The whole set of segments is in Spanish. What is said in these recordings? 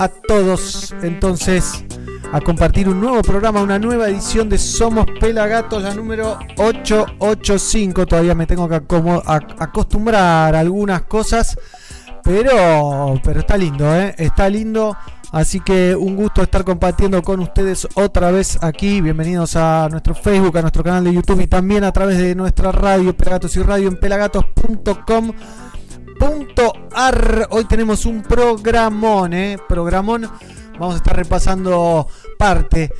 a todos entonces a compartir un nuevo programa, una nueva edición de Somos Pelagatos, la número 885. Todavía me tengo que acostumbrar a algunas cosas, pero, pero está lindo, ¿eh? está lindo. Así que un gusto estar compartiendo con ustedes otra vez aquí. Bienvenidos a nuestro Facebook, a nuestro canal de YouTube y también a través de nuestra radio Pelagatos y Radio en pelagatos.com Hoy tenemos un programón, ¿eh? Programón. Vamos a estar repasando parte,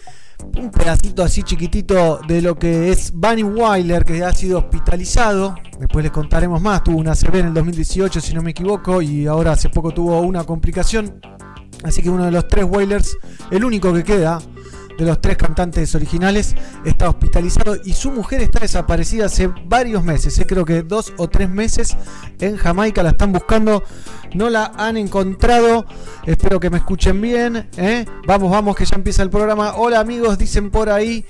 un pedacito así chiquitito de lo que es Bunny Wyler, que ha sido hospitalizado. Después les contaremos más. Tuvo una CB en el 2018, si no me equivoco, y ahora hace poco tuvo una complicación. Así que uno de los tres Wailers, el único que queda, de los tres cantantes originales está hospitalizado y su mujer está desaparecida hace varios meses, ¿eh? creo que dos o tres meses en Jamaica, la están buscando, no la han encontrado, espero que me escuchen bien, ¿eh? vamos, vamos, que ya empieza el programa, hola amigos, dicen por ahí,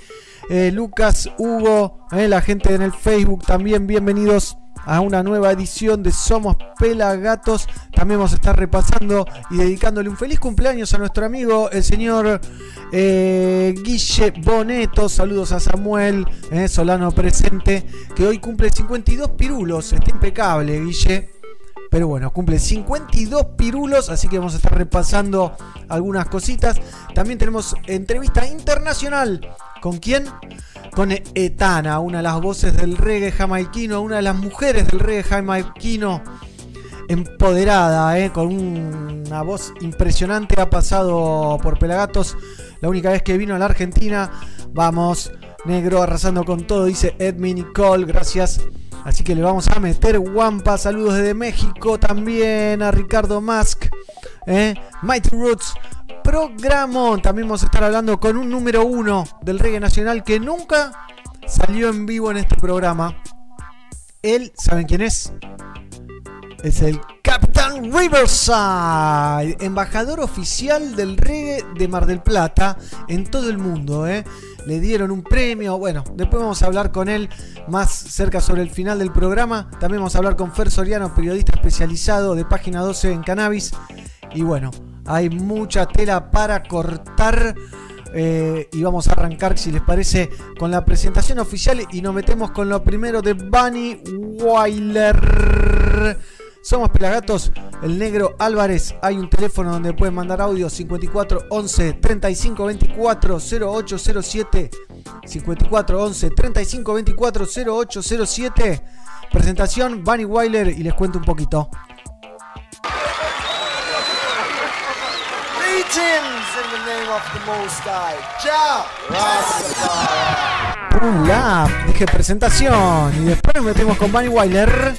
eh, Lucas, Hugo, la gente en el Facebook también, bienvenidos a una nueva edición de Somos Pelagatos. También vamos a estar repasando y dedicándole un feliz cumpleaños a nuestro amigo, el señor eh, Guille Boneto. Saludos a Samuel eh, Solano presente, que hoy cumple 52 pirulos. Está impecable, Guille. Pero bueno, cumple 52 pirulos, así que vamos a estar repasando algunas cositas. También tenemos entrevista internacional. ¿Con quién? con Etana, una de las voces del reggae jamaiquino, una de las mujeres del reggae jamaiquino empoderada, eh, con una voz impresionante, ha pasado por Pelagatos la única vez que vino a la Argentina. Vamos, negro arrasando con todo, dice Edmi Nicole, gracias. Así que le vamos a meter guampa. Saludos desde México también a Ricardo Musk. Eh, Mighty Roots programón. También vamos a estar hablando con un número uno del reggae nacional que nunca salió en vivo en este programa. Él, ¿saben quién es? Es el Captain Riverside, embajador oficial del reggae de Mar del Plata en todo el mundo. ¿eh? Le dieron un premio. Bueno, después vamos a hablar con él más cerca sobre el final del programa. También vamos a hablar con Fer Soriano, periodista especializado de Página 12 en cannabis. Y bueno, hay mucha tela para cortar. Eh, y vamos a arrancar, si les parece, con la presentación oficial y nos metemos con lo primero de Bunny Weiler. Somos Pelagatos, el negro Álvarez. Hay un teléfono donde pueden mandar audio 54 11 35 24 0807. 54 11 35 24 0807. Presentación Bunny Weiler y les cuento un poquito. lap, dije presentación. Y después nos metemos con Bunny Weiler.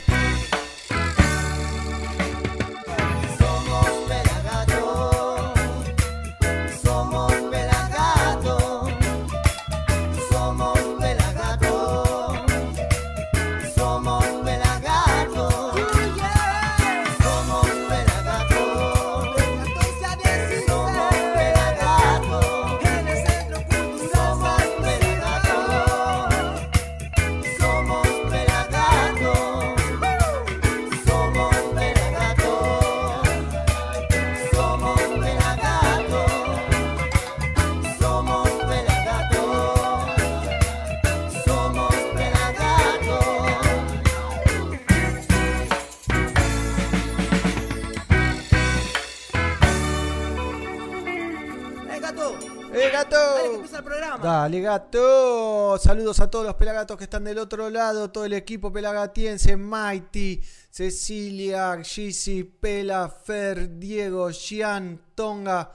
Dale, gato. Saludos a todos los pelagatos que están del otro lado, todo el equipo pelagatiense, Mighty, Cecilia, Gizzy, Pela, Fer, Diego, Gian, Tonga.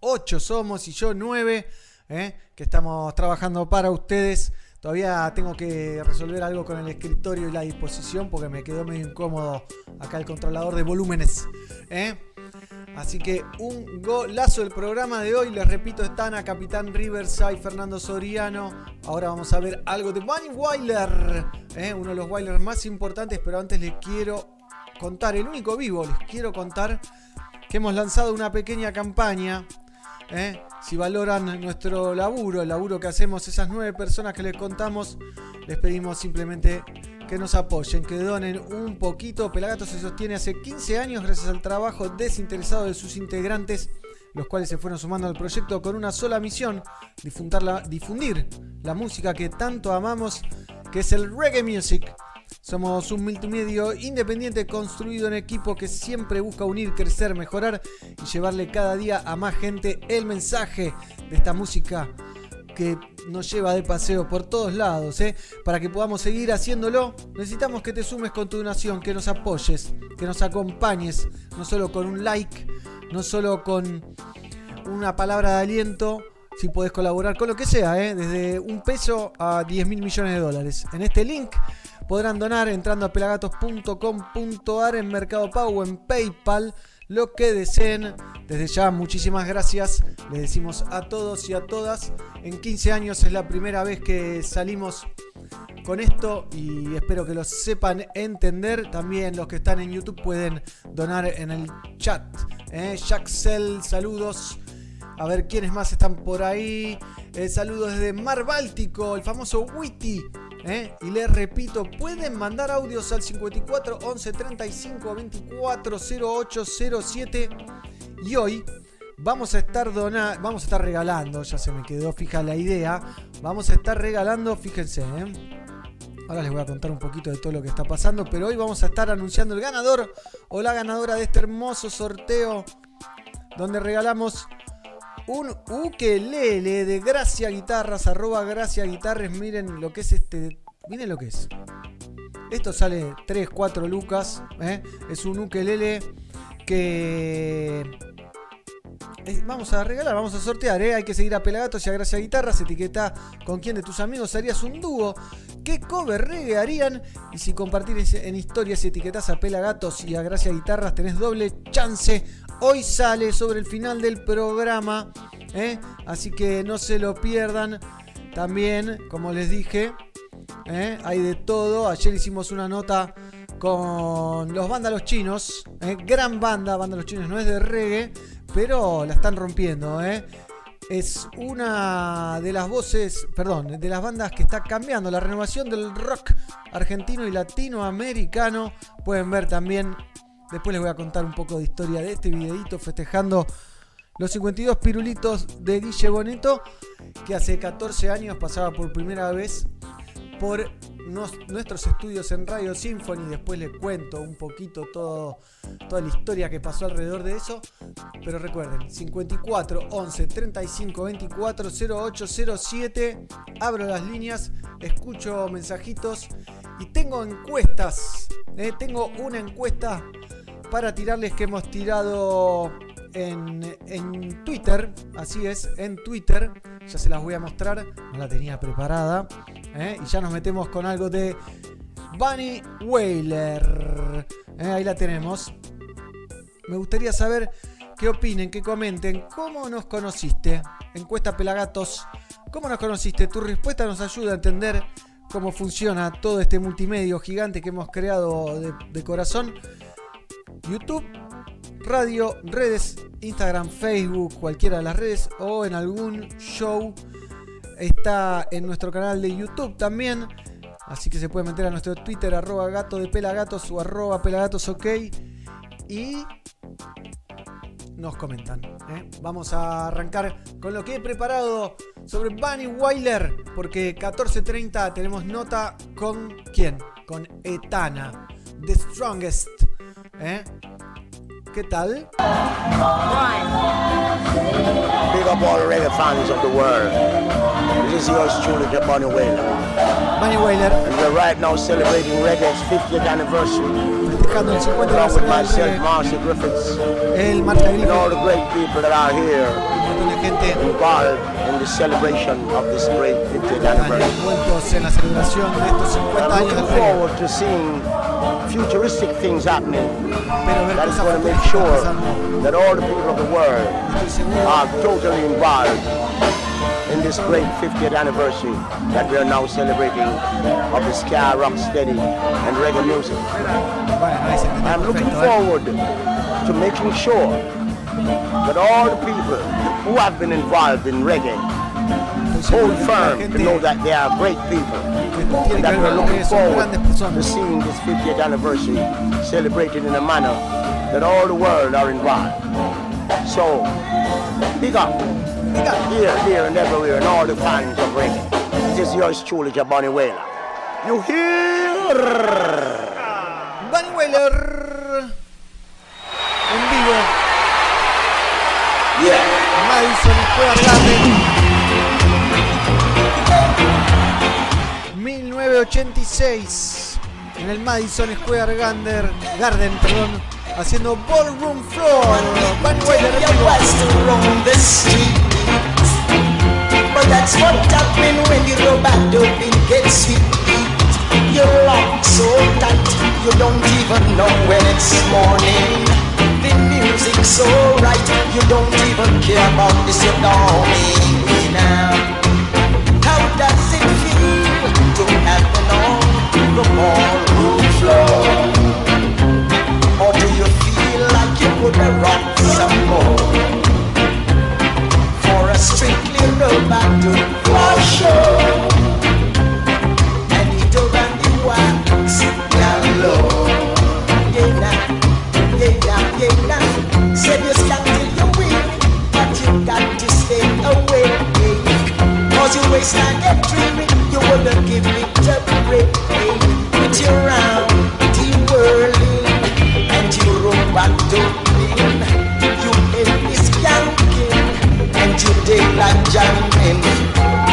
Ocho somos y yo nueve, ¿eh? que estamos trabajando para ustedes. Todavía tengo que resolver algo con el escritorio y la disposición porque me quedó medio incómodo acá el controlador de volúmenes. ¿eh? Así que un golazo del programa de hoy. Les repito, están a Capitán Riverside, Fernando Soriano. Ahora vamos a ver algo de Bunny Weiler, ¿eh? uno de los Wailers más importantes. Pero antes les quiero contar, el único vivo, les quiero contar que hemos lanzado una pequeña campaña. ¿eh? Si valoran nuestro laburo, el laburo que hacemos, esas nueve personas que les contamos, les pedimos simplemente que nos apoyen, que donen un poquito. Pelagato se sostiene hace 15 años gracias al trabajo desinteresado de sus integrantes, los cuales se fueron sumando al proyecto con una sola misión, difundir la, música que tanto amamos, que es el reggae music. Somos un multimedio independiente construido en equipo que siempre busca unir, crecer, mejorar y llevarle cada día a más gente el mensaje de esta música que nos lleva de paseo por todos lados. ¿eh? Para que podamos seguir haciéndolo, necesitamos que te sumes con tu donación, que nos apoyes, que nos acompañes, no solo con un like, no solo con una palabra de aliento, si puedes colaborar con lo que sea, ¿eh? desde un peso a 10 mil millones de dólares. En este link podrán donar entrando a pelagatos.com.ar en Mercado Pago en PayPal lo que deseen. Desde ya, muchísimas gracias. Les decimos a todos y a todas. En 15 años es la primera vez que salimos con esto y espero que lo sepan entender. También los que están en YouTube pueden donar en el chat. ¿eh? Jaxel, saludos. A ver quiénes más están por ahí. Eh, saludos desde Mar Báltico, el famoso Witty. ¿Eh? Y les repito, pueden mandar audios al 54 11 35 24 08 07. Y hoy vamos a estar donando, vamos a estar regalando, ya se me quedó fija la idea. Vamos a estar regalando, fíjense, ¿eh? Ahora les voy a contar un poquito de todo lo que está pasando, pero hoy vamos a estar anunciando el ganador o la ganadora de este hermoso sorteo donde regalamos un ukelele de Gracia Guitarras, arroba Gracia Guitarras. Miren lo que es este. Miren lo que es. Esto sale 3, 4 lucas. ¿eh? Es un ukelele que. Vamos a regalar, vamos a sortear, ¿eh? hay que seguir a Pelagatos y a Gracia Guitarras, etiqueta con quién de tus amigos harías un dúo, qué cover reggae harían y si compartís en historias y etiquetas a Pelagatos y a Gracia Guitarras tenés doble chance Hoy sale sobre el final del programa. ¿eh? Así que no se lo pierdan. También, como les dije, ¿eh? hay de todo. Ayer hicimos una nota con los vándalos chinos. ¿eh? Gran banda, vándalos chinos no es de reggae, pero la están rompiendo. Es una de las voces, perdón, de las bandas que está cambiando la renovación del rock argentino y latinoamericano. Pueden ver también Después les voy a contar un poco de historia de este videito festejando los 52 pirulitos de Guille Boneto, que hace 14 años pasaba por primera vez por nuestros estudios en Radio Symphony. Después les cuento un poquito todo, toda la historia que pasó alrededor de eso. Pero recuerden, 54 11 35 24 08 07. Abro las líneas, escucho mensajitos y tengo encuestas. Eh, tengo una encuesta para tirarles que hemos tirado en, Twitter. Así es, en Twitter. Ya se las voy a mostrar. No la tenía preparada. ¿eh? Y ya nos metemos con algo de Bunny Whaler. ¿eh? Ahí la tenemos. Me gustaría saber qué opinen, qué comenten. ¿Cómo nos conociste? Encuesta Pelagatos. ¿Cómo nos conociste? Tu respuesta nos ayuda a entender cómo funciona todo este multimedio gigante que hemos creado de corazón YouTube, radio, redes, Instagram, Facebook, cualquiera de las redes o en algún show. Está en nuestro canal de YouTube también. Así que se puede meter a nuestro Twitter, arroba gato de pelagatos o arroba pelagatos ok. Y nos comentan. ¿eh? Vamos a arrancar con lo que he preparado sobre Bunny Weiler. Porque 14.30 tenemos nota con quién? Con Etana, The Strongest. ¿Eh? ¿Qué tal? Big up all reggae fans of the world. This is yours truly, the Bunny Wailer. Bunny Wailer. And we're right now celebrating reggae's 50th anniversary. Festejando el 50 Along with myself, Marcia Griffiths. El Marcia Griffiths. And all the great people that are here. Involved in the celebration of this great 50th anniversary. en la celebración de estos 50 años. I'm looking forward to seeing futuristic things happening. That is going to make sure that all the people of the world are totally involved in this great 50th anniversary that we are now celebrating of the ska, rock steady, and reggae music. I'm looking forward to making sure that all the people who have been involved in reggae hold firm to know that they are great people and that we're looking forward to seeing this 50th anniversary celebrated in a manner that all the world are involved. So, big up, big up here, here and everywhere and all the fans of reggae. This is yours truly, Jabani Whaler. You hear? Bunny Whaler. Madison fue Garden. 1986 en el Madison Square Garden, Garden perdón, haciendo Ballroom Floor. Van But that's what happens when you go back to being get sweet. You lock so tight, you don't even know when it's morning. so right You don't even care about this, you know me now How does it feel to have been on the ballroom floor? Or do you feel like you could have run some more? For a strictly romantic fashion Cause you waste time get dreaming, you wouldn't give me the break. With your round, the whirling, and you roll back to. You make me skanking, and you take like jamming.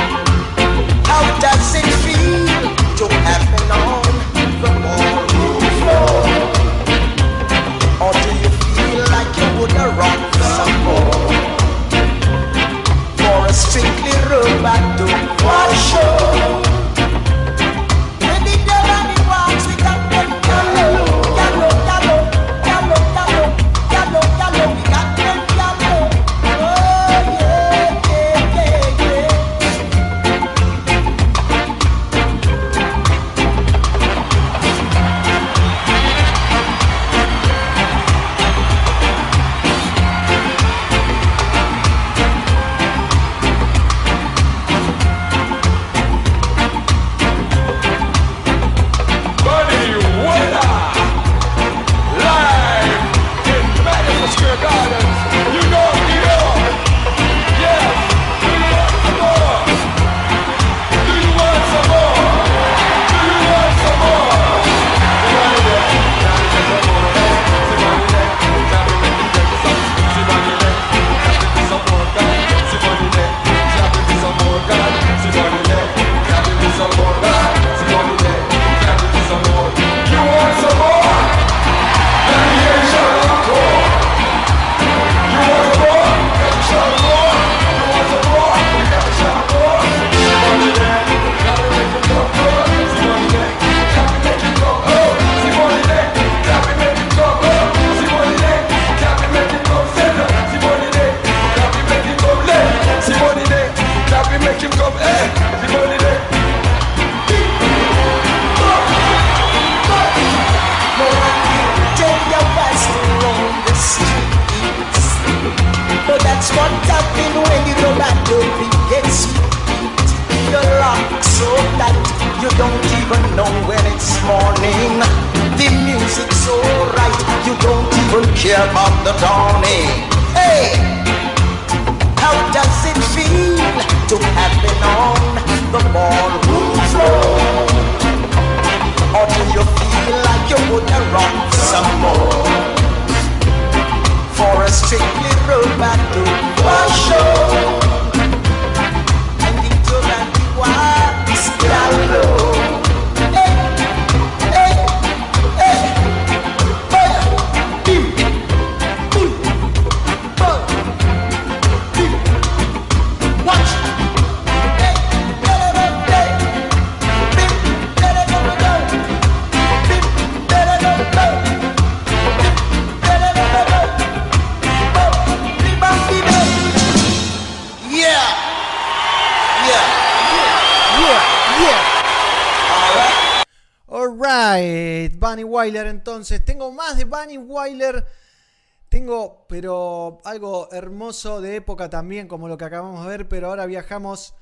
también, como lo que acabamos de ver, pero ahora viajamos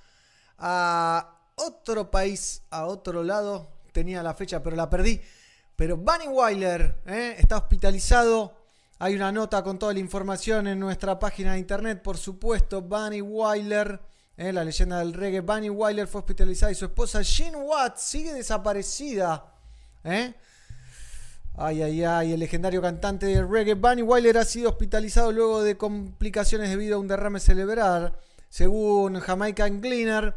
a otro país, a otro lado. Tenía la fecha, pero la perdí. Pero Bunny Weiler ¿eh? está hospitalizado. Hay una nota con toda la información en nuestra página de internet, por supuesto. Bunny Weiler, ¿eh? la leyenda del reggae. Bunny Weiler fue hospitalizada y su esposa Jean Watts sigue desaparecida. ¿eh? Ay, ay, ay, el legendario cantante de reggae Bunny Wyler ha sido hospitalizado luego de complicaciones debido a un derrame cerebral. Según Jamaican Gleaner,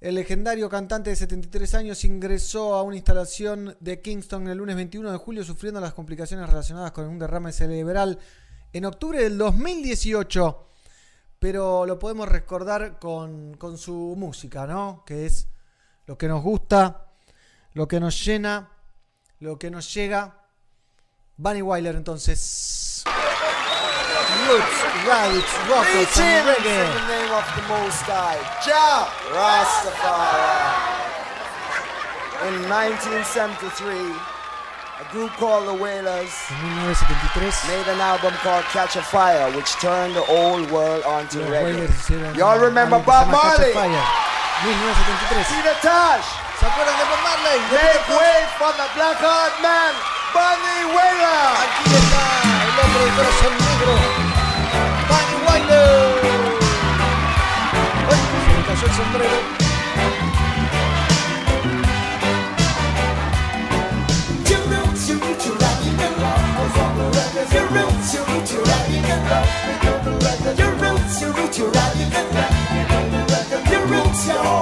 el legendario cantante de 73 años ingresó a una instalación de Kingston el lunes 21 de julio sufriendo las complicaciones relacionadas con un derrame cerebral en octubre del 2018. Pero lo podemos recordar con, con su música, ¿no? Que es lo que nos gusta, lo que nos llena, lo que nos llega. Bunny Wyler entonces. Roots, Radix, Rockers, and Reggae. in the name of the Most High, Jah Rastafari. In 1973, a group called the Wailers made an album called Catch a Fire, which turned the whole world onto los reggae. Y'all remember álbum que se Bob llama Catch a Marley? Fire. 1973. Peter Tosh, ¿Se acuerdan de Bob Marley? Make way for the Black Heart Man, Bunny Wailer. Aquí está el hombre de corazón negro, Bunny Wyler. Ay, se me cayó el sombrero. Your roots, your roots, your and rock. Your roots, your roots, your roots, your roots, your rocky and rock. Your roots, your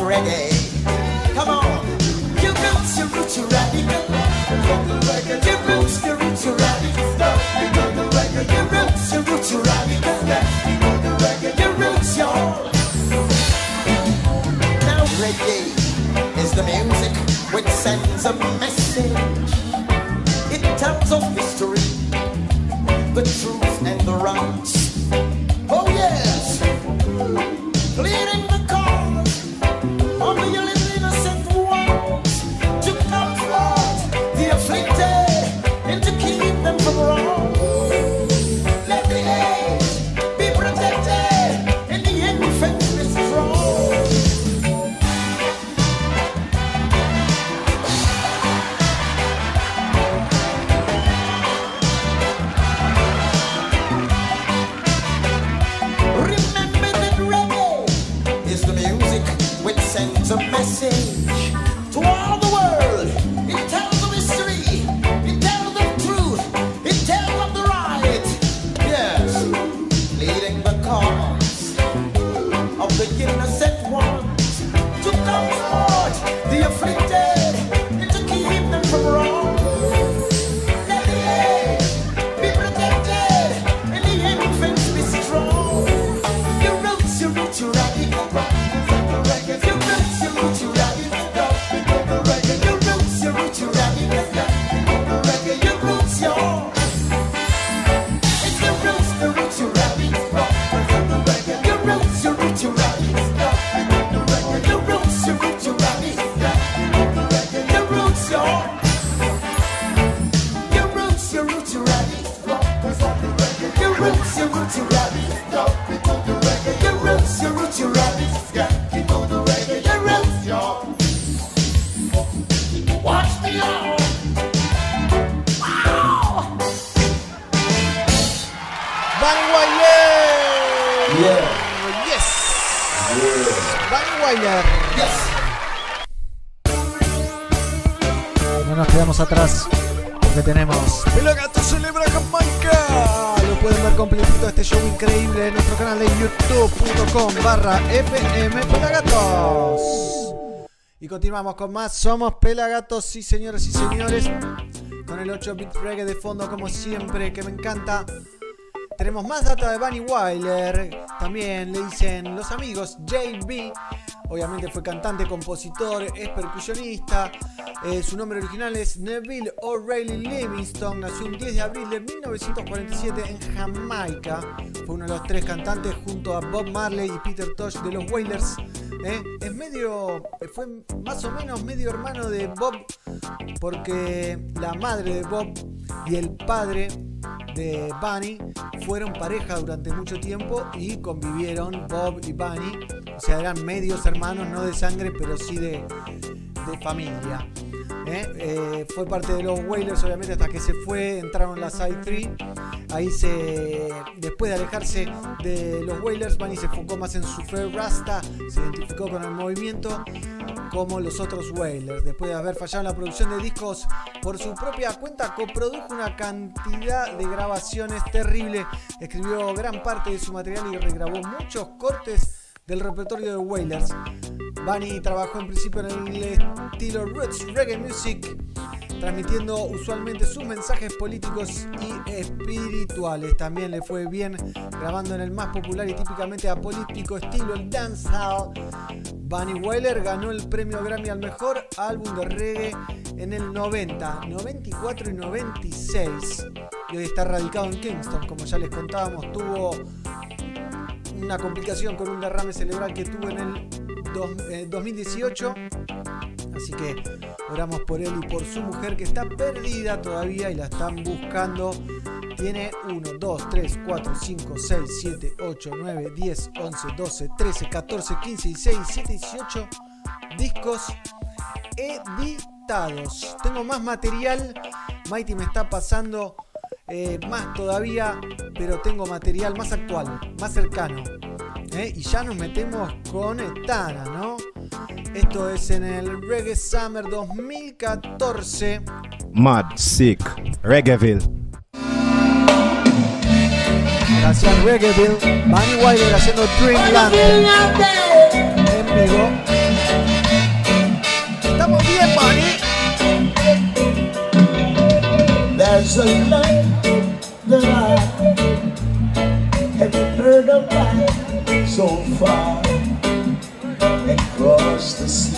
ready. Continuamos con más. Somos Pelagatos, sí señores y señores. Con el 8 bit reggae de fondo como siempre, que me encanta. Tenemos más data de Bunny Wyler. También le dicen los amigos JB. obviamente fue cantante, compositor, es percusionista. Eh, su nombre original es Neville O'Reilly Livingston. Nació un 10 de abril de 1947 en Jamaica. Fue uno de los tres cantantes junto a Bob Marley y Peter Tosh de los Wailers. ¿eh? Es medio, fue más o menos medio hermano de Bob porque la madre de Bob y el padre de Bunny fueron pareja durante mucho tiempo y convivieron Bob y Bunny. O sea, eran medios hermanos, no de sangre, pero sí de, de familia. ¿eh? Eh, fue parte de los Whalers, obviamente, hasta que se fue, entraron las Side 3. Ahí se. Después de alejarse de los Whalers, Bunny se enfocó más en su Fair Rasta, se identificó con el movimiento como los otros Whalers. Después de haber fallado en la producción de discos por su propia cuenta, coprodujo una cantidad de grabaciones terrible. Escribió gran parte de su material y regrabó muchos cortes del repertorio de Wailers. Bunny trabajó en principio en el estilo roots reggae music, transmitiendo usualmente sus mensajes políticos y espirituales. También le fue bien grabando en el más popular y típicamente apolítico estilo el dancehall. Bunny Wailer ganó el premio Grammy al mejor álbum de reggae en el 90, 94 y 96. Y hoy está radicado en Kingston, como ya les contábamos, tuvo una complicación con un derrame cerebral que tuvo en el dos- eh, 2018. Así que oramos por él y por su mujer que está perdida todavía y la están buscando. Tiene 1, 2, 3, 4, 5, 6, 7, 8, 9, 10, 11, 12, 13, 14, 15, 16, 17, 18 discos editados. Tengo más material. Mighty me está pasando eh, más todavía, pero tengo material más actual, más cercano. ¿eh? Y ya nos metemos con Etana, ¿no? Esto es en el Reggae Summer 2014. Mad, sick, Reggaeville. Gracias Reggaeville. Bunny Wilder haciendo Dreamland en vivo. Estamos bien, Bunny. There's a land that I haven't heard of that so far across the sea.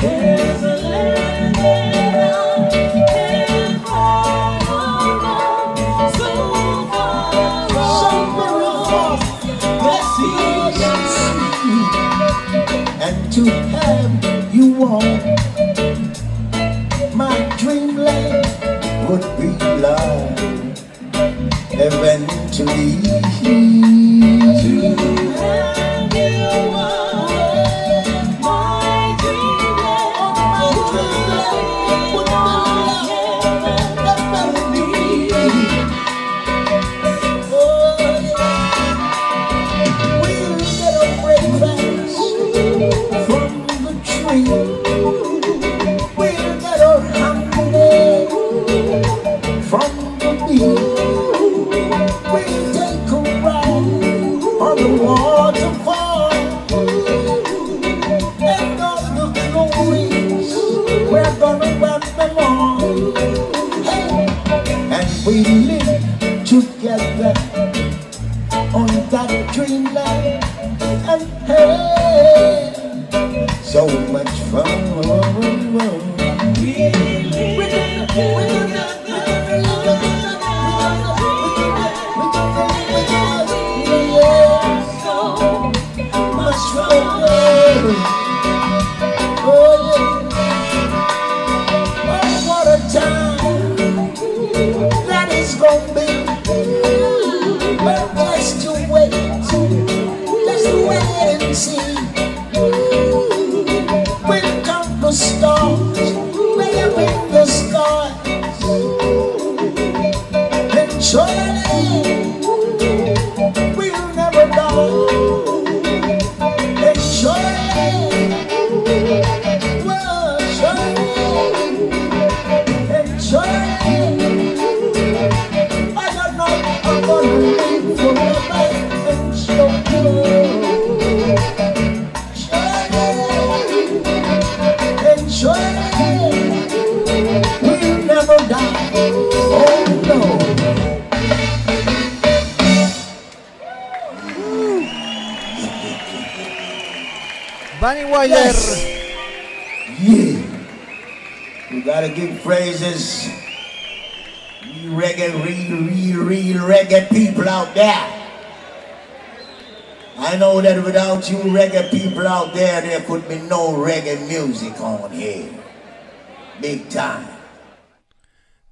There's a land that I haven't heard of so far, so far. Yes, yes, and to have you on my dreamland would be life eventually. Could be no reggae music on here. Big time.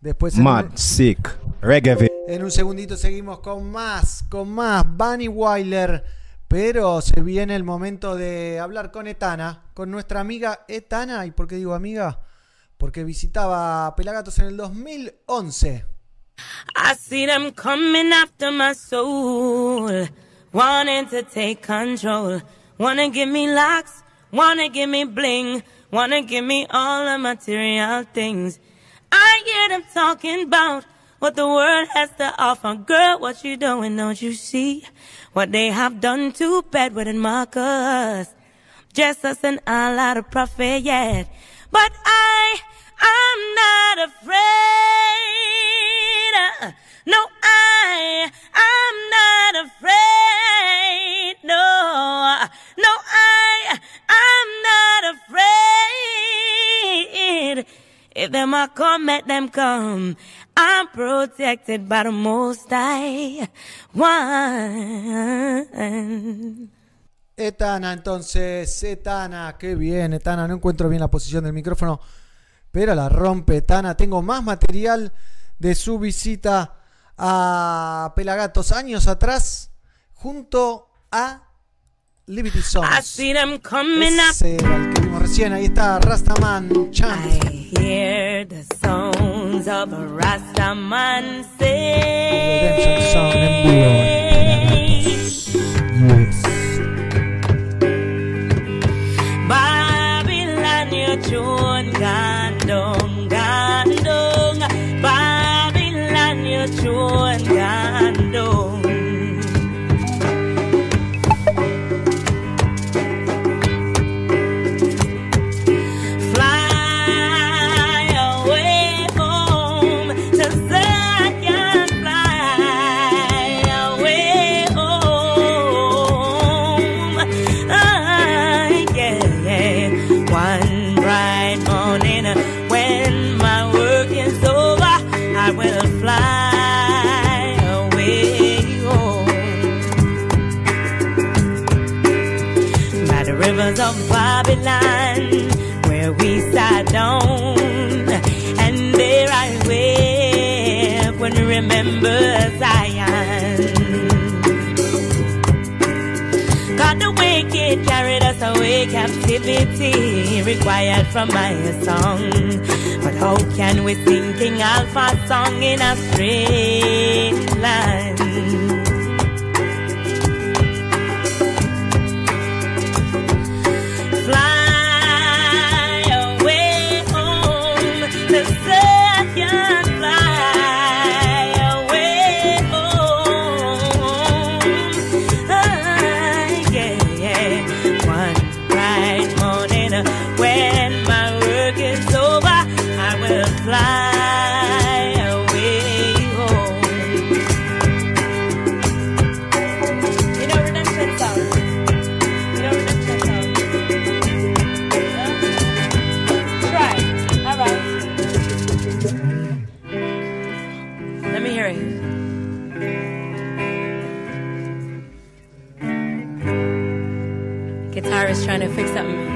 Después Mad, sick, Reggaeville. en un segundito seguimos con más, con más Bunny Wilder. Pero se viene el momento de hablar con Etana, con nuestra amiga Etana. ¿Y por qué digo amiga? Porque visitaba Pelagatos en el 2011. I see them coming after my soul, wanting to take control. Wanna give me locks, wanna give me bling, wanna give me all the material things. I hear them talking about what the world has to offer. Girl, what you doing? Don't you see what they have done to Bedouin and Marcus? Just us and a lot of profit yet. But I, I'm not afraid. No, I, I'm not afraid. No, no, I, I'm not afraid. If them a come, let them come. I'm protected by the Most High One. Etana, entonces, Etana, qué bien, Etana, no encuentro bien la posición del micrófono, pero la rompe Etana. Tengo más material de su visita a Pelagatos años atrás, junto a Liberty I Songs. see them coming up. Ese era el que vimos recién, ahí está Rastaman Chant. I hear the sounds of a Rastaman Redemption Song en vivo en. Pelagatos. Yes. Babylon, your rivers of Babylon, where we sat down, and there I wept when I remember Zion. God the wicked carried us away, captivity required from my song. But how can we sing King Alpha's song in a strange land? Trying to fix something.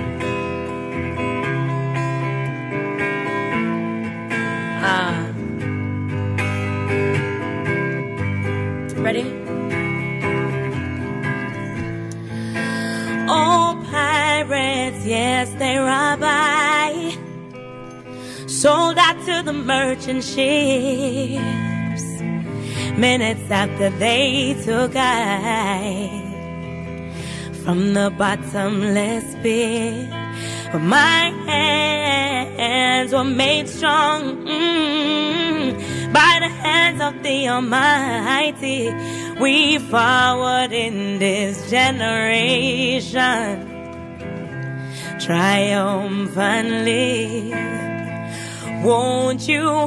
Ah. Ready? Oh, pirates, yes, they rob I. Sold out to the merchant ships. Minutes after they took I from the bottomless pit. My hands were made strong mm, by the hands of the Almighty. We forward in this generation triumphantly. Won't you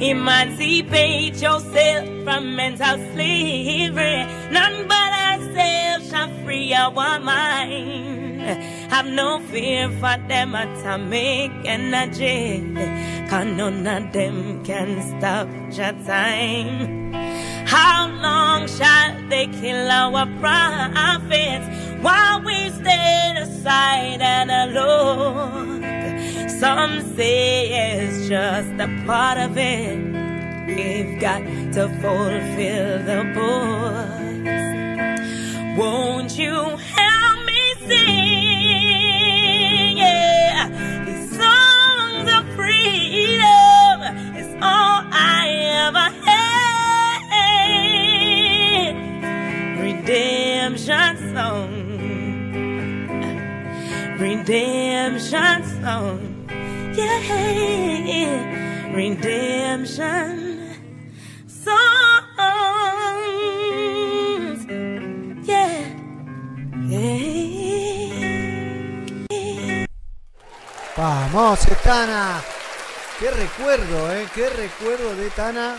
Emancipate yourself from mental slavery. None but ourselves shall free our mind. Have no fear for them atomic energy. Cause none of them can stop your time. How long shall they kill our prophets while we stand aside and alone? Some say it's just a part of it. We've got to fulfill the books. Won't you help me sing? Yeah, these songs of freedom is all I ever had. Redemption song. Redemption song. Redemption songs. Yeah, yeah. Vamos, Tana. Qué recuerdo, ¿eh? Qué recuerdo de Tana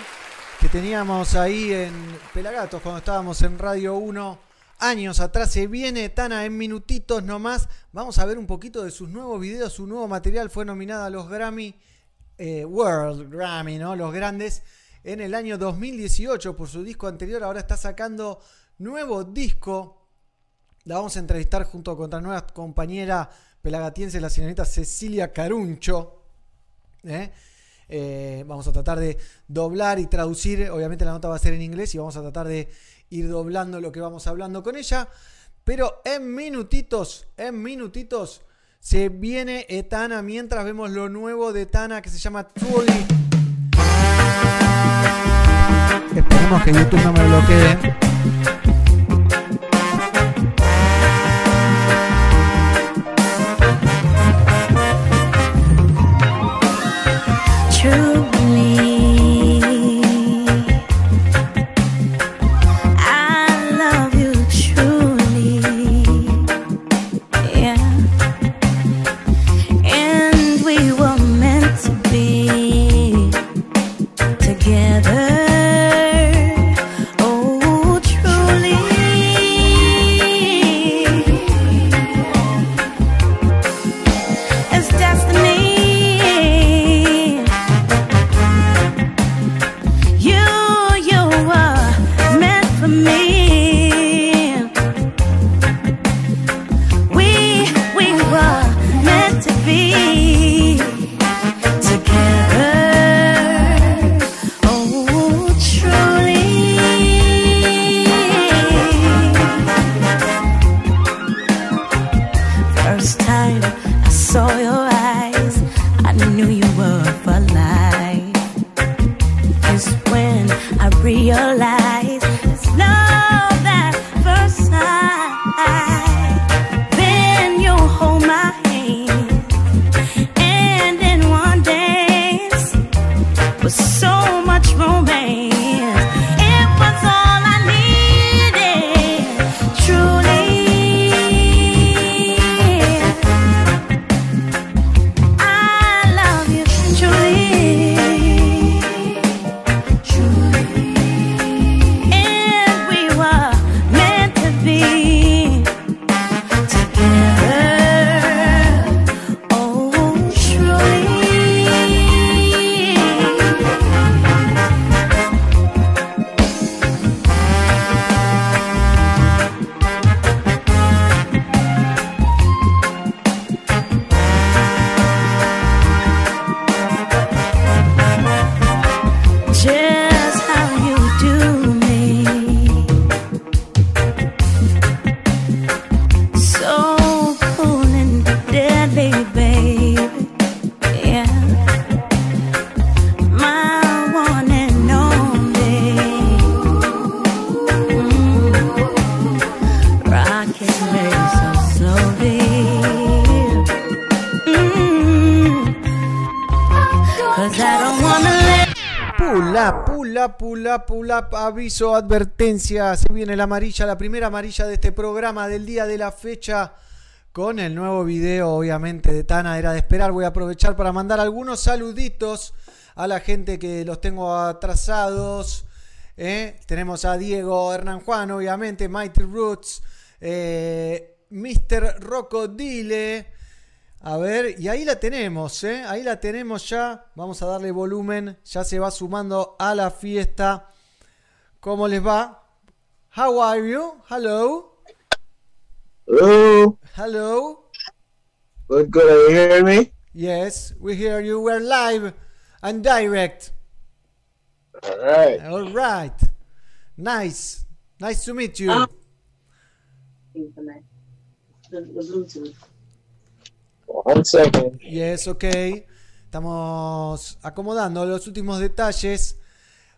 que teníamos ahí en Pelagatos cuando estábamos en Radio 1 años atrás. Se viene Tana en minutitos nomás. Vamos a ver un poquito de sus nuevos videos, su nuevo material. Fue nominada a los Grammy eh, World Grammy, ¿no? Los grandes en el año 2018 por su disco anterior. Ahora está sacando nuevo disco. La vamos a entrevistar junto con otra nueva compañera pelagatiense, la señorita Cecilia Caruncho. ¿eh? Eh, vamos a tratar de doblar y traducir. Obviamente la nota va a ser en inglés y vamos a tratar de ir doblando lo que vamos hablando con ella. Pero en minutitos, en minutitos, se viene Etana mientras vemos lo nuevo de Etana que se llama Truly. Esperemos que YouTube no me bloquee. Pull up, pull up. Aviso, advertencia. Se viene la amarilla, la primera amarilla de este programa del día de la fecha. con el nuevo video, obviamente, de Tana era de esperar. Voy a aprovechar para mandar algunos saluditos a la gente que los tengo atrasados. ¿eh? Tenemos a Diego Hernán Juan, obviamente, Mighty Roots, eh, Mr. Rocodile. A ver, y ahí la tenemos, ¿eh? ahí la tenemos ya. Vamos a darle volumen, ya se va sumando a la fiesta. ¿Cómo les va? How are you? Hello. Hello. Hello. Good, good. Are you hearing me? Yes, we hear you. We're live and direct. All right. All right. Nice. Nice to meet you. Ah. One second. Yes, ok. Estamos acomodando los últimos detalles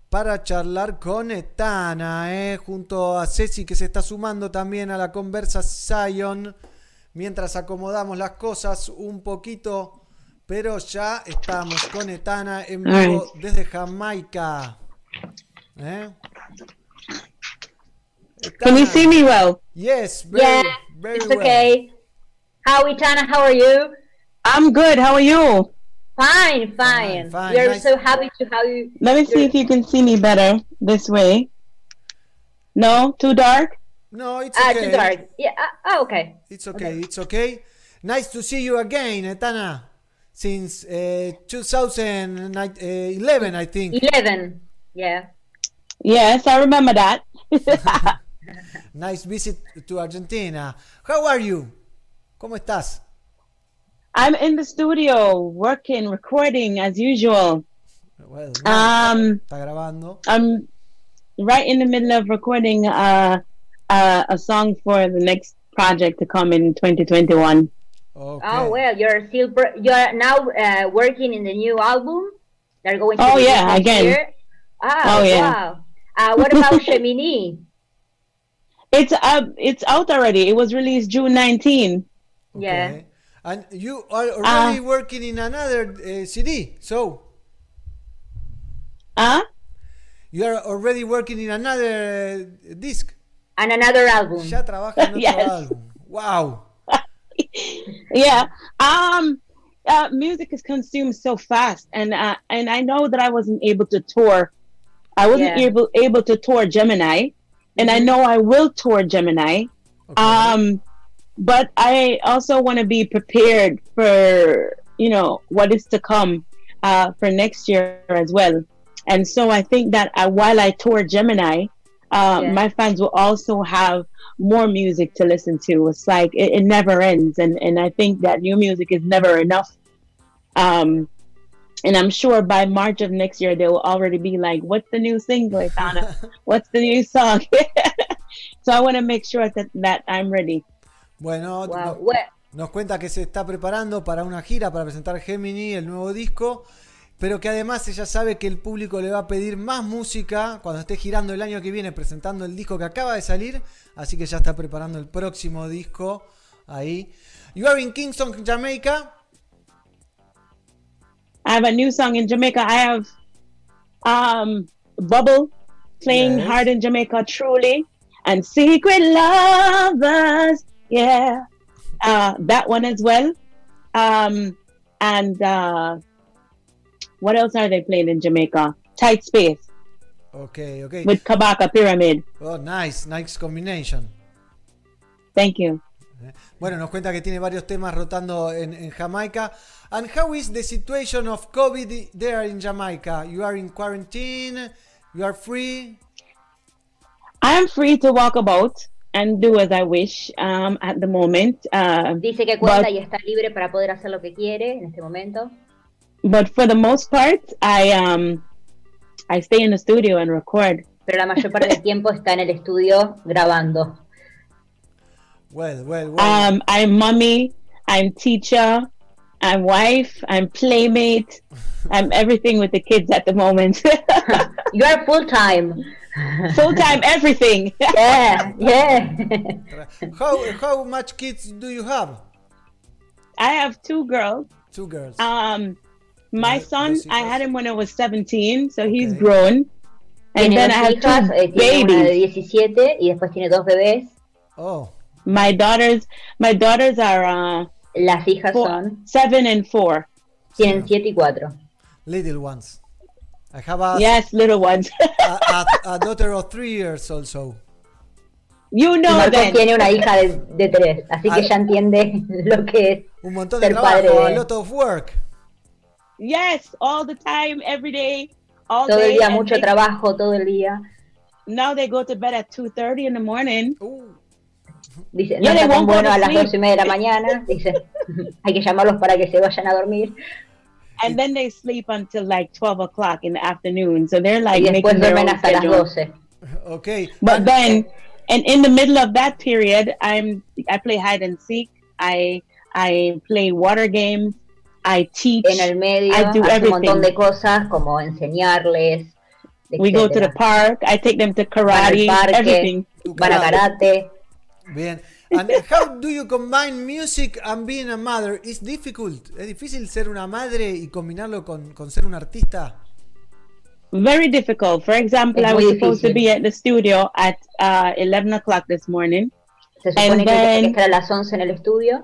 para charlar con Etana, ¿eh? junto a Ceci que se está sumando también a la conversación mientras acomodamos las cosas un poquito, pero ya estamos con Etana en vivo desde Jamaica. ¿Eh? Can you see me well? Yes, very, yeah, very it's well. okay. How Tana, how are you? I'm good. How are you? Fine, fine. fine, We're nice. so happy to have you. Let me see if you can see me better this way. No, too dark. No, it's Ah, okay. too dark. Yeah. Uh, oh, okay. It's okay, it's okay. Nice to see you again, Etana. Since uh, 2011, I think. Eleven. Yeah. Yes, I remember that. Nice visit to Argentina. How are you? ¿Cómo estás? I'm in the studio working, recording as usual. Well, Um, está grabando. I'm right in the middle of recording uh, uh, a song for the next project to come in 2021. Okay. Oh well, you're still you're now uh, working in the new album. They're going to Oh, release yeah, next again. year. Ah, Oh, yeah. wow. Uh, what about Gemini? It's uh, it's out already. It was released June 19. Yeah. Okay. And you are already working in another uh, CD, so Huh? you are already working in another uh, disc. And another album. Ya trabaja en otro Yes. álbum. Wow. yeah um uh, music is consumed so fast and uh, and i know that i wasn't able to tour i wasn't Yeah. able able to tour gemini and i know i will tour gemini um but i also want to be prepared for you know what is to come uh, for next year as well and so i think that uh, while i tour gemini uh, Yeah. my fans will also have more music to listen to. It's like it, it never ends, and and I think that new music is never enough. Um, and I'm sure by March of next year they will already be like, "What's the new single, Donna? What's the new song?" so I want to make sure that that I'm ready. Bueno, Wow. no- Well, nos cuenta que se está preparando para una gira para presentar Gemini, el nuevo disco, pero que además ella sabe que el público le va a pedir más música cuando esté girando el año que viene presentando el disco que acaba de salir, así que ya está preparando el próximo disco ahí. You are in Kingston, Jamaica. I have a new song in Jamaica. I have um, Bubble playing Yes. hard in Jamaica, truly, and Secret Lovers. Yeah, uh, that one as well. Um, and uh, what else are they playing in Jamaica? Tight Space Ok, ok. with Kabaka Pyramid. Oh, nice, nice combination. Thank you. Bueno, nos cuenta que tiene varios temas rotando en, en Jamaica. And how is the situation of COVID there in Jamaica? You are in quarantine? You are free? I am free to walk about and do as I wish um, at the moment. Uh, dice que cuenta but- y está libre para poder hacer lo que quiere en este momento. but for the most part, I um, I stay in the studio and record. Pero la mayor parte del tiempo está en el estudio grabando. Well, well, well. Um, I'm mommy, I'm teacher, I'm wife, I'm playmate, I'm everything with the kids at the moment. You are full time. Full time, everything. Yeah, yeah. how, how much kids do you have? I have two girls. Two girls. Um, my Dos- son, dos I had him when I was 17, so he's grown. And Tiene then I have hijas, two eh, tiene una de babies. 17 y después tiene dos bebés. Oh, My daughters, my daughters are uh, Las hijas four, son, seven and four. tienen 7 y 4. Little ones. I have a, Yes, little ones. a, a, a daughter of three years also. you know Marcos tiene una hija de, de 3, así que ya entiende lo que es Un montón de ser trabajo, a padre. lot of work. Yes, all the time, every day, all Todo el día, mucho they- trabajo, todo el día. Now they go to bed at two thirty in the morning. Dice, no Ya está tan bueno a las dos y media de la mañana. Dice, hay que llamarlos para que se vayan a dormir. And then they sleep until like 12 o'clock in the afternoon so they're like making their own schedule. okay. but then and in the middle of that period i'm i play hide and seek i i play water games i teach En el medio I do hace un montón everything. de cosas como enseñarles. we go to the park i take them to Van al karate parque, everything van a karate. Bien. And how do you combine music and being a mother? It's difficult. ¿Es difícil ser una madre y combinarlo con, con ser un artista? very difficult for example i muy was supposed to be at the studio at uh 11 o'clock this morning Se supone And que then- que estar a las 11 en el estudio.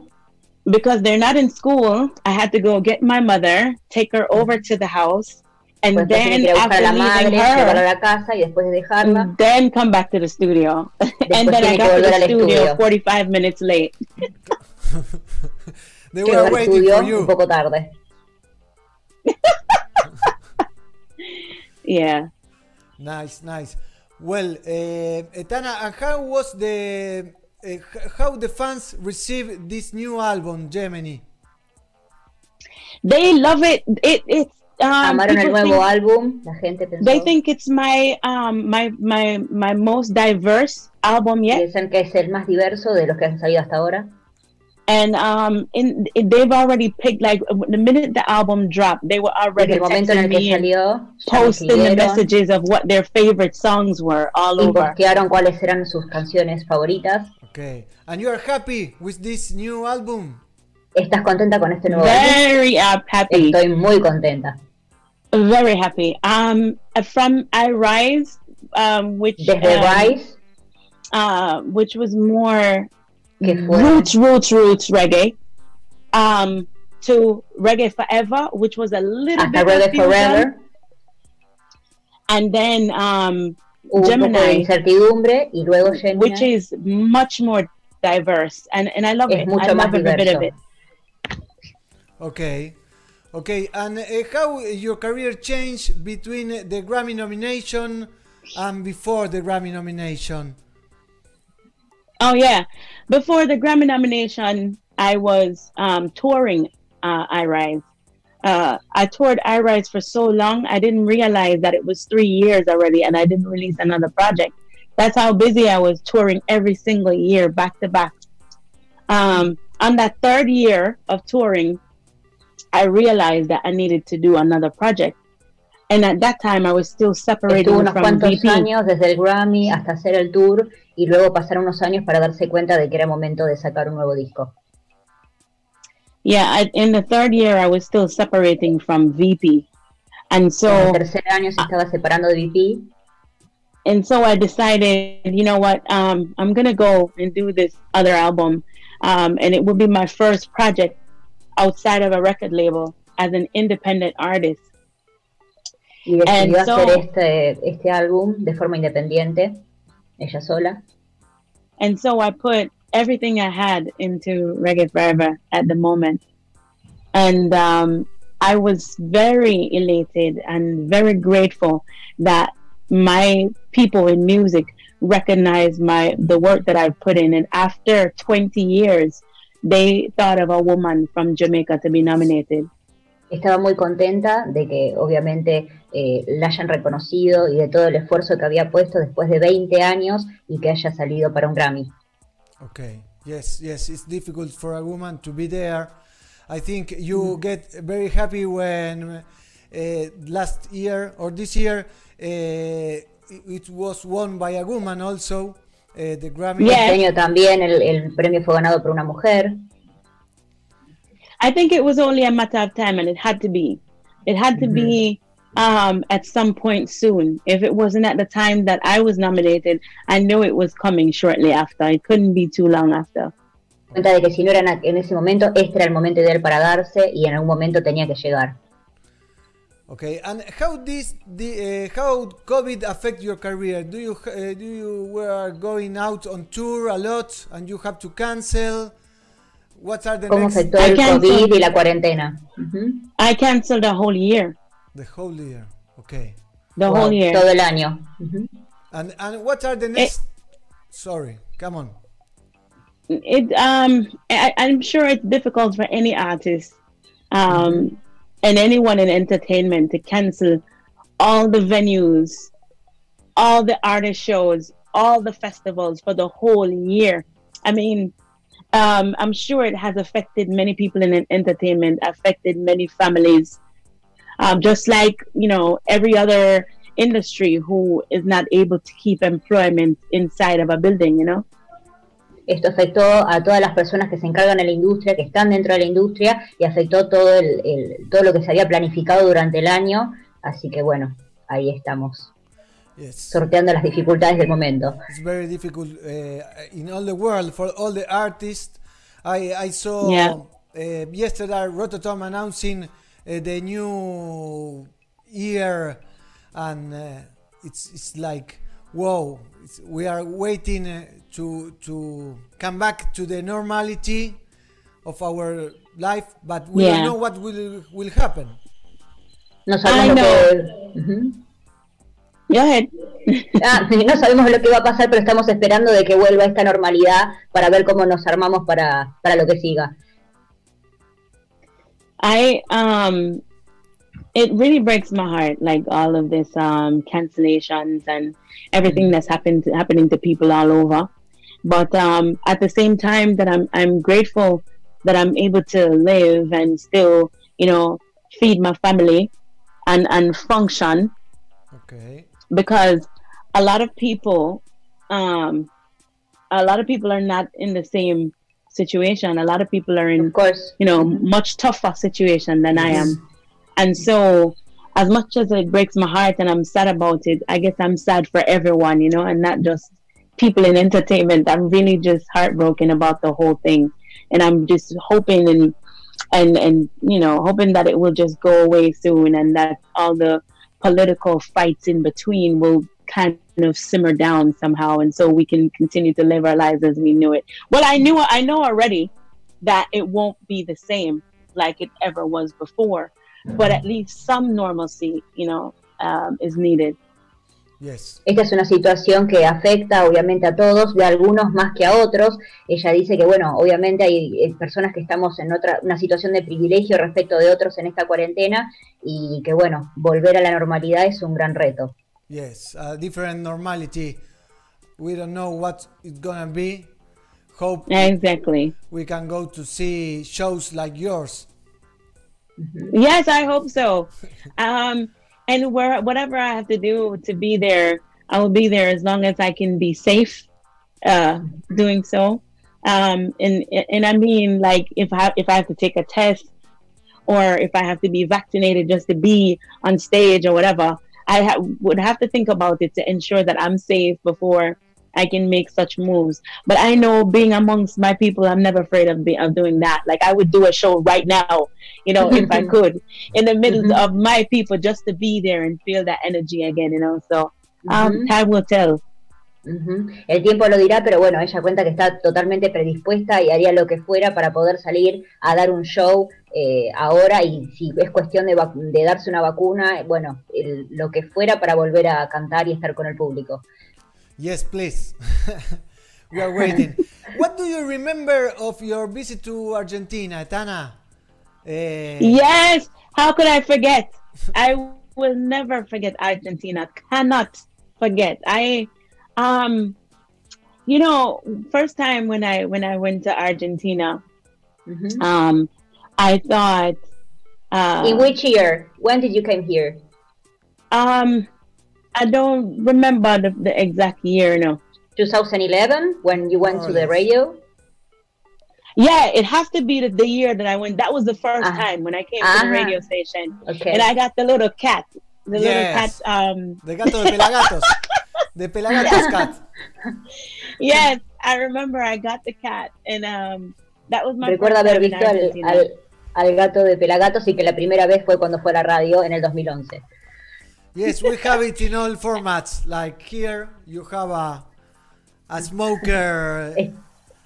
because they're not in school, I had to go get my mother, take her over to the house, and Pues then que ir a after la madre, a her, la casa y después de dejarla, then come back to the studio. and then tiene I got to the studio estudio. 45 minutes late. They were waiting for un you. poco tarde. Yeah. Nice, nice. Well, uh, Etana, and how was the uh, h- how the fans received this new album, Gemini? They love it. It it's um Amaron el nuevo think- álbum, la gente pensó. they think it's my um my my my most diverse album yet. piensan que es el más diverso de los que han salido hasta ahora. And um in they've already picked like the minute the album dropped, they were already el momento en el que salió, posting the messages of what their favorite songs were all y over. postearon cuáles eran sus canciones favoritas. Okay, and you are happy with this new album? ¿Estás contenta con este nuevo álbum? Very uh, happy, Estoy muy contenta. Very happy. Um, from I Rise, um, which Desde um, Rise, uh, which was more roots, roots, roots reggae, um, to Reggae Forever, which was a little hasta bit Reggae Forever, and then um, hubo un poco de Gemini, incertidumbre y luego which is much more diverse, and and I love es it. I mucho más love every bit of it. Okay, okay, and uh, how your career changed between the Grammy nomination and before the Grammy nomination? Oh yeah, before the Grammy nomination, I was um, touring uh, I Rise. Uh, I toured I Rise for so long, I didn't realize that it was three years already, and I didn't release another project. That's how busy I was touring every single year, back to back. Um, on that third year of touring, I realized that I needed to do another project. And at that time, I was still separating Estuvo unos from cuantos VP. años desde el Grammy hasta hacer el tour y luego pasaron unos años para darse cuenta de que era momento de sacar un nuevo disco. Yeah, I, in the third year, I was still separating from VP, and En so el tercer año se estaba separando de VP and so I decided, you know what, um, I'm gonna go and do this other album, um, and it will be my first project outside of a record label as an independent artist. y decidió And so- hacer este, este álbum de forma independiente, ella sola. And so I put everything I had into Reggae Forever at the moment. And um, I was very elated and very grateful that my people in music recognized my the work that I've put in. And after 20 years, they thought of a woman from Jamaica to be nominated. Estaba muy contenta de que obviamente eh, la hayan reconocido y de todo el esfuerzo que había puesto después de 20 años y que haya salido para un Grammy. Okay. Yes, yes, it's difficult for a woman to be there. I think you get very happy when uh, last year or this year uh, it it was won by a woman also. Uh, the Grammy. Yeah. Este año también el, el premio fue ganado por una mujer. I think it was only a matter of time, and it had to be. It had to be um, at some point soon. If it wasn't at the time that I was nominated, I knew it was coming shortly after. It couldn't be too long after. Cuenta de que si no era en ese momento, este era el momento ideal para darse y en algún momento tenía que llegar. Okay, and how this the uh, how COVID affect your career? Do you uh, do you were going out on tour a lot and you have to cancel? What are the ¿Cómo next? afectó el COVID y la cuarentena? Ujú. I canceled the whole year. The whole year. Okay. The Wow, whole year. Todo el año. Ujú. And and what are the next? Sorry, come on. it um I, i'm sure it's difficult for any artist um and anyone in entertainment to cancel all the venues all the artist shows all the festivals for the whole year. I mean um i'm sure it has affected many people in entertainment affected many families. Um, just like you know every other industry who is not able to keep employment inside of a building you know Esto afectó a todas las personas que se encargan de la industria, que están dentro de la industria, y afectó todo, el, el- todo lo que se había planificado durante el año. Así que bueno, ahí estamos, Yes. sorteando las dificultades del momento. It's very difficult uh, in all the world for all the artists. I I saw Yeah. uh, yesterday Rototom announcing uh, the new year, and uh, it's it's like wow. We are waiting uh, to to come back to the normality of our life, but we Yeah. don't know what will will happen. No I sabemos lo know. que... Go ahead Ah, no sabemos lo que va a pasar, pero estamos esperando de que vuelva esta normalidad para ver cómo nos armamos para, para lo que siga. I um it really breaks my heart like all of this um cancellations and everything that's happened happening to people all over. But um at the same time that I'm I'm grateful that I'm able to live and still, you know, feed my family and and function Okay. because a lot of people um a lot of people are not in the same situation. A lot of people are in Of course. you know, much tougher situation than I am. And so, as much as it breaks my heart and I'm sad about it, I guess I'm sad for everyone, you know, and not just people in entertainment. I'm really just heartbroken about the whole thing. And I'm just hoping and, and, and, you know, hoping that it will just go away soon and that all the political fights in between will kind of simmer down somehow. And so we can continue to live our lives as we knew it. Well, I knew, I know already that it won't be the same like it ever was before but at least some normalcy you know um, is needed Yes. Esta es una situación que afecta obviamente a todos, de algunos más que a otros. Ella dice que, bueno, obviamente hay eh, personas que estamos en otra una situación de privilegio respecto de otros en esta cuarentena y que, bueno, volver a la normalidad es un gran reto. Yes, a different normality. We don't know what it's gonna be. Hope exactly we can go to see shows like yours. Yes i hope so. Um and where whatever i have to do to be there i will be there as long as i can be safe uh doing so. Um and and i mean like if i if i have to take a test or if i have to be vaccinated just to be on stage or whatever i ha- would have to think about it to ensure that i'm safe before I can make such moves. But I know being amongst my people, I'm never afraid of, be, of doing that. Like I would do a show right now, you know, if I could, in the middle Mhm. of my people, just to be there and feel that energy again, you know. So um, Ujú. time will tell. Ujú. El tiempo lo dirá, pero bueno, ella cuenta que está totalmente predispuesta y haría lo que fuera para poder salir a dar un show eh, ahora y si es cuestión de, vac- de darse una vacuna, bueno, el- lo que fuera para volver a cantar y estar con el público. Yes, please. we are waiting. what do you remember of your visit to Argentina, Tana? Eh, Yes, how could I forget? I will never forget Argentina. Cannot forget. I um you know, first time when I when I went to Argentina, Ujú. um I thought uh In which year? When did you come here? um I don't remember the, the exact year no. 2011 when you went More to the radio? Yeah, it has to be the, the year that I went. That was the first Ah. time when I came to the Aha. radio station. Okay. And I got the little cat The Yes. little cat. Um, De gato de pelagatos. de pelagatos cat. yes, I remember I got the cat, and um, that was my. Recuerdo first haber visto al, al, al gato de Pelagatos y que la primera vez fue cuando fue a la radio en el 2011. Yes, we have it in all formats. Like here, you have a a smoker,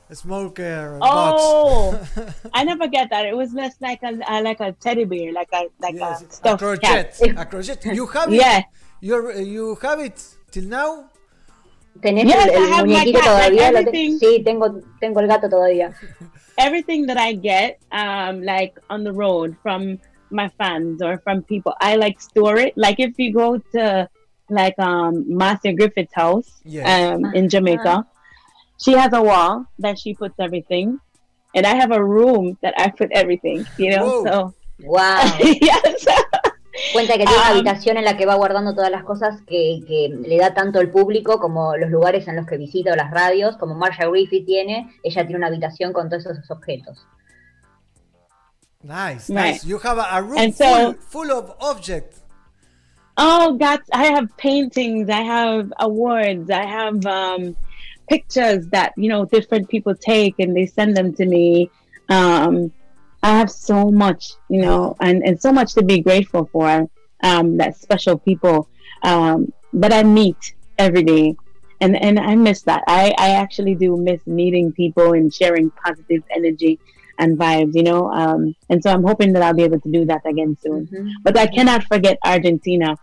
a smoker Oh, box. I never get that. It was less like a, a like a teddy bear, like a like Yes, a a stuffed crochet, cat. a crochet. You have it. Yeah. You're, you have it till now. ¿Tenés Yes, el, el I have my muñequito cat, todavía? like te- everything. Sí, tengo, tengo el gato todavía. Everything that I get, um, like on the road from my fans or from people, I like store it. Like if you go to like um Marcia Griffith's house Yes. um in Jamaica, she has a wall that she puts everything, and I have a room that I put everything. You know, Whoa. so Wow. yes. Cuenta que tiene una Um, habitación en la que va guardando todas las cosas que, que le da tanto el público como los lugares en los que visita o las radios, como Marsha Griffith tiene, ella tiene una habitación con todos esos objetos. Nice, Right. nice. You have a, room And so- full, full of objects. Oh, God! I have paintings. I have awards. I have um, pictures that you know different people take, and they send them to me. Um, I have so much, you know, and, and so much to be grateful for. Um, that special people um, that I meet every day, and and I miss that. I I actually do miss meeting people and sharing positive energy and vibes, you know. Um, and so I'm hoping that I'll be able to do that again soon. But I cannot forget Argentina.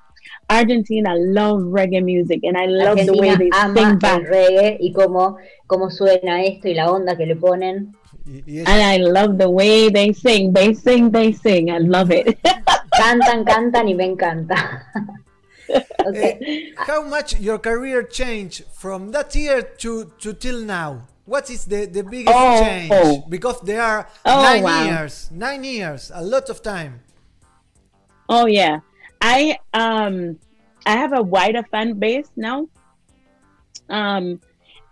Argentina love reggae music, and I love the way Argentina they ama sing el back. reggae y cómo, cómo suena esto y la onda que le ponen. Y- y And I love the way they sing. They sing, they sing. I love it. Cantan, cantan y me encanta. Okay. Eh, how much your career changed from that year to, to till now? What is the, the biggest Oh. change? Because there are Oh, nine wow. years, nine years, a lot of time. oh yeah, I um I have a wider fan base now. Um,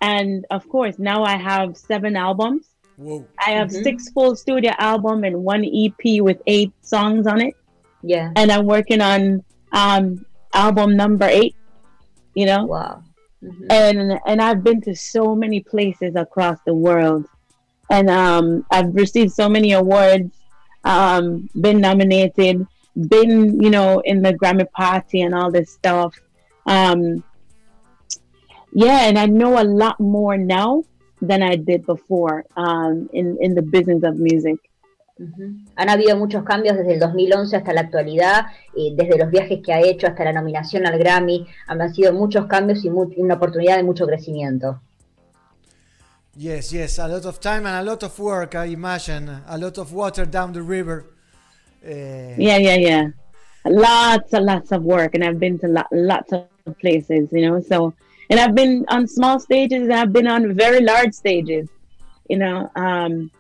and of course now I have seven albums. Whoa. I have Mhm. six full studio album and one EP with eight songs on it. Yeah. and I'm working on um album number eight. You know, Wow. Mhm. and and I've been to so many places across the world, and um I've received so many awards, um, been nominated, been you know in the Grammy party and all this stuff. Um, yeah, and I know a lot more now than I did before um, in in the business of music. Han habido muchos cambios desde el 2011 hasta la actualidad, y desde los viajes que ha hecho hasta la nominación al Grammy. Han sido muchos cambios y mu- y una oportunidad de mucho crecimiento. Yes, yes, a lot of time and a lot of work, I imagine. A lot of water down the river. Eh, Yeah, yeah, yeah. Lots and lots of work, and I've been to lo- lots of places, you know. So, and I've been on small stages, and I've been on very large stages, you know. Um,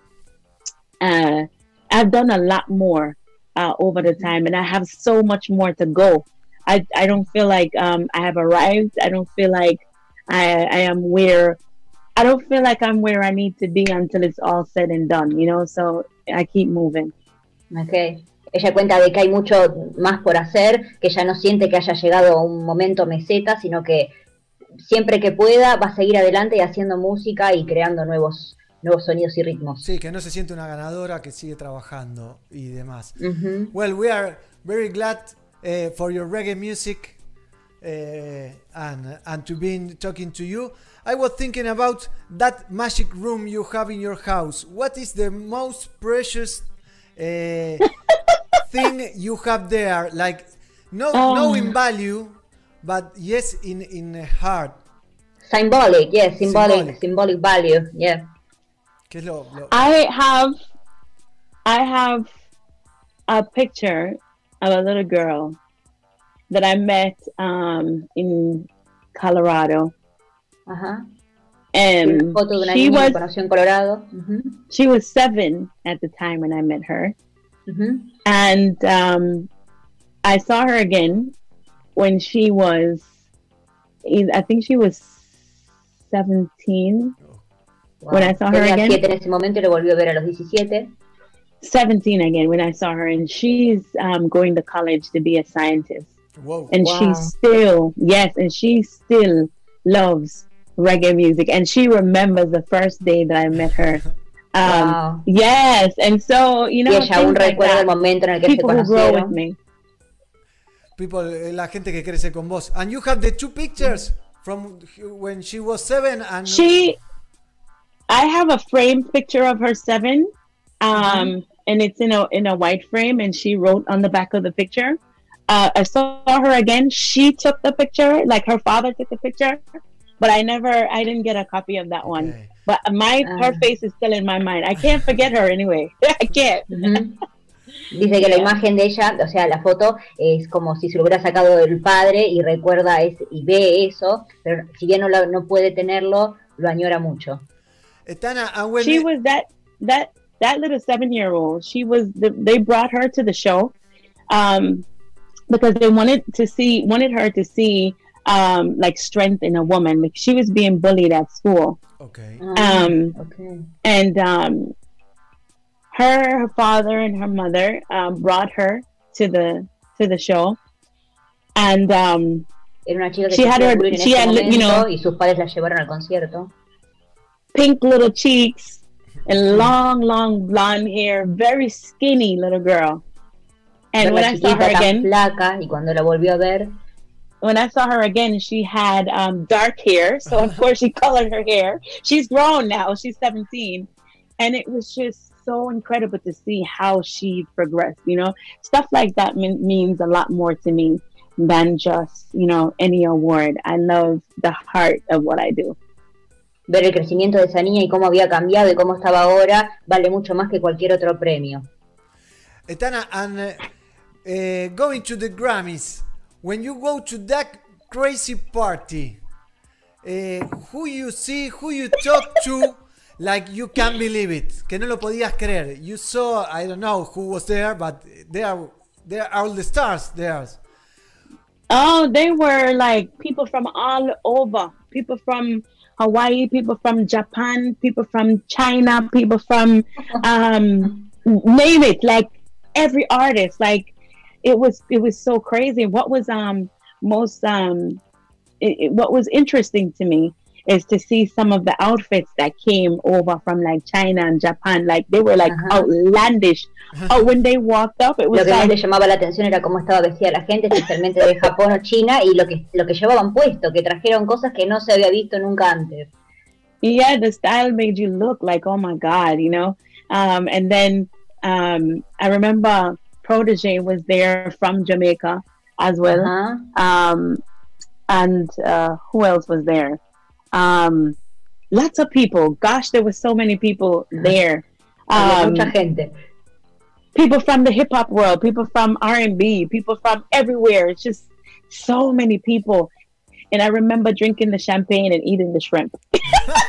uh, I've done a lot more uh, over the time, and I have so much more to go. I I don't feel like um, I have arrived. I don't feel like I I am where. I don't feel like I'm where I need to be until it's all said and done, you know. So I keep moving. Ok. Ella cuenta de que hay mucho más por hacer, que ya no siente que haya llegado a un momento meseta, sino que siempre que pueda va a seguir adelante y haciendo música y creando nuevos, nuevos sonidos y ritmos. Sí, que no se siente una ganadora, que sigue trabajando y demás. Well, we are very glad uh, for your reggae music uh, and and to be talking to you. I was thinking about that magic room you have in your house. What is the most precious uh, thing you have there? Like, no, no in value, but yes, in in heart. Symbolic, yes, symbolic, Symbolic. symbolic value, yeah. ¿Qué es lo, lo- I have I have a picture of a little girl that I met um, in Colorado. Ajá. And foto de una she niña was conoció en Colorado. Ujú, she was seven at the time when I met her. ujú. And um, I saw her again when she was I think she was 17 Wow. When I saw her Tenía again? siete en ese momento y lo volvió a ver a los 17. 17 again when I saw her, and she's um, going to college to be a scientist. Whoa. and Wow. she still yes and she still loves reggae music and she remembers the first day that i met her um Wow. yes and so you Y know ella aún things like recuerda el momento en el que se people grow with conocieron. me People, eh, la gente que crece con vos. And you have the two pictures from when she was seven and she i have a framed picture of her seven um and it's in a in a white frame and she wrote on the back of the picture uh, i saw her again she took the picture like her father took the picture but i never i didn't get a copy of that one Okay. but my her Ah. face is still in my mind i can't forget her anyway i can't Ujú. Dice que la imagen de ella, o sea, la foto es como si se lo hubiera sacado el padre y recuerda es, y ve eso, pero si bien no, lo- no puede tenerlo, lo añora mucho. And when she was that that that little seven year old she was the, they brought her to the show um because they wanted to see wanted her to see um like strength in a woman like she was being bullied at school Okay. um Okay. and um her her father and her mother um brought her to the to the show and um Era una chica que She had her- bullying she had, you know- y sus padres la llevaron al concierto. Pink little cheeks and long, long blonde hair, very skinny little girl. And when I saw her again, flaca, y cuando la a ver, when I saw her again, she had um, dark hair. So of course she colored her hair. She's grown now. She's 17. And it was just so incredible to see how she progressed. You know, stuff like that mean, means a lot more to me than just, you know, any award. I love the heart of what I do. Ver el crecimiento de esa niña y cómo había cambiado y cómo estaba ahora, vale mucho más que cualquier otro premio. Eh, Tana, and uh, uh, going to the Grammys, when you go to that crazy party, uh, who you see, who you talk to, like you can't believe it, que no lo podías creer. You saw, I don't know who was there, but there are, there are all the stars there. Oh, they were like people from all over. People from Hawaii, people from Japan, people from China, people from um name it, like every artist. Like it was it was so crazy. What was um most um it, it- what was interesting to me is to see some of the outfits that came over from like China and Japan. Like they were like Uh-huh. outlandish. oh, when they walked up, it Lo was que más like le llamaba la atención era cómo estaba vestida la gente, especialmente de Japón o China, y lo que, lo que llevaban puesto, que trajeron cosas que no se había visto nunca antes. yeah the style made you look like oh my god you know um and then um i remember protege was there from jamaica as well Ajá. um and uh who else was there um lots of people gosh there was so many people there um mucha gente. people from the hip hop world people from r&b people from everywhere it's just so many people and i remember drinking the champagne and eating the shrimp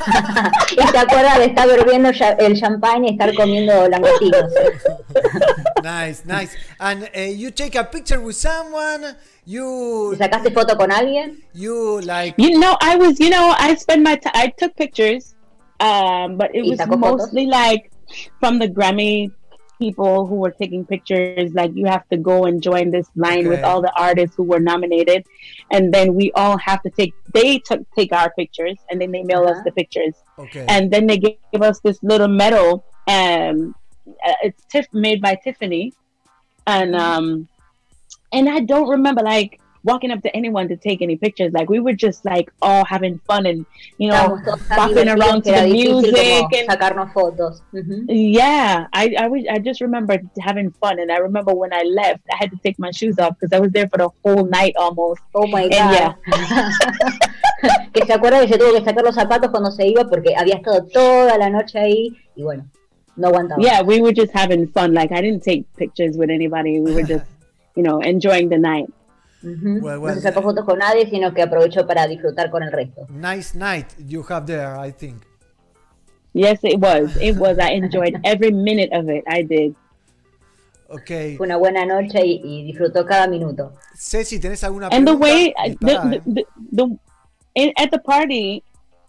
y se acuerda de estar bebiendo el champán y estar comiendo langostinos. nice, nice. And uh, you take a picture with someone, you, sacaste foto con alguien? you like, You know, I was, you know, I spent my time, I took pictures, um, but it was sacó fotos. mostly like from the Grammy people who were taking pictures. Like, you have to go and join this line with all the artists who were nominated, and then we all have to take. They took take our pictures, and then they mail us Uh-huh. the pictures, okay. and then they gave us this little medal. Um, uh, it's Tiff made by Tiffany, and um, and I don't remember like walking up to anyone to take any pictures. Like we were just like all having fun and you know bopping around to the music and sacarnos fotos. Ujú. yeah. I I, was, I just remember having fun and I remember when I left, I had to take my shoes off because I was there for the whole night almost. Oh my And god. yeah. que se acuerda que se tuvo que sacar los zapatos cuando se iba porque había estado toda la noche ahí y bueno, no aguantaba. Yeah, we were just having fun. Like I didn't take pictures with anybody. We were just you know enjoying the night. Ujú. Well, no well, se sacó fotos con nadie, sino que aprovechó para disfrutar con el resto. nice night you have there, I think. Yes, it was. It was. I enjoyed every minute of it. I did. Okay. Fue una buena noche y, y disfrutó cada minuto. Ceci, ¿tenés alguna and the pregunta? way Y the, pará, the, eh. the, the in, at the party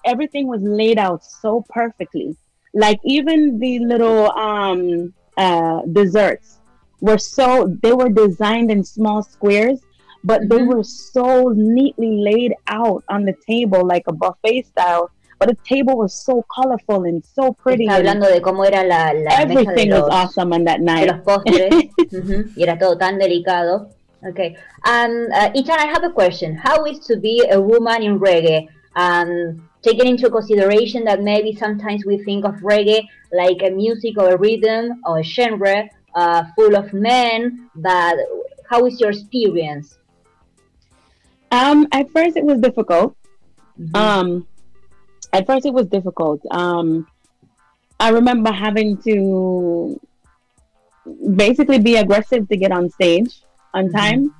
everything was laid out so perfectly like even the little um uh desserts were so they were designed in small squares but they were so neatly laid out on the table like a buffet style. But the table was so colorful and so pretty. Está hablando de cómo era la, la mesa de everything was los, awesome on that de night. los postres y era todo tan delicado. Okay. Um, uh, Ichan, I have a question. How is to be a woman in reggae? Um, taking into consideration that maybe sometimes we think of reggae like a music or a rhythm or a genre uh, full of men, but how is your experience? Um, at first it was difficult. Um, at first it was difficult. Um, I remember having to basically be aggressive to get on stage on time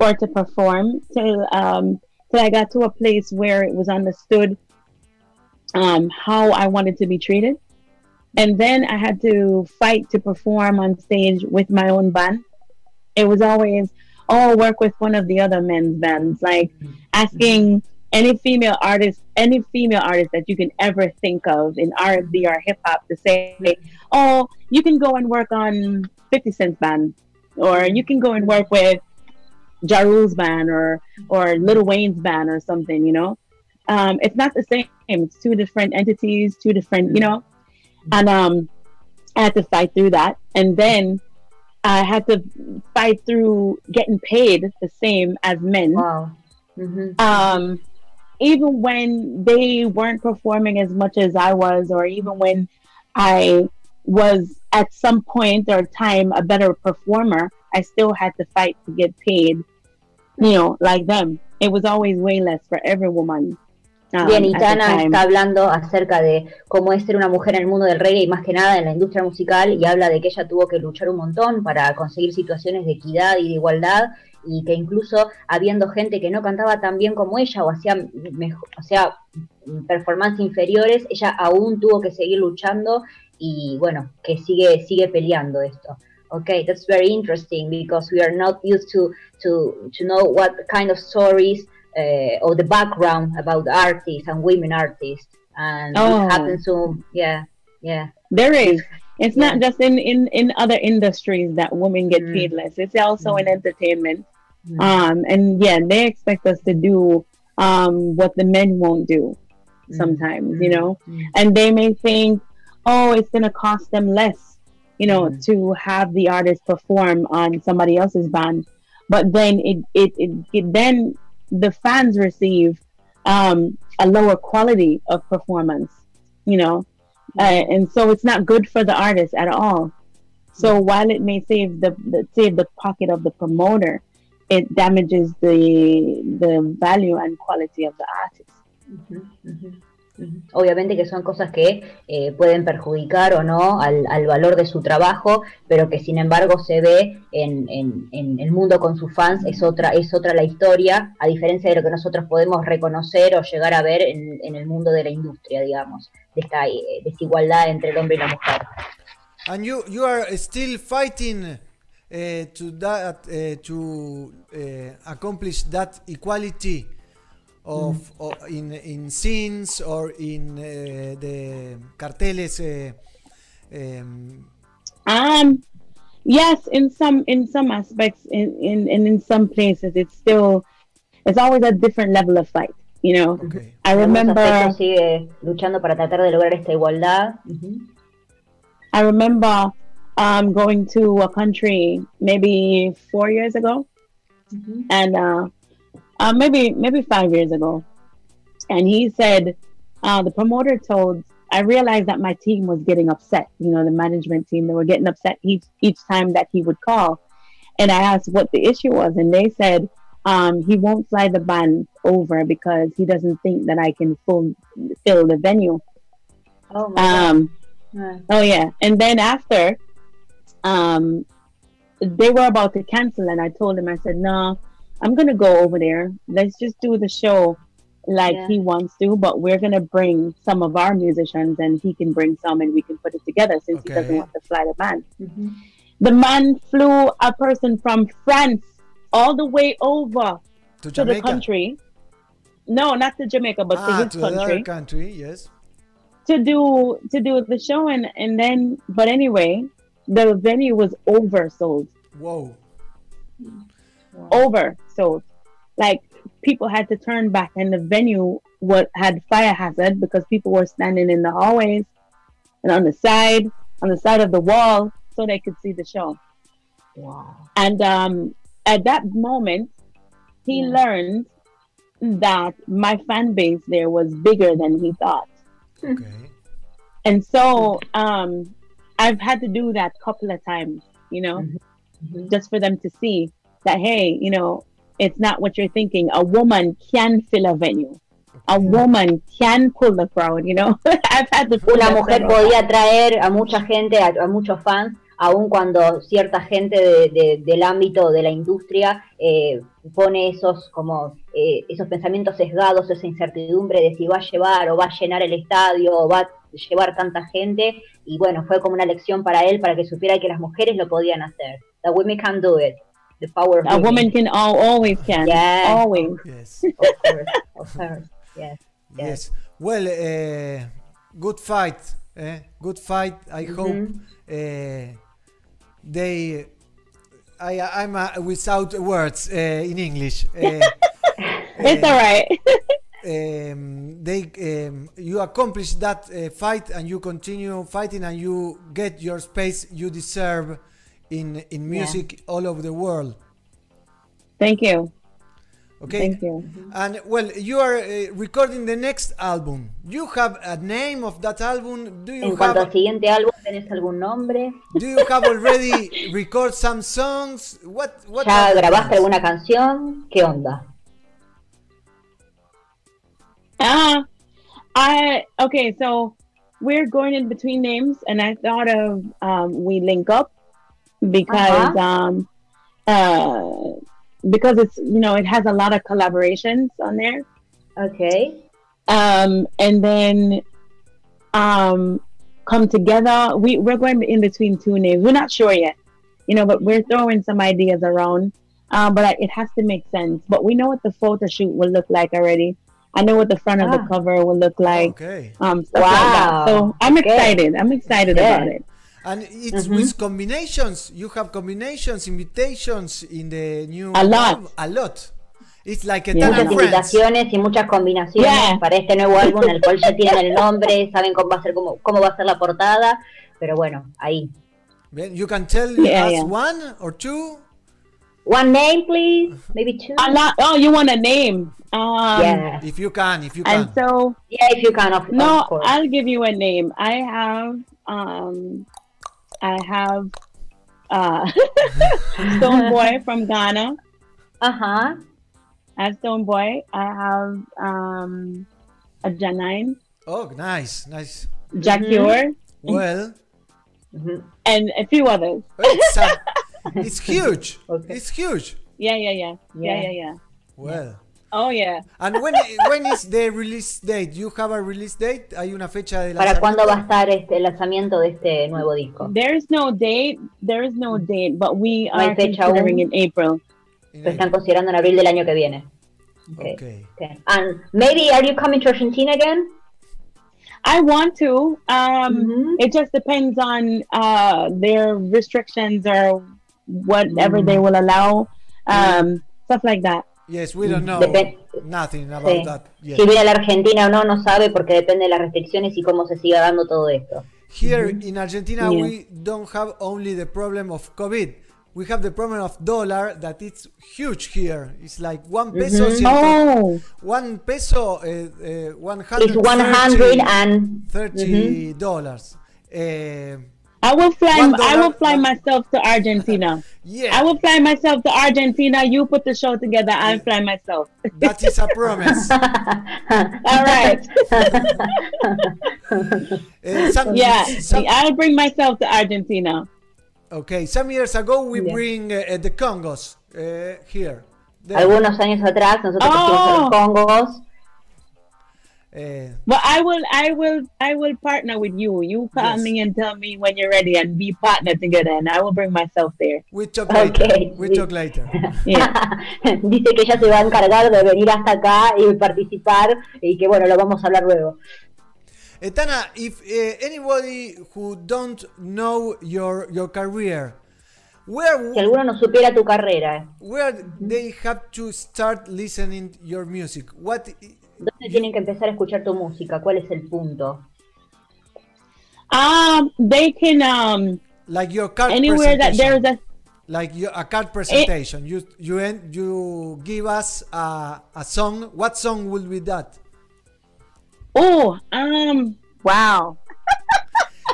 or to perform till um till I got to a place where it was understood um how I wanted to be treated. And then I had to fight to perform on stage with my own band. It was always, oh, work with one of the other men's bands, like asking any female artist, any female artist that you can ever think of in R&B or hip hop to say, oh, you can go and work on 50 Cent's band, or you can go and work with Ja Rule's band or or Little Wayne's band or something, you know. Um, it's not the same. It's two different entities, two different, you know. And um, I had to fight through that, and then I had to fight through getting paid the same as men. Wow. Mhm. Um, even when they weren't performing as much as I was, or even when I was at some point or time a better performer, I still had to fight to get paid, you know, like them. It was always way less for every woman. Um, Bien, y Tana está hablando acerca de cómo es ser una mujer en el mundo del reggae y más que nada en la industria musical y habla de que ella tuvo que luchar un montón para conseguir situaciones de equidad y de igualdad y que incluso habiendo gente que no cantaba tan bien como ella o hacía mejor, o sea, performances inferiores, ella aún tuvo que seguir luchando y bueno, que sigue sigue peleando esto. Okay, that's very interesting because we are not used to to to know what kind of stories uh, or the background about artists and women artists, and Oh. it happens to yeah, yeah. There is. It's not just in, in, in other industries that women get mm. paid less. It's also mm. in entertainment. Mm. Um, and yeah, they expect us to do um, what the men won't do sometimes, you know. And they may think, oh, it's going to cost them less, you know, to have the artist perform on somebody else's band. But then it, it, it, it then the fans receive um, a lower quality of performance, you know, uh, and so it's not good for the artist at all. So while it may save the, the save the pocket of the promoter, it damages the the value and quality of the artist. Ujú, ujú. Obviamente que son cosas que eh, pueden perjudicar o no al, al valor de su trabajo, pero que sin embargo se ve en, en- el mundo con sus fans, es otra, es otra la historia, a diferencia de lo que nosotros podemos reconocer o llegar a ver en, en el mundo de la industria, digamos, de esta eh, desigualdad entre el hombre y la mujer. And you you are still fighting uh, to to accomplish that equality of, of in in scenes or in uh, the carteles. Uh, um, Um, yes, in some in some aspects, in in and in some places, it's still it's always a different level of fight. You know, I En algunos remember. aspectos sigue luchando para tratar de lograr esta igualdad. Ujú. I remember um, going to a country maybe four years ago, and uh, uh, maybe maybe five years ago, and he said uh, the promoter told. I realized that my team was getting upset. You know, the management team they were getting upset each each time that he would call, and I asked what the issue was, and they said um, he won't fly the band over because he doesn't think that I can full, fill the venue. Oh, my God. Um, Ah. Oh yeah, and then after, um, they were about to cancel, and I told him, I said, "No, I'm gonna go over there. Let's just do the show like Yeah. he wants to, but we're gonna bring some of our musicians, and he can bring some, and we can put it together since he doesn't want to fly the band." The man flew a person from France all the way over to to the country. No, not to Jamaica, but to ah, his to the country country. Yes. to do to do the show and and then but anyway the venue was oversold Whoa. Wow. Oversold. Like people had to turn back, and the venue what had fire hazard because people were standing in the hallways and on the side, on the side of the wall, so they could see the show. Wow. And um, at that moment, he learned that my fan base there was bigger than he thought. Okay. And so um, I've had to do that couple of times, you know, Mm-hmm. just for them to see that, hey, you know, it's not what you're thinking. A woman can fill a venue. A woman can pull the crowd, you know. I've had to pull Una that mujer podía atraer a mucha gente, a, a muchos fans, aun cuando cierta gente de- de- del ámbito de la industria eh, pone esos como eh, esos pensamientos sesgados, esa incertidumbre de si va a llevar o va a llenar el estadio o va a llevar tanta gente y bueno, fue como una lección para él para que supiera que las mujeres lo podían hacer. The women can do it. The power of A women. woman can al- always can. Yes. Always. Yes. Of course, of course. Yes. Yes. Well, uh, good fight. Eh? Good fight. I Mm-hmm. hope uh, they. I, I'm uh, without words uh, in English. Uh, It's all right. um, they um, you accomplish that uh, fight and you continue fighting and you get your space you deserve in in music all over the world. Thank you. Okay. Thank you. And well, you are uh, recording the next album. You have a name of that album? Do you En cuanto have? al siguiente álbum, ¿tenés algún nombre? Do you have already record some songs? What? What? ¿Ya are the grabaste plans? alguna canción? ¿Qué onda? Ah, I okay. So we're going in between names, and I thought of um, we link up because Uh-huh. um, uh, because it's you know it has a lot of collaborations on there. Okay. Um, and then um, come together. We we're going in between two names. We're not sure yet, you know, but we're throwing some ideas around. Um, but I, it has to make sense. But we know what the photo shoot will look like already. I know what the front of the Ah. cover will look like. Okay. Um, stuff like. Wow. So I'm Okay. excited. I'm excited Yeah. about it. And it's Mm-hmm. with combinations. You have combinations, invitations in the new A lot. album. A lot. It's like a Muchas of friends. invitaciones y muchas combinaciones Yeah. para este nuevo álbum, el cual ya tienen el nombre, saben cómo va a ser, cómo, cómo va a ser la portada, pero bueno, ahí. You can tell Yeah, us yeah. one or two. One name, please, maybe two. A lot. Oh, you want a name? Um, yeah, If you can, if you can. And so yeah, if you can, of, no, of course. I'll give you a name. I have um, I have uh, Stone Boy from Ghana. Ajá. I have Stone Boy. I have um, a Janine, oh, nice, nice. Jack Mm-hmm. Ure, Well, and a few others. it's, uh, it's huge. Okay. It's huge. Yeah, yeah, yeah, yeah, Yeah. yeah, yeah. Well. Oh yeah. And when when is the release date? You have a release date? ¿Hay una fecha de ¿Para cuándo va a estar este, el lanzamiento de este nuevo disco? There is no date. There is no date, but we No are fecha considering aún. in April. In Lo están considerando en abril del año que viene. Okay. Okay. okay. And maybe are you coming to Argentina again? I want to. Um, Mhm. It just depends on uh, their restrictions or whatever they will allow. Um, stuff like that. Yes, we don't know Depen- nothing about Sí. that yet. Si viene a la Argentina o no, no sabe porque depende de las restricciones y cómo se siga dando todo esto. Here in Argentina, Yeah. we don't have only the problem of COVID. We have the problem of dollar that it's huge here. It's like one peso, ciento- Oh, one peso, uh, uh, one hundred It's 100 and thirty dollars. Uh, I will fly. One I will fly myself to Argentina. yeah, I will fly myself to Argentina. You put the show together. I'll fly myself. that is a promise. All right. Uh, some, Yeah, some- I'll bring myself to Argentina. okay, some years ago we Yeah. bring uh, the Congos uh, here. The- Algunos años atrás nosotros Oh. fuimos los Congos. Uh, But I will. I will. I will partner with you. You call Yes. me and tell me when you're ready, and we partner together. And I will bring myself there. we talk later. Okay. We talk later. Yeah. Dice que ella se va a encargar de venir hasta acá y participar y que bueno, lo vamos a hablar luego. Etana, if uh, anybody who don't know your your career, Where, Si alguno no supiera tu carrera, where they have to start listening your music? What ¿dónde tienen que empezar a escuchar tu música? ¿Cuál es el punto? Um, they can um like your card anywhere that presentation. there's a like your, a card presentation. you you en- you give us a, a song. What song will be that? oh um wow.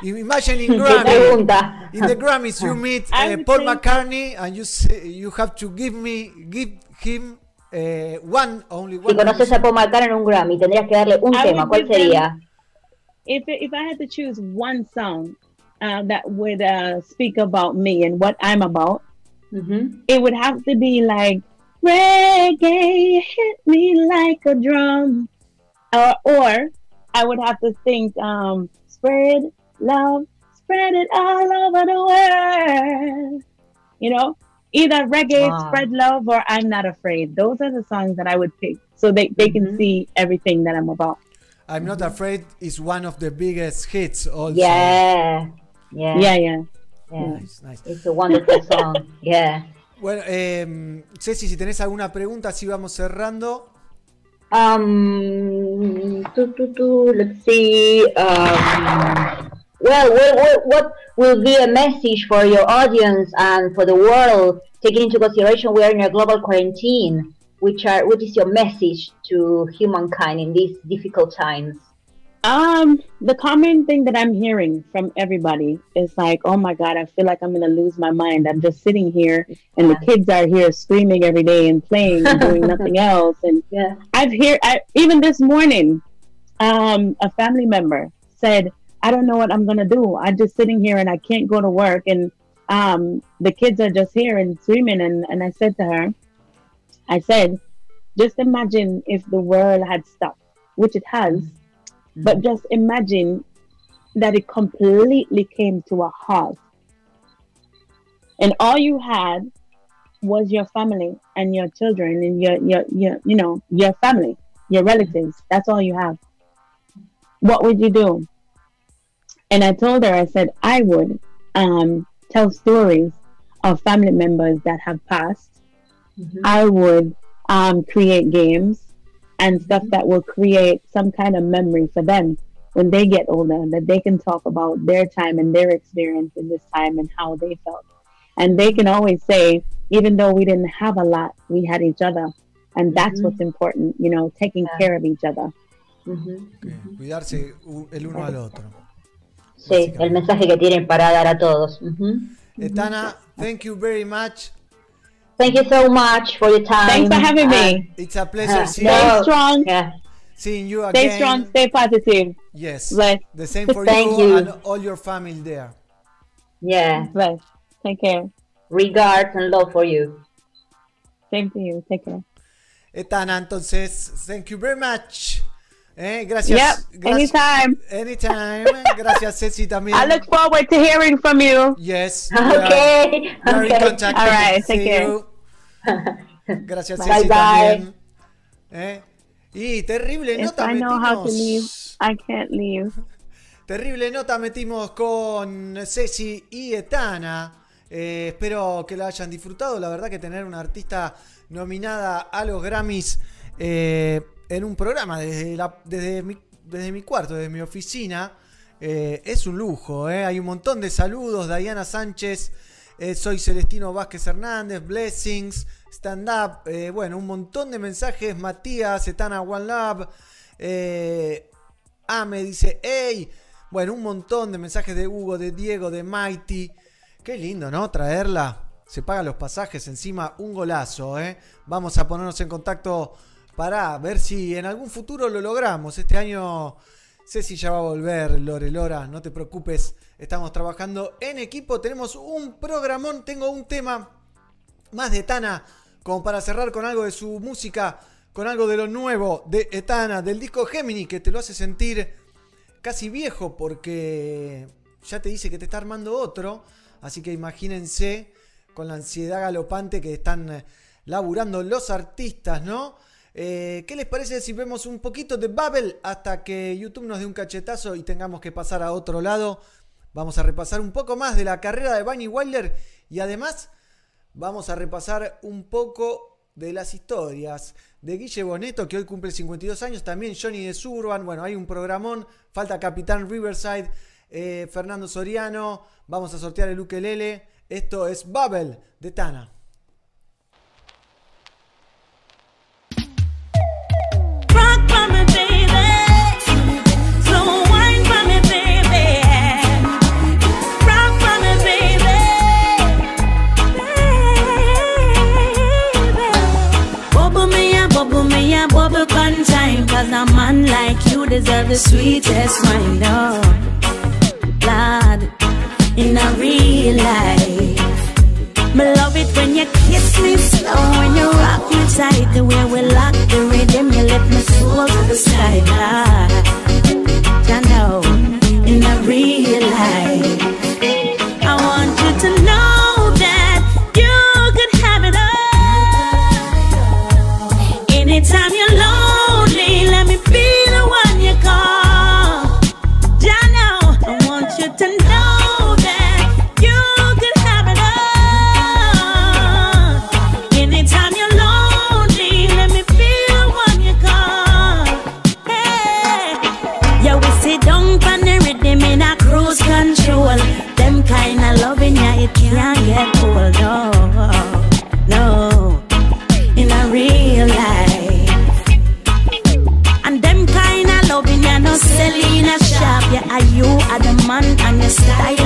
Imagine in Grammy, pregunta. in the Grammys you meet uh, Paul McCartney and you say, you have to give me give him uh, one only Si conoces a Paul McCartney en un Grammy, tendrías que darle un I tema. ¿Cuál sería? If if I had to choose one song uh, that would uh, speak about me and what I'm about, Ujú. it would have to be like reggae hit me like a drum, or or I would have to think um, spread love, spread it all over the world. You know, either reggae, Wow. spread love, or I'm not afraid. Those are the songs that I would pick, so they they can Mhm. see everything that I'm about. I'm not afraid is one of the biggest hits. Also. Yeah. Yeah. Yeah, yeah. yeah. Nice, nice. It's a wonderful song. Yeah. Bueno, eh, Ceci, si tenés alguna pregunta, así vamos cerrando. Um, tu, tu, tu, let's see. Um, well, well, what will be a message for your audience and for the world, taking into consideration we are in a global quarantine? Which are what is your message to humankind in these difficult times? Um, the common thing that I'm hearing from everybody is like, "Oh my God, I feel like I'm gonna lose my mind. I'm just sitting here, and the kids are here screaming every day and playing and doing nothing else." And Yeah. I've heard I, even this morning, um, a family member said, "I don't know what I'm gonna do. I'm just sitting here and I can't go to work, and um, the kids are just here and screaming." And and I said to her, I said, "Just imagine if the world had stopped, which it has." But just imagine that it completely came to a halt. And all you had was your family and your children and your, your, your you know, your family, your relatives. That's all you have. What would you do? And I told her, I said, I would um, tell stories of family members that have passed. I would um, create games and stuff that will create some kind of memory for them when they get older that they can talk about their time and their experience in this time and how they felt and they can always say even though we didn't have a lot we had each other and that's Mhm. what's important you know taking Yeah. care of each other Ujú. Que Cuidarse el uno al otro. Sí, el mensaje que tienen para dar a todos. Thank you very much. Thank you so much for your time. thanks for having me It's a pleasure Uh, seeing, stay no. strong Yeah. seeing you stay again. strong stay positive Yes. Bless. The same for Thank you, you. and all your family there. Yeah. bless take care Regards and love for you. same to you take care Etana, entonces, thank you very much. Eh, gracias. yep gracias- anytime Anytime. Gracias, Ceci, también. i look forward to hearing from you Yes. are- Okay. are okay. contact. All right, take care. you. Gracias, Bye, Ceci, bye. también. Eh, Y terrible if nota i know how to leave metimos. i can't leave Terrible nota metimos con Ceci y Etana. Eh, espero que la hayan disfrutado. La verdad que tener una artista nominada a los Grammys eh, en un programa desde, desde, mi, desde mi cuarto, desde mi oficina, eh, es un lujo. eh. Hay un montón de saludos. Diana Sánchez, eh, soy Celestino Vázquez Hernández, Blessings, Stand Up. eh, bueno, un montón de mensajes. Matías, Etana One Love. Eh, Ah, me dice, hey. Bueno, un montón de mensajes de Hugo, de Diego, de Mighty. Qué lindo, ¿no? Traerla. Se pagan los pasajes encima, un golazo. Vamos a ponernos en contacto para ver si en algún futuro lo logramos. Este año Ceci ya va a volver, Lore Lora, no te preocupes. Estamos trabajando en equipo, tenemos un programón, tengo un tema más de Etana, como para cerrar con algo de su música, con algo de lo nuevo de Etana, del disco Gemini, que te lo hace sentir casi viejo porque ya te dice que te está armando otro. Así que imagínense con la ansiedad galopante que están eh, laburando los artistas, ¿no? Eh, ¿Qué les parece si vemos un poquito de Babel hasta que YouTube nos dé un cachetazo y tengamos que pasar a otro lado? Vamos a repasar un poco más de la carrera de Bunny Wilder y además vamos a repasar un poco de las historias de Guille Boneto, que hoy cumple 52 años, también Johnny de Surban, bueno, hay un programón, falta Capitán Riverside, eh, Fernando Soriano, vamos a sortear el ukelele, esto es Bubble de Tana. Deserve the sweetest wine, oh. no Lord, in a real life. Me love it when you kiss me slow When you rock me tight The way we lock the rhythm You lift my soul to the sky, Lord I know, in a real life get old. No, no, in a real life. And them kind of loving, you no Selena shop. Yeah, are you are the man and your style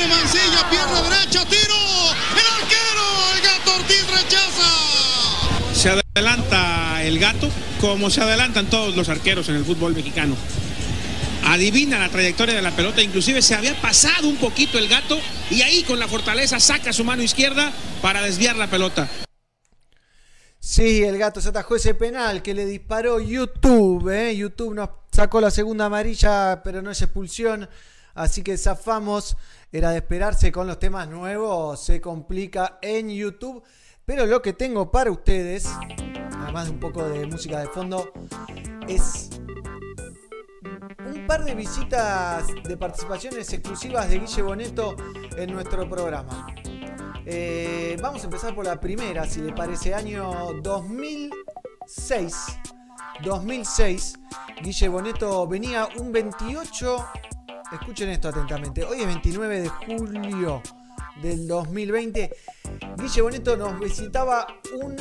Viene Mancilla, pierna derecha, tiro. El arquero, el gato Ortiz rechaza. Se adelanta el gato como se adelantan todos los arqueros en el fútbol mexicano. Adivina la trayectoria de la pelota, inclusive se había pasado un poquito el gato y ahí con la fortaleza saca su mano izquierda para desviar la pelota. Sí, el gato se atajó ese penal que le disparó YouTube. ¿eh? YouTube nos sacó la segunda amarilla, pero no es expulsión. Así que zafamos. Era de esperarse con los temas nuevos. Se complica en YouTube. Pero lo que tengo para ustedes, además de un poco de música de fondo, es un par de visitas de participaciones exclusivas de Guille Boneto en nuestro programa. Eh, vamos a empezar por la primera, si le parece, año 2006. 2006, Guille Boneto venía un 28, escuchen esto atentamente, hoy es 29 de julio del 2020, Guille Boneto nos visitaba un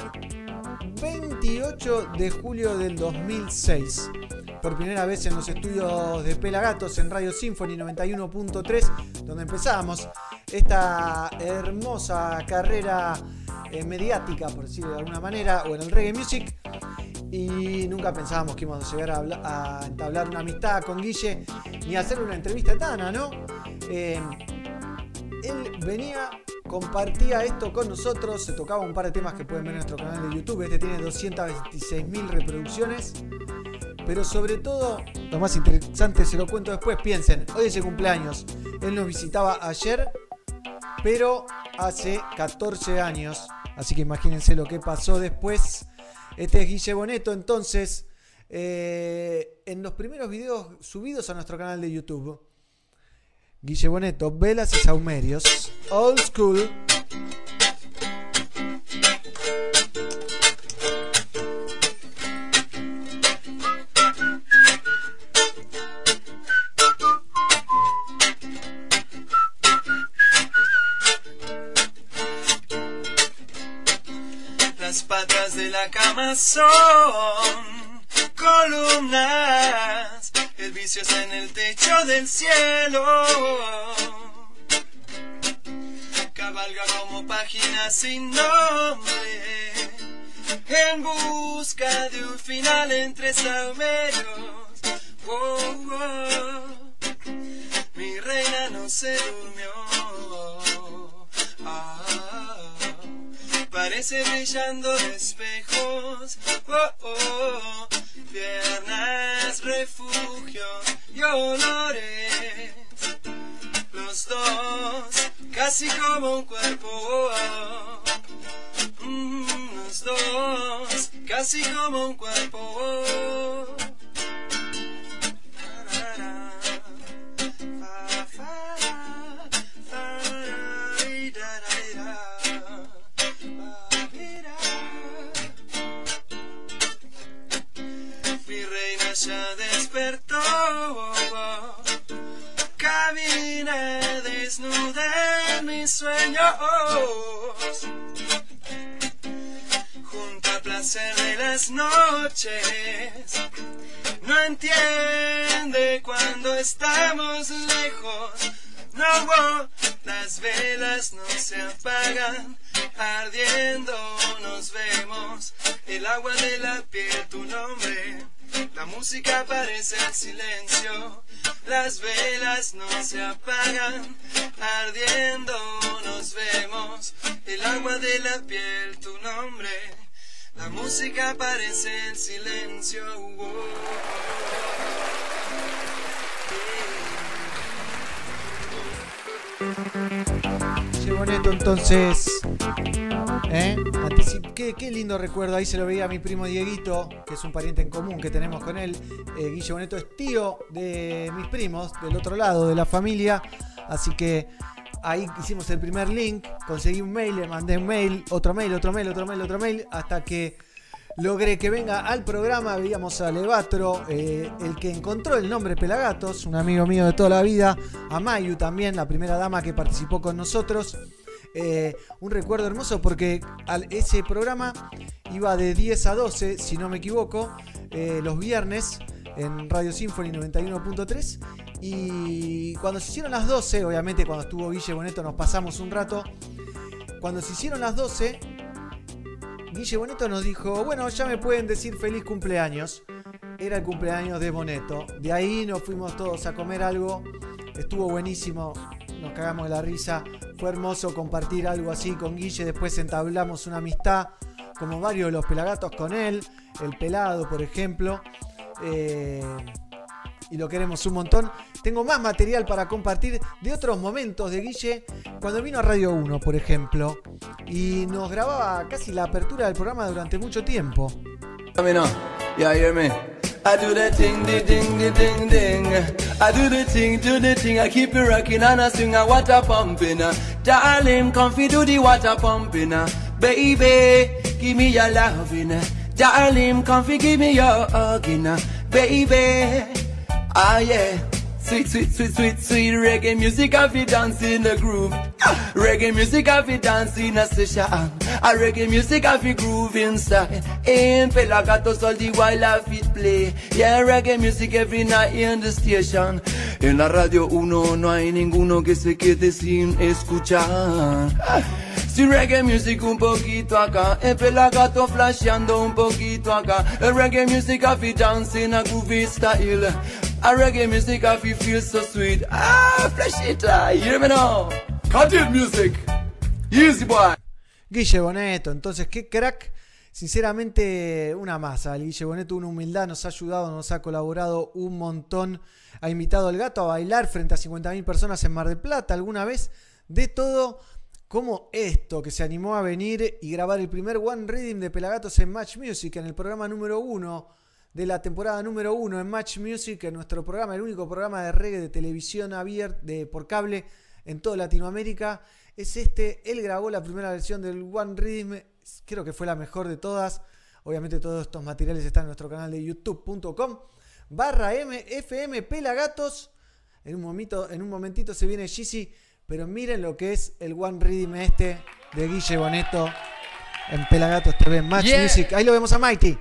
28 de julio del 2006 por primera vez en los estudios de Pelagatos en Radio Symphony 91.3, donde empezamos esta hermosa carrera eh, mediática, por decirlo de alguna manera, o en el reggae music. Y nunca pensábamos que íbamos a llegar a, entablar una amistad con Guille ni a hacer una entrevista Tana, ¿no? Eh, él venía, compartía esto con nosotros, se tocaba un par de temas que pueden ver en nuestro canal de YouTube. Este tiene 226.000 reproducciones. Pero sobre todo, lo más interesante se lo cuento después. Piensen, hoy es el cumpleaños. Él nos visitaba ayer, pero hace 14 años. Así que imagínense lo que pasó después. Este es Guille Boneto, entonces, eh, en los primeros videos subidos a nuestro canal de YouTube. Guille Boneto, Velas y Saumerios, Old School. La cama son columnas. El vicio está en el techo del cielo. Cabalga como páginas sin nombre. en busca de un final entre salmerios. Oh, oh. Mi reina no se durmió. Parece brillando espejos. Oh, oh. Piernas, refugio y olores. Los dos, casi como un cuerpo. Mm, los dos, casi como un cuerpo. Despertó, camina desnuda en mis sueños, junto al placer de las noches. No entiende cuando estamos lejos. No, las velas no se apagan, ardiendo nos vemos. El agua de la piel, tu nombre. La música parece el silencio. Las velas no se apagan, ardiendo nos vemos. El agua de la piel, tu nombre. La música parece el silencio. Boneto, entonces. ¿eh? Qué, qué lindo recuerdo. Ahí se lo veía a mi primo Dieguito, que es un pariente en común que tenemos con él. Eh, Guille Boneto es tío de mis primos, del otro lado de la familia. Así que ahí hicimos el primer link. Conseguí un mail, le mandé un mail, otro mail, otro mail, otro mail, otro mail. Hasta que logré que venga al programa. Veíamos a Levatro, eh, el que encontró el nombre Pelagatos, un amigo mío de toda la vida. A Mayu también, la primera dama que participó con nosotros. Eh, un recuerdo hermoso porque al- ese programa iba de 10 a 12, si no me equivoco, eh, los viernes en Radio Symphony 91.3. Y cuando se hicieron las 12, obviamente cuando estuvo Guille Boneto nos pasamos un rato. Cuando se hicieron las 12, Guille Boneto nos dijo, bueno, ya me pueden decir feliz cumpleaños. Era el cumpleaños de Boneto. De ahí nos fuimos todos a comer algo. Estuvo buenísimo. Nos cagamos de la risa. Fue hermoso compartir algo así con Guille. Después entablamos una amistad, como varios de los pelagatos con él. El pelado, por ejemplo. Eh, y lo queremos un montón. Tengo más material para compartir de otros momentos de Guille cuando vino a Radio 1, por ejemplo, y nos grababa casi la apertura del programa durante mucho tiempo. Baby, ah yeah. Sweet, sweet, sweet, sweet, sweet reggae music, I fi dance in the groove. Ah, reggae music, I fi dance in a session. A reggae music, I fi groove inside. In Pelagatos all the while I fit play. Yeah, reggae music every night in the station. En la radio uno no hay ninguno que se quede sin escuchar. Ah, si reggae music un poquito acá, el pelagato flasheando un poquito acá. El reggae music I fi dance in a groovy style. A reggae music I fi feel so sweet. Ah, flash it, ah, hear me now? Cut it music. Easy boy. Guille Boneto, entonces qué crack. Sinceramente, una masa. Guille Boneto, una humildad, nos ha ayudado, nos ha colaborado un montón. Ha invitado al gato a bailar frente a 50.000 personas en Mar del Plata alguna vez. De todo, como esto, que se animó a venir y grabar el primer One Reading de Pelagatos en Match Music, en el programa número uno de la temporada número uno en Match Music, en nuestro programa, el único programa de reggae de televisión abierta de, por cable en toda Latinoamérica. Es este, él grabó la primera versión del One Rhythm, creo que fue la mejor de todas. Obviamente todos estos materiales están en nuestro canal de youtube.com barra MFM Pelagatos. En un, momento, en un momentito se viene Yeezy, pero miren lo que es el One Rhythm este de Guille Boneto en Pelagatos TV, Match Yeah. Music. Ahí lo vemos a Mighty.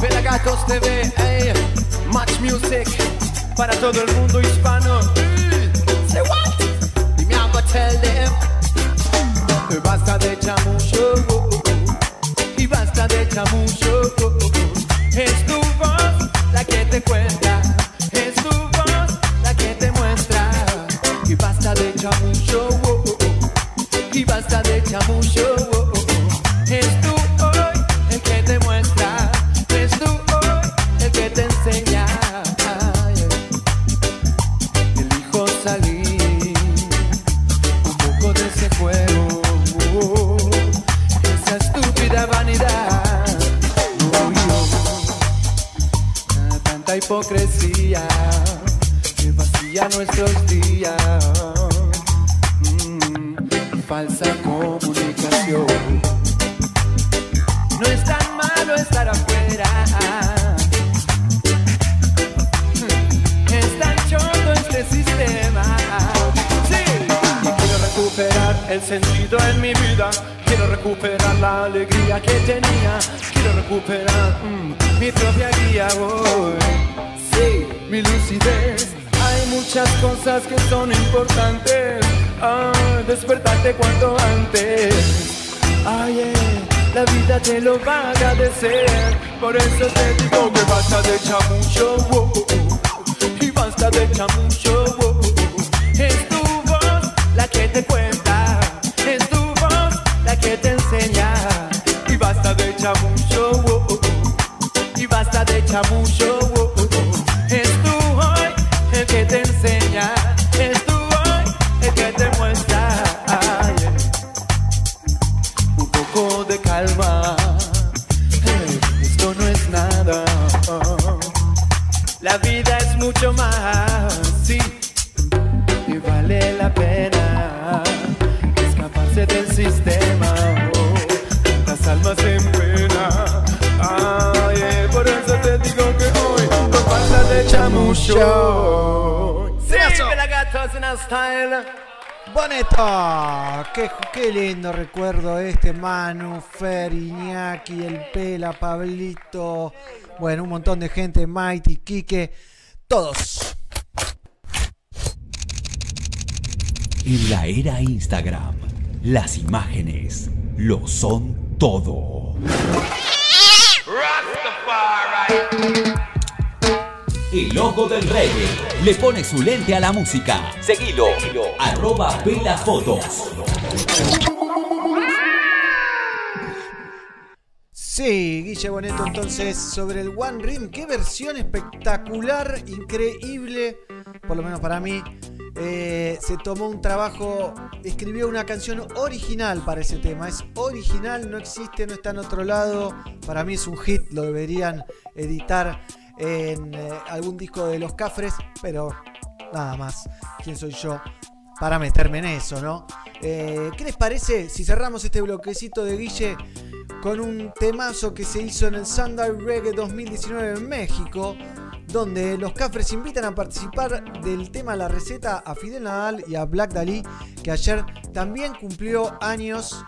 Pelagatos TV, ey, Match Music para todo el mundo hispano. Say what? Y me hago tell them. Basta de chamucho y basta de chamucho. Es tu voz la que te cuenta, es tu voz la que te muestra. Y basta de chamucho y basta de chamucho. Hipocresía que vacía nuestros días. Mm, falsa comunicación. No es tan malo estar afuera. El sentido en mi vida. Quiero recuperar la alegría que tenía. Quiero recuperar mm, mi propia guía. hoy. Sí, mi lucidez. Hay muchas cosas que son importantes. Ah, despertarte cuanto antes. Ay, eh, la vida te lo va a agradecer. Por eso te digo que basta de chamucho. oh, oh, oh, y basta de chamucho. oh, oh, oh. Es tu voz la que te. Basta style. Bonito, qué, qué lindo recuerdo este Manu, Fer, Iñaki, el Pela, Pablito, bueno, un montón de gente, Mighty, Quique, todos. En la era Instagram, las imágenes lo son todo. El ojo del reggae le pone su lente a la música. Seguilo, arroba Fotos. Sí, Guille Boneto, entonces, sobre el One Ring, qué versión espectacular, increíble, por lo menos para mí. Eh, se tomó un trabajo, escribió una canción original para ese tema. Es original, no existe, no está en otro lado. Para mí es un hit, lo deberían editar en eh, algún disco de los Cafres, pero nada más. ¿Quién soy yo para meterme en eso, no? Eh, ¿Qué les parece si cerramos este bloquecito de Guille con un temazo que se hizo en el Sunday Reggae 2019 en México? Donde los Cafres invitan a participar del tema La Receta a Fidel Nadal y a Black Dalí, que ayer también cumplió años.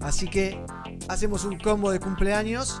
Así que hacemos un combo de cumpleaños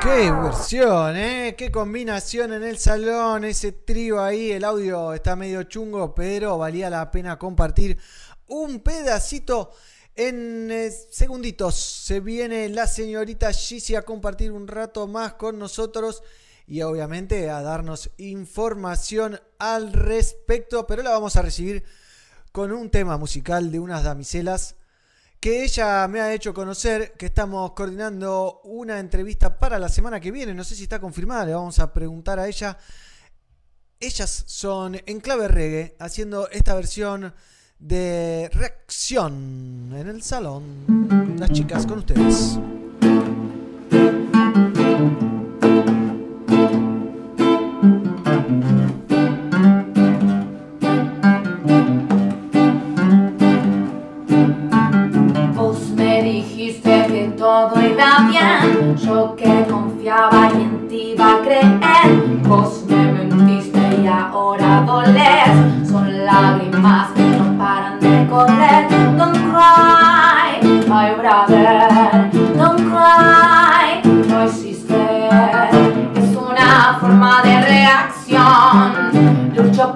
Qué versión, ¿eh? Qué combinación en el salón, ese trío ahí, el audio está medio chungo, pero valía la pena compartir un pedacito en eh, segunditos. Se viene la señorita Gizzy a compartir un rato más con nosotros y obviamente a darnos información al respecto, pero la vamos a recibir con un tema musical de unas damiselas que ella me ha hecho conocer, que estamos coordinando una entrevista para la semana que viene, no sé si está confirmada, le vamos a preguntar a ella. Ellas son en clave reggae, haciendo esta versión de reacción en el salón. Las chicas con ustedes.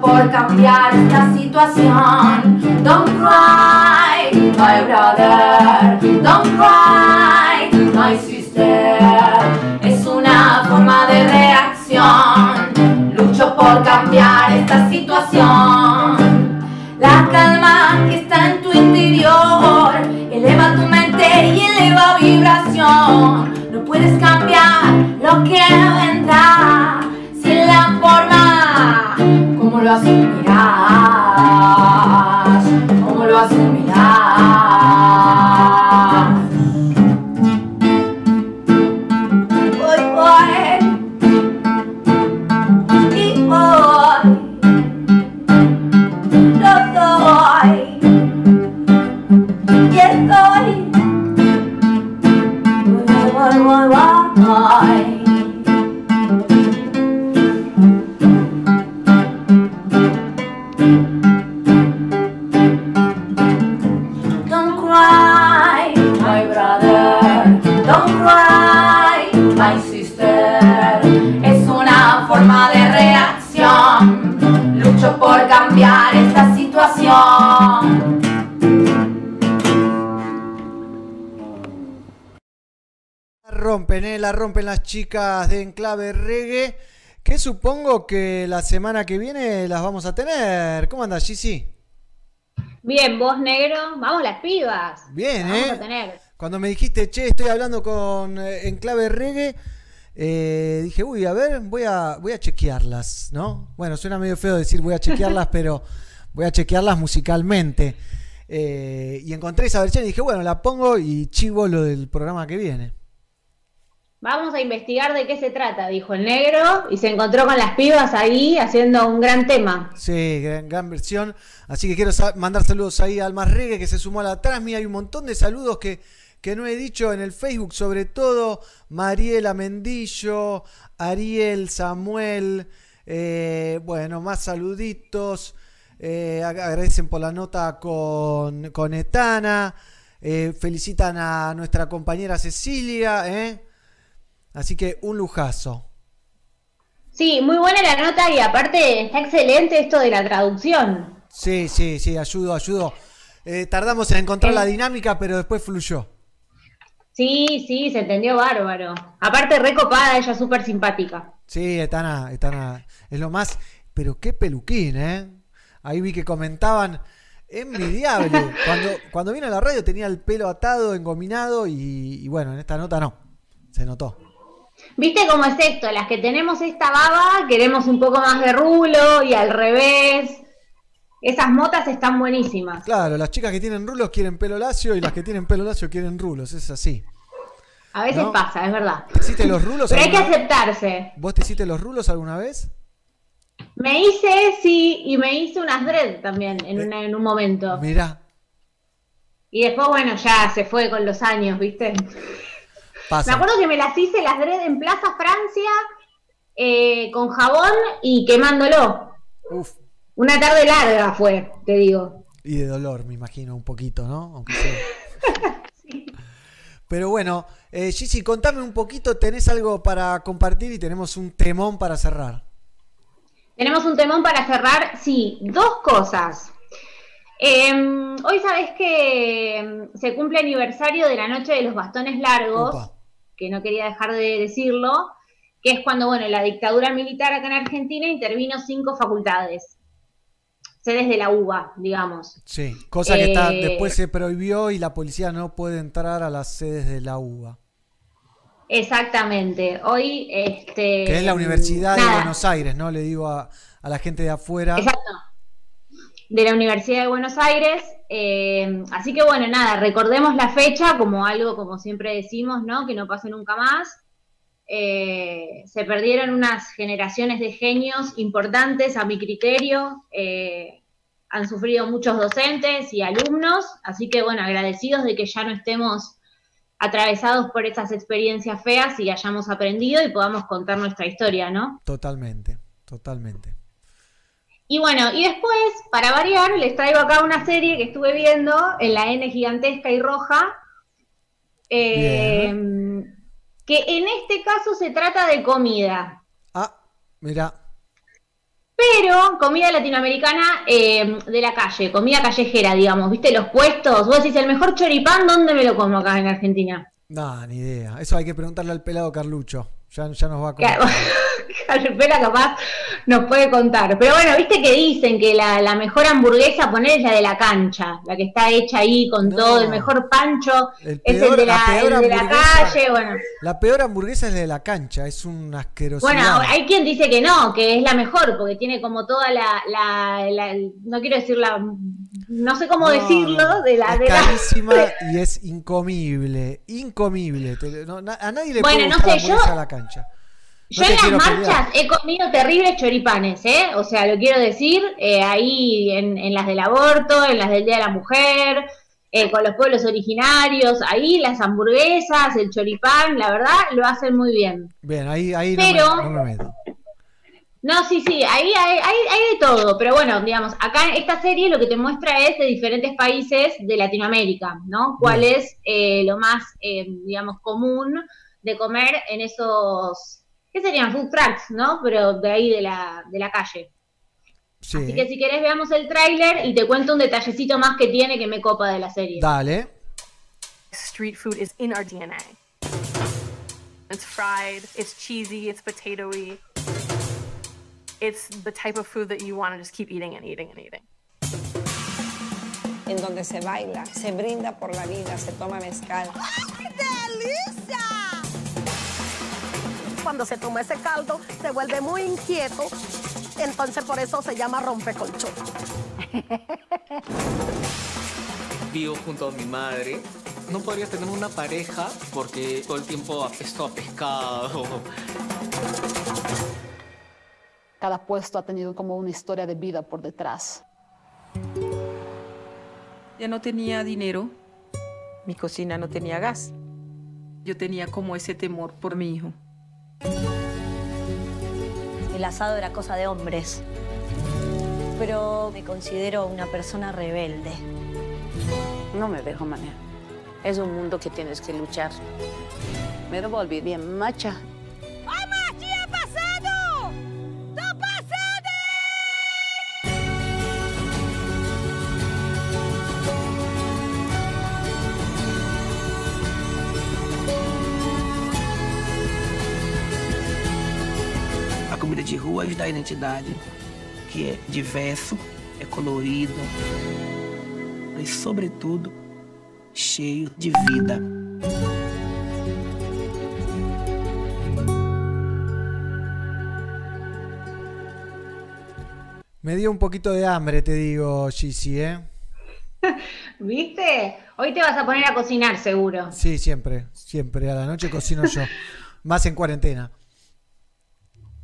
Por cambiar esta situación. Don't cry, my brother, don't cry, my sister. Es una forma de reacción, lucho por cambiar esta situación. La calma que está en tu interior eleva tu mente y eleva vibración. No puedes cambiar lo que vendrá sin la forma como lo asumirás, como lo asumirás. Cambiar esta situación. La rompen, ¿eh? La rompen las chicas de Enclave Reggae. Que supongo que la semana que viene las vamos a tener. ¿Cómo andas, Gizzy? Bien, vos negro, vamos las pibas. Bien, Las ¿eh? Vamos a tener. Cuando me dijiste, che, estoy hablando con eh, Enclave Reggae, eh, dije, uy, a ver, voy a, voy a chequearlas, ¿no? Bueno, suena medio feo decir voy a chequearlas, pero voy a chequearlas musicalmente. Eh, y encontré esa versión y dije, bueno, la pongo y chivo lo del programa que viene. Vamos a investigar de qué se trata, dijo el negro, y se encontró con las pibas ahí haciendo un gran tema. Sí, gran, gran versión. Así que quiero sa- mandar saludos ahí al más reggae que se sumó a la Transmi. Hay un montón de saludos que, que no he dicho en el Facebook, sobre todo Mariela Mendillo, Ariel, Samuel. eh, bueno, más saluditos. eh, ag- agradecen por la nota con, con Etana. eh, felicitan a nuestra compañera Cecilia. Así que un lujazo. Sí, muy buena la nota y aparte está excelente esto de la traducción. Sí, sí, sí, ayudo, ayudo. Tardamos en encontrar la dinámica, pero después fluyó. Sí, sí, se entendió bárbaro. Aparte recopada, ella súper simpática. Sí, Etana, Etana, es lo más. Pero qué peluquín, ¿eh? Ahí vi que comentaban, envidiable. Cuando, cuando vino a la radio tenía el pelo atado, engominado y, y bueno, en esta nota no. Se notó. ¿Viste cómo es esto? Las que tenemos esta baba queremos un poco más de rulo y al revés. Esas motas están buenísimas. Claro, las chicas que tienen rulos quieren pelo lacio y las que tienen pelo lacio quieren rulos, es así. A veces ¿No? pasa, es verdad. ¿Te hiciste los rulos Pero hay que aceptarse. ¿Vos te hiciste los rulos alguna vez? Me hice, sí, y me hice unas dread también en, una- en un momento. Mirá, Y después, bueno, ya se fue con los años, ¿viste? pasa. Me acuerdo que me las hice las dread en Plaza Francia eh, con jabón y quemándolo. Uf. Una tarde larga fue, te digo. Y de dolor, me imagino, un poquito, ¿no? Aunque sea. Pero bueno, eh, Gigi, contame un poquito, ¿tenés algo para compartir y tenemos un temón para cerrar? Tenemos un temón para cerrar, sí, dos cosas. Em, hoy sabés que em, se cumple aniversario de la Noche de los Bastones Largos, que no quería dejar de decirlo, que es cuando, bueno, la dictadura militar acá en Argentina intervino cinco facultades, sedes de la UBA, digamos. Sí, cosa que está, Eh, después se prohibió y la policía no puede entrar a las sedes de la UBA, Exactamente. Hoy, este. que es la Universidad de Buenos Aires, ¿no? Le digo a, a la gente de afuera. Exacto. De la Universidad de Buenos Aires. eh, así que bueno, nada, recordemos la fecha como algo, como siempre decimos, ¿no? Que no pase nunca más. Eh, se perdieron unas generaciones de genios importantes a mi criterio. eh, han sufrido muchos docentes y alumnos, así que bueno, agradecidos de que ya no estemos atravesados por esas experiencias feas y hayamos aprendido y podamos contar nuestra historia, ¿no? Totalmente, totalmente. Y bueno, y después, para variar, les traigo acá una serie que estuve viendo en la N gigantesca y roja, eh, que en este caso se trata de comida, Mira, pero comida latinoamericana eh, de la calle, comida callejera, digamos, ¿viste? Los puestos, vos decís, el mejor choripán, ¿dónde me lo como acá en Argentina? no, ni idea. Eso hay que preguntarle al pelado Carlucho. Ya, ya nos va a contar. Carpela capaz nos puede contar. Pero bueno, viste que dicen que la, la mejor hamburguesa poner es la de la cancha, la que está hecha ahí con todo, el mejor pancho El es el de la el de la calle, bueno. La peor hamburguesa es la de la cancha, es una asquerosidad. Bueno, hay quien dice que no, que es la mejor, porque tiene como toda la, la, no quiero decir la, no sé cómo No, decirlo, de la, es de la- carísima y es incomible, incomible. Te- no, na- a nadie le Bueno, puede no gustar la sé, yo- hamburguesa a la cancha. Yo No en las marchas pelear. he comido terribles choripanes, ¿eh? O sea, lo quiero decir, eh, ahí en, en las del aborto, en las del Día de la Mujer, eh, con los pueblos originarios, ahí las hamburguesas, el choripán, la verdad, lo hacen muy bien. Bien, ahí, ahí Pero- no, me, no me meto. No, sí, sí, ahí hay, hay, hay de todo, pero bueno, digamos, acá esta serie lo que te muestra es de diferentes países de Latinoamérica, ¿no? ¿Cuál es eh, lo más, eh, digamos, común de comer en esos, ¿qué serían? Food trucks, ¿no? Pero de ahí de la, de la calle. Sí. Así que si querés veamos el tráiler y te cuento un detallecito más que tiene que me copa de la serie. Dale. Street food is in our DNA. It's fried, it's cheesy, it's potatoy. It's the type of food that you want to just keep eating and eating and eating. en donde se baila, se brinda por la vida, se toma mezcal. Cuando se toma ese caldo, se vuelve muy inquieto. Entonces por eso se llama rompecolchón. Vivo junto a mi madre. No podría tener una pareja porque todo el tiempo apesto a pescado. Cada puesto ha tenido como una historia de vida por detrás. Ya no tenía dinero, mi cocina no tenía gas. Yo tenía como ese temor por mi hijo. El asado era cosa de hombres. Pero me considero una persona rebelde. No me dejo manejar. Es un mundo que tienes que luchar. Me volví bien macha. Dá identidade, que é diverso, é colorido e, sobretudo, cheio de vida. Me dio un poquito de hambre, te digo, Gigi, ¿eh? ¿Viste? Hoy te vas a poner a cocinar seguro. Sí, siempre, siempre. A la noche cocino yo. Más en cuarentena.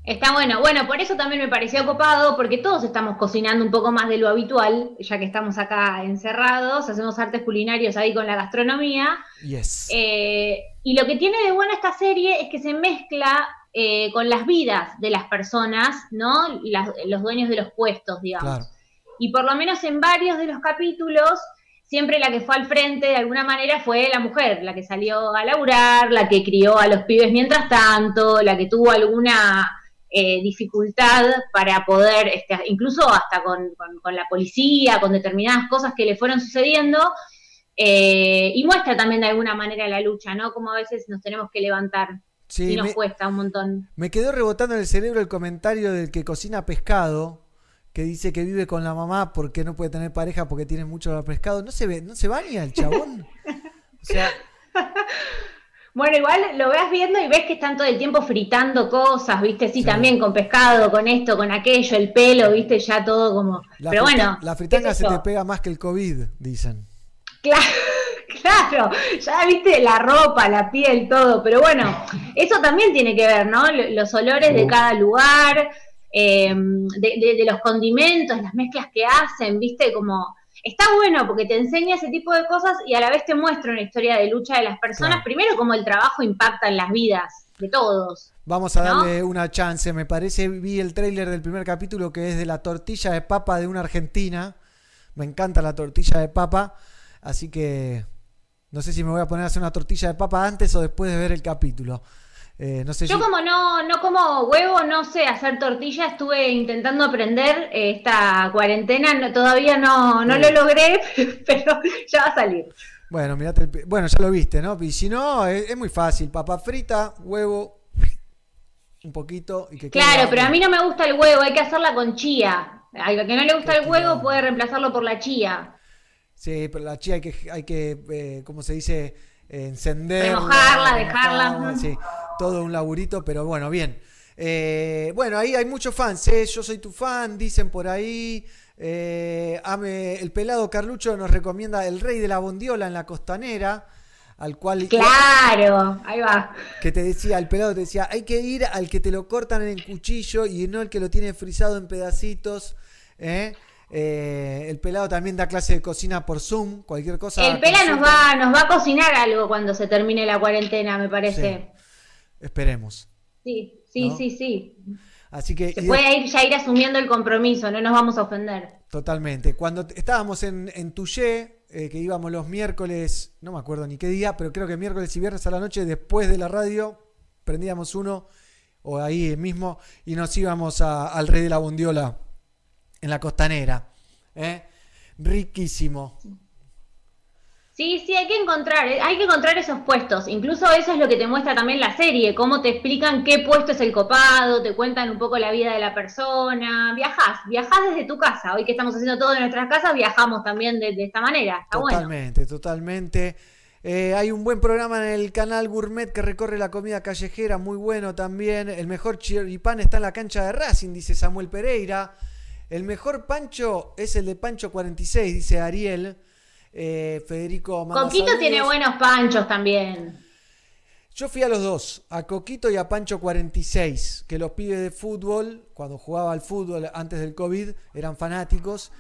Está bueno. Bueno, por eso también me pareció copado, porque todos estamos cocinando un poco más de lo habitual, ya que estamos acá encerrados, hacemos artes culinarios ahí con la gastronomía. Yes. Eh, y lo que tiene de bueno esta serie es que se mezcla eh, con las vidas de las personas, ¿no? Las- los dueños de los puestos, digamos. Claro. Y por lo menos en varios de los capítulos, siempre la que fue al frente de alguna manera fue la mujer, la que salió a laburar, la que crió a los pibes mientras tanto, la que tuvo alguna eh, dificultad para poder, este, incluso hasta con, con- con la policía, con determinadas cosas que le fueron sucediendo, eh, y muestra también de alguna manera la lucha, ¿no? Como a veces nos tenemos que levantar Sí, y nos me- cuesta un montón. Me quedó rebotando en el cerebro el comentario del que cocina pescado, que dice que vive con la mamá porque no puede tener pareja porque tiene mucho pescado. ¿No se ve, no se baña el chabón? O sea, Bueno, igual lo veas viendo y ves que están todo el tiempo fritando cosas, ¿viste? Sí, también con pescado, con esto, con aquello, el pelo, ¿viste? Ya todo como... la, Pero bueno, la fritanga se te pega más que el COVID, dicen. Claro, claro, ya viste la ropa, la piel, todo, pero bueno, eso también tiene que ver, ¿no? Los olores de cada lugar, eh, de, de- de los condimentos, las mezclas que hacen, viste, como... Está bueno porque te enseña ese tipo de cosas y a la vez te muestra una historia de lucha de las personas, primero como el trabajo impacta en las vidas de todos. Vamos a ¿No? darle una chance. Me parece, vi el tráiler del primer capítulo que es de la tortilla de papa de una argentina. Me encanta la tortilla de papa. Así que no sé si me voy a poner a hacer una tortilla de papa antes o después de ver el capítulo. Eh, no sé Yo si... como no, no como huevo, no sé hacer tortilla, estuve intentando aprender eh, esta cuarentena, no- todavía no, no lo logré, pero ya va a salir. Bueno, mirate el Bueno, ya lo viste, ¿no? Y si no, es, es muy fácil. Papa frita, huevo, un poquito y que Claro, la- pero a mí no me gusta el huevo, hay que hacerla con chía. Al que no le gusta el huevo puede reemplazarlo por la chía. Sí, pero la chía hay que, hay que eh, ¿cómo se dice? Encenderla. Remojarla, dejarla. Sí, todo un laburito, pero bueno, bien. Eh, bueno, ahí hay muchos fans, ¿eh? Yo soy tu fan, dicen por ahí. Eh, ame- el pelado Carlucho nos recomienda El Rey de la Bondiola en la costanera, al cual... Claro, ahí va. Que te decía, el pelado te decía, hay que ir al que te lo cortan en el cuchillo y no el que lo tiene frisado en pedacitos. ¿eh? Eh, el pelado también da clase de cocina por Zoom, cualquier cosa. El Pela nos va, nos va a cocinar algo cuando se termine la cuarentena, me parece. Esperemos. Sí, sí, ¿No? sí, sí. Así que Se puede ir, ya ir asumiendo el compromiso, no nos vamos a ofender. totalmente. Cuando estábamos en, en Tuyé, eh, que íbamos los miércoles, no me acuerdo ni qué día, pero creo que miércoles y viernes a la noche, después de la radio, prendíamos uno, o ahí mismo, y nos íbamos a- al Rey de la Bondiola en la costanera. ¿eh? Riquísimo. Sí, sí, hay que encontrar, eh, hay que encontrar esos puestos. Incluso eso es lo que te muestra también la serie, cómo te explican qué puesto es el copado, te cuentan un poco la vida de la persona. Viajás, viajás desde tu casa. Hoy que estamos haciendo todo en nuestras casas, viajamos también de, de esta manera. Está bueno. Totalmente, totalmente. Eh, hay un buen programa en el canal Gourmet que recorre la comida callejera, muy bueno también. El mejor chiripán está en la cancha de Racing, dice Samuel Pereira. El mejor pancho es el de Pancho 46, dice Ariel. Eh, Federico manda Coquito saludos. tiene buenos panchos también. Yo fui a los dos, a Coquito y a Pancho 46, que los pibes de fútbol, cuando jugaba al fútbol antes del COVID, eran fanáticos.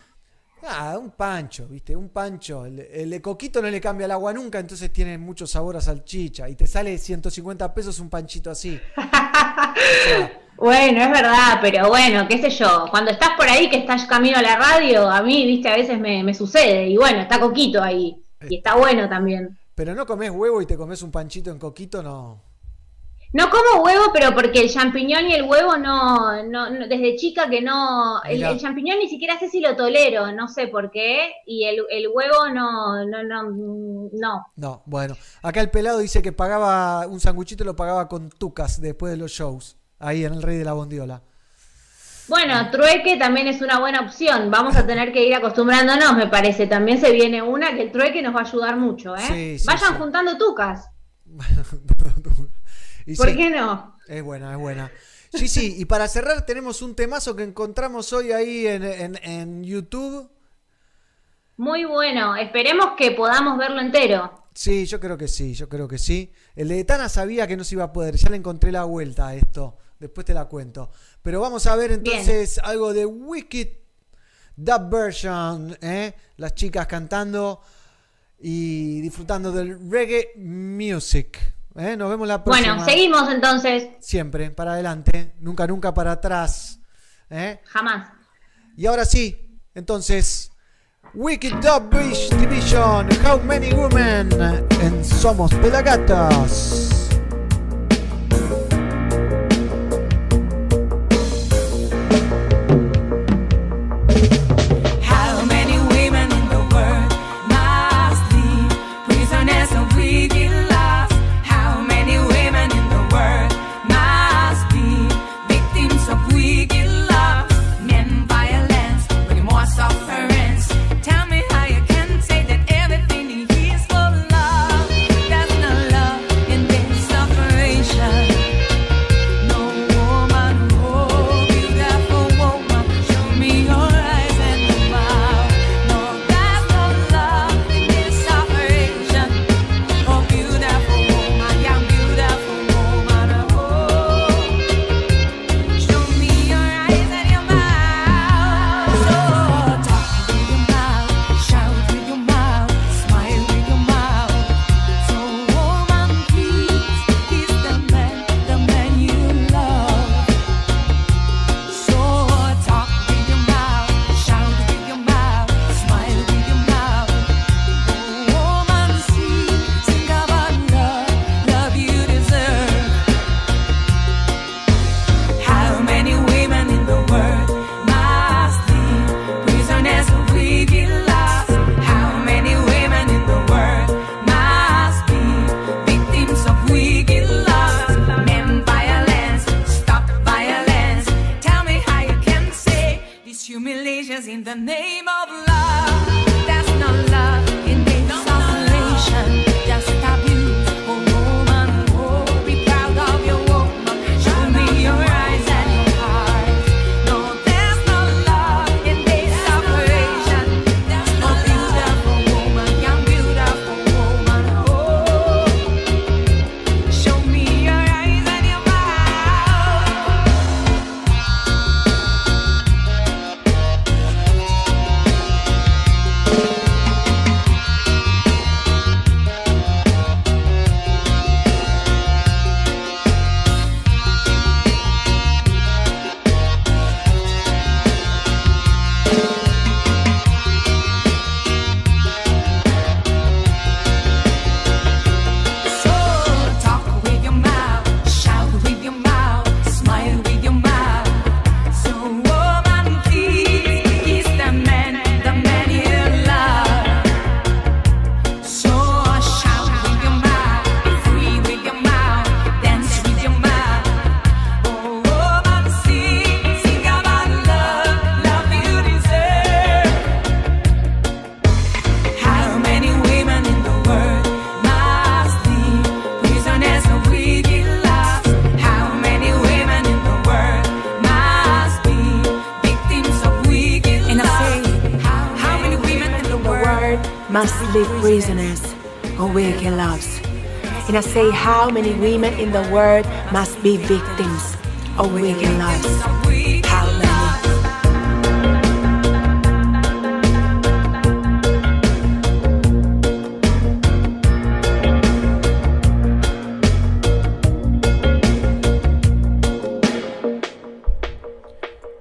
Ah, un pancho, ¿viste? Un pancho. El, el de Coquito no le cambia el agua nunca, entonces tiene mucho sabor a salchicha. Y te sale 150 pesos un panchito así. Bueno, es verdad, pero bueno, qué sé yo. Cuando estás por ahí, que estás camino a la radio, a mí, viste, a veces me, me sucede. Y bueno, está Coquito ahí. Y está bueno también. Pero no comes huevo y te comes un panchito en Coquito, no. No como huevo, pero porque el champiñón y el huevo no, no, no- desde chica que no, el, champiñón ni siquiera sé si lo tolero, no sé por qué, y el, el huevo no, no, no, no. No, bueno. Acá el pelado dice que pagaba un sanguchito, lo pagaba con tucas después de los shows. Ahí en el Rey de la Bondiola. Bueno, trueque también es una buena opción, vamos a tener que ir acostumbrándonos, me parece, también se viene una que el trueque nos va a ayudar mucho, ¿eh? Sí, sí, Vayan sí. juntando tucas, Y ¿por sí, qué no? Es buena, es buena. Sí, sí, y para cerrar tenemos un temazo que encontramos hoy ahí en, en- en YouTube. Muy bueno, esperemos que podamos verlo entero. Sí, yo creo que sí, yo creo que sí. El de Tana sabía que no se iba a poder, ya le encontré la vuelta a esto. Después te la cuento. Pero vamos a ver entonces algo de Wicked Dub Version, ¿eh? Las chicas cantando y disfrutando del reggae music. ¿Eh? Nos vemos la próxima. Bueno, seguimos entonces. Siempre, para adelante. Nunca, nunca para atrás. ¿eh? Jamás. Y ahora sí, entonces, Wicked Dub Beach Division, How Many Women en Somos Pelagatos. I say, how many women in the world must be victims of wicked many?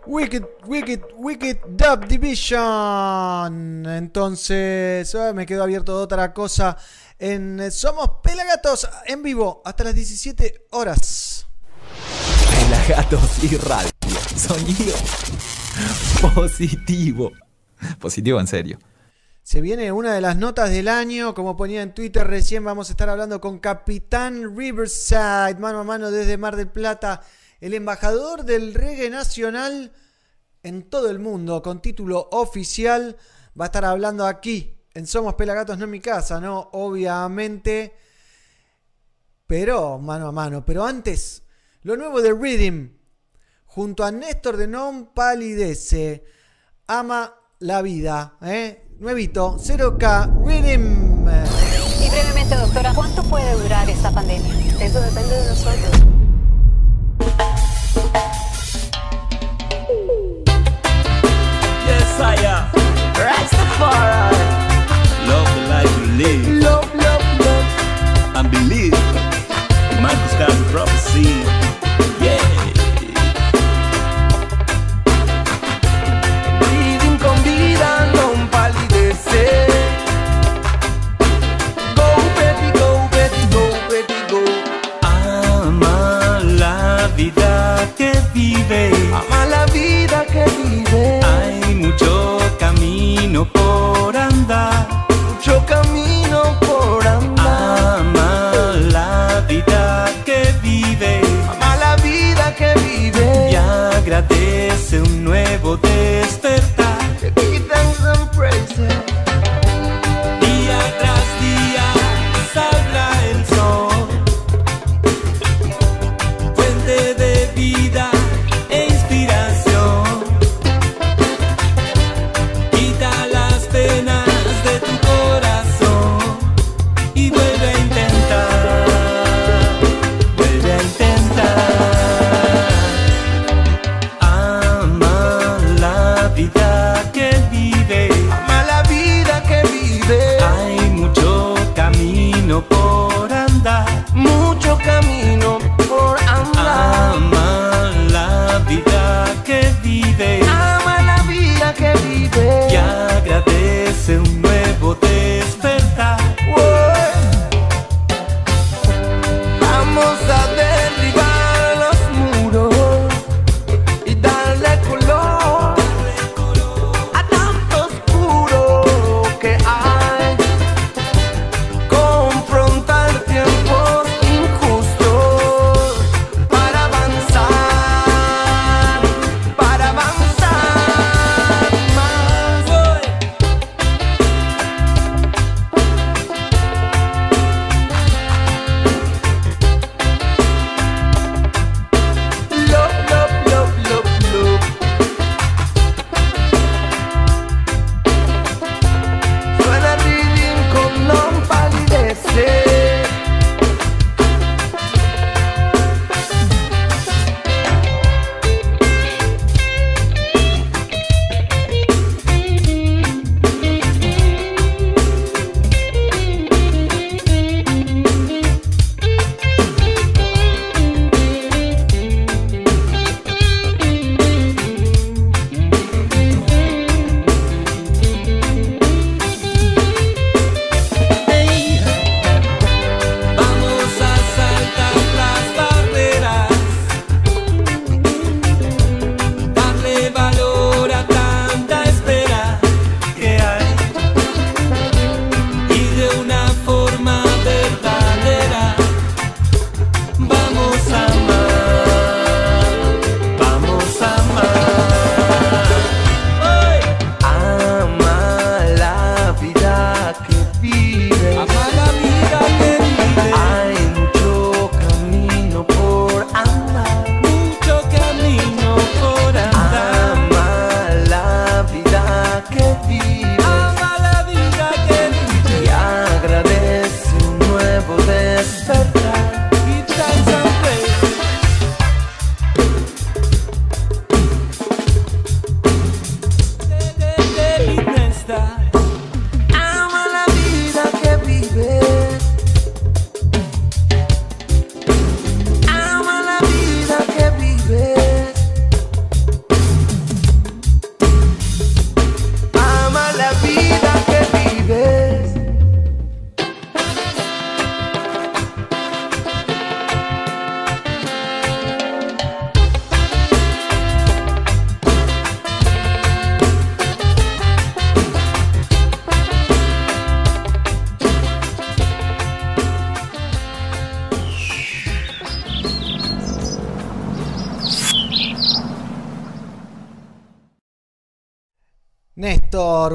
Wicked, Wicked, Wicked Dub Division. Entonces, ah, me quedó abierto otra cosa. En eh, Somos Pelagatos en vivo hasta las 17 horas. Pelagatos y radio. Sonido positivo. Positivo en serio. Se viene una de las notas del año, como ponía en Twitter recién, vamos a estar hablando con Capitán Riverside, mano a mano desde Mar del Plata, el embajador del reggae nacional en todo el mundo, con título oficial, va a estar hablando aquí, en Somos Pelagatos, no en mi casa, ¿no? Obviamente, pero mano a mano. Pero antes, lo nuevo de Rhythm, junto a Néstor de Non Palidece, ama la vida, ¿eh? Nuevito, 0K, Rhythm. Y brevemente, doctora, ¿cuánto puede durar esta pandemia? Eso depende de nosotros. Yes, I am. Rastafari. Love, love, love. And believe. Michael's got prophecy. Yeah. Living con vida non palidece. Go, baby, go, baby, go, baby, go. Ama la vida que vive. Ama la vida que vive. Hay mucho camino por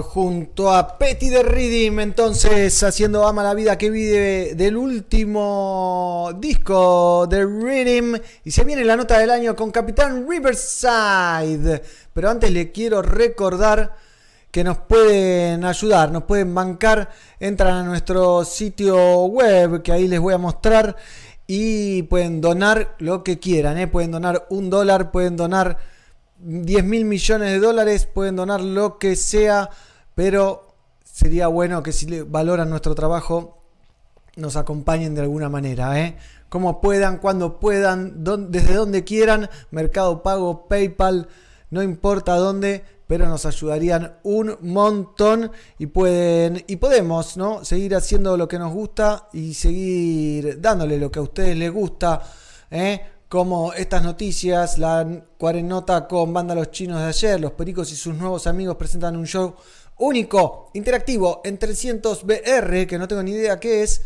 Junto a Petty de Reading, entonces haciendo Ama la vida que vive del último disco de Reading. Y se viene la nota del año con Capitán Riverside. Pero antes le quiero recordar que nos pueden ayudar, nos pueden bancar. Entran a nuestro sitio web que ahí les voy a mostrar. Y pueden donar lo que quieran. ¿eh? Pueden donar un dólar, pueden donar 10 mil millones de dólares, pueden donar lo que sea, pero sería bueno que si valoran nuestro trabajo, nos acompañen de alguna manera, ¿eh? Como puedan, cuando puedan, desde donde quieran, Mercado Pago, PayPal, no importa dónde, pero nos ayudarían un montón y pueden y podemos, ¿no? Seguir haciendo lo que nos gusta y seguir dándole lo que a ustedes les gusta, ¿eh? Como estas noticias, la cuarenota con Banda Los Chinos de ayer, Los Pericos y sus nuevos amigos presentan un show único, interactivo, en 300 BR, que no tengo ni idea qué es,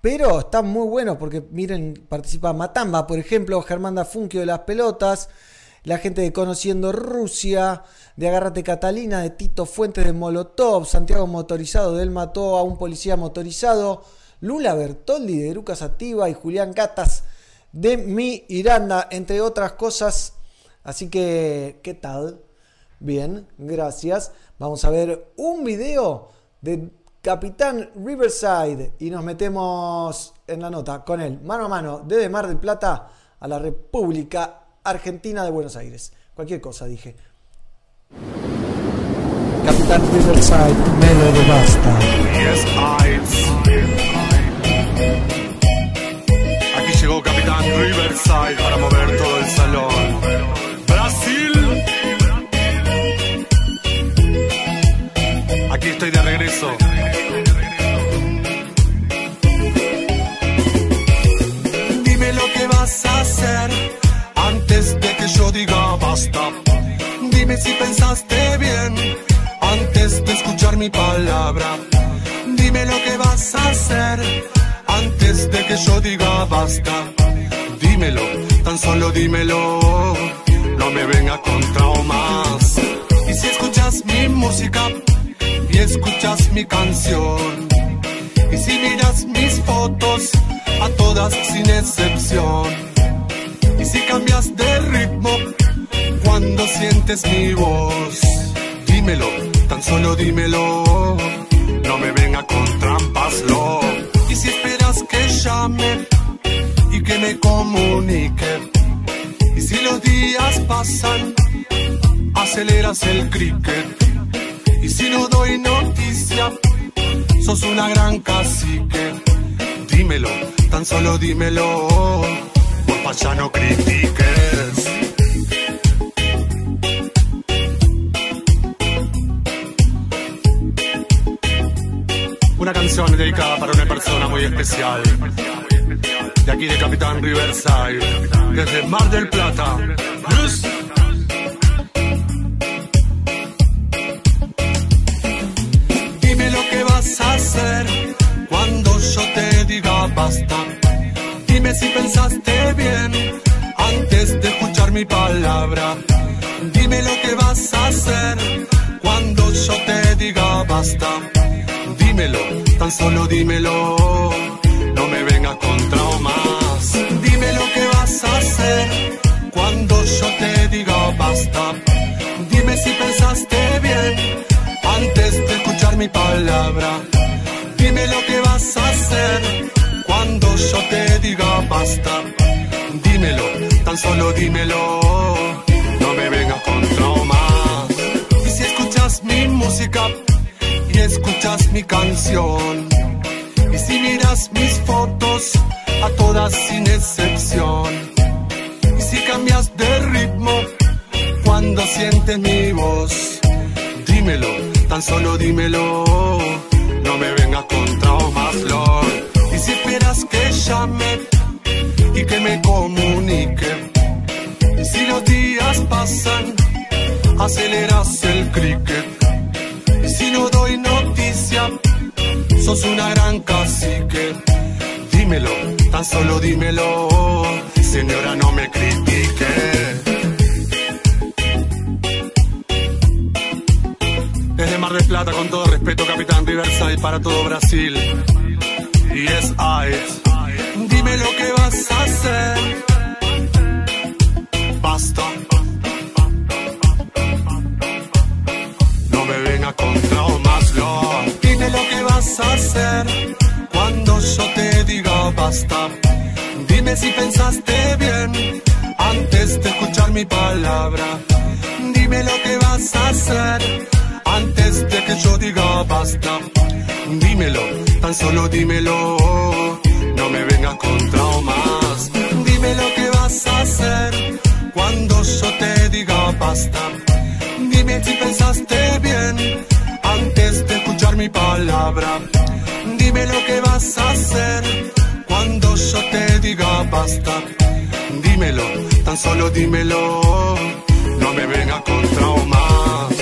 pero está muy bueno porque miren, participa Matamba, por ejemplo, Germán Funquio de las Pelotas, la gente de Conociendo Rusia, de Agárrate Catalina, de Tito Fuentes de Molotov, Santiago Motorizado, de él mató a un policía motorizado, Lula Bertoldi de Eruca Sativa y Julián Gatas de Mi Iranda, entre otras cosas. Así que, ¿qué tal? Bien, gracias. Vamos a ver un video de Capitán Riverside y nos metemos en la nota con él, mano a mano, desde Mar del Plata a la República Argentina de Buenos Aires. Cualquier cosa, dije. Capitán Riverside, me lo devasta. Capitán Riverside para mover todo el salón. Brasil. Aquí estoy de regreso. Dime lo que vas a hacer antes de que yo diga basta. Dime si pensaste bien antes de escuchar mi palabra. Dime lo que vas a hacer yo diga basta. Dímelo, tan solo dímelo. No me venga con traumas. Y si escuchas mi música y escuchas mi canción. Y si miras mis fotos, a todas sin excepción. Y si cambias de ritmo cuando sientes mi voz, dímelo, tan solo dímelo. No me venga con trampas, lo. Que llame y que me comunique. Y si los días pasan, aceleras el cricket. Y si no doy noticia, sos una gran cacique. Dímelo, tan solo dímelo. Porfa, ya no critiques. Una canción dedicada para una persona muy especial. De aquí de Capitán Riverside, desde Mar del Plata. Dime lo que vas a hacer cuando yo te diga basta. Dime si pensaste bien antes de escuchar mi palabra. Dime lo que vas a hacer cuando yo te diga basta. Dímelo, tan solo dímelo. No me vengas con traumas. Dime lo que vas a hacer cuando yo te diga basta. Dime si pensaste bien antes de escuchar mi palabra. Dime lo que vas a hacer cuando yo te diga basta. Dímelo, tan solo dímelo. No me vengas con traumas. Y si escuchas mi música y escuchas mi canción. Y si miras mis fotos, a todas sin excepción. Y si cambias de ritmo cuando sientes mi voz, dímelo, tan solo dímelo. No me vengas con traumas, Lord. Y si esperas que llame y que me comunique. Y si los días pasan, aceleras el cricket. Si no doy noticia, sos una gran cacique. Dímelo, tan solo dímelo, señora, no me critique. Desde Mar del Plata, con todo respeto, Capitán Riverside, para todo Brasil. Y es AES. Dime lo que vas a hacer. Basta. No me venga con traumas, no. Dime lo que vas a hacer cuando yo te diga basta. Dime si pensaste bien antes de escuchar mi palabra. Dime lo que vas a hacer antes de que yo diga basta. Dímelo, tan solo dímelo. No me vengas con traumas. Dime lo que vas a hacer cuando yo te diga basta. Dime si pensaste bien antes de escuchar mi palabra. Dime lo que vas a hacer cuando yo te diga basta. Dímelo, tan solo dímelo. No me vengas con traumas.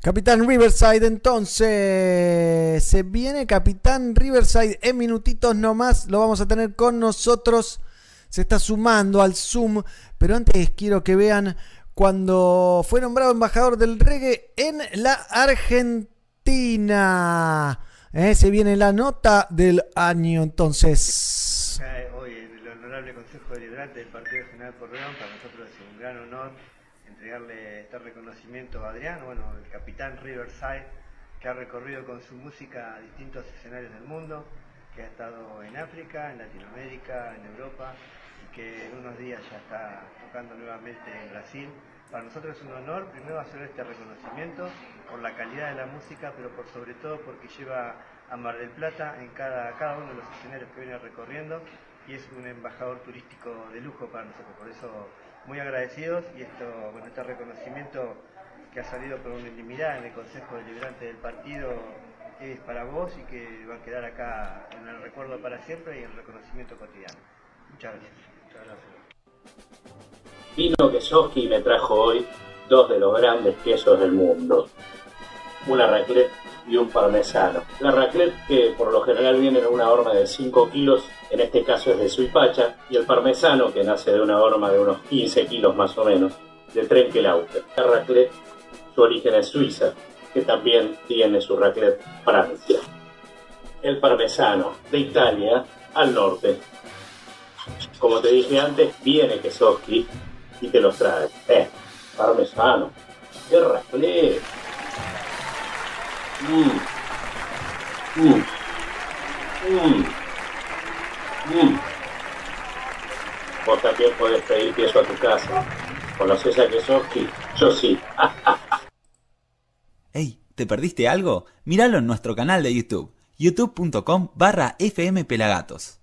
Capitán Riverside, entonces se viene Capitán Riverside en minutitos nomás, lo vamos a tener con nosotros, se está sumando al Zoom, pero antes quiero que vean cuando fue nombrado embajador del reggae en la Argentina. Eh, se viene la nota del año entonces. Hoy el Honorable Consejo Deliberante del Partido General Correón, para nosotros es un gran honor entregarle este reconocimiento a Adrián, bueno, el capitán Riverside, que ha recorrido con su música distintos escenarios del mundo, que ha estado en África, en Latinoamérica, en Europa, y que en unos días ya está tocando nuevamente en Brasil. Para nosotros es un honor primero hacer este reconocimiento por la calidad de la música, pero por sobre todo porque lleva a Mar del Plata en cada, cada uno de los escenarios que viene recorriendo y es un embajador turístico de lujo para nosotros. Por eso muy agradecidos y esto, bueno, este reconocimiento que ha salido por unanimidad en el Consejo Deliberante del partido es para vos y que va a quedar acá en el recuerdo para siempre y en el reconocimiento cotidiano. Muchas gracias. Muchas gracias. Vino Kesoski me trajo hoy dos de los grandes quesos del mundo. una raclette y un parmesano. La raclette que por lo general viene en una horma de 5 kilos, en este caso es de suipacha, y el parmesano que nace de una horma de unos 15 kilos más o menos, de Trenkelauter. La raclette, su origen es Suiza, que también tiene su raclette Francia. El parmesano de Italia al norte. Como te dije antes, viene Kesoski y te los trae. Eh, parmesano. ¡Qué raclette! Mm. Mm. Mm. Mm. Vos también podés pedir queso a tu casa. ¿Conoces a Kesoski? Yo sí. Ey, ¿te perdiste algo? Míralo en nuestro canal de YouTube, youtube.com barra fmpelagatos.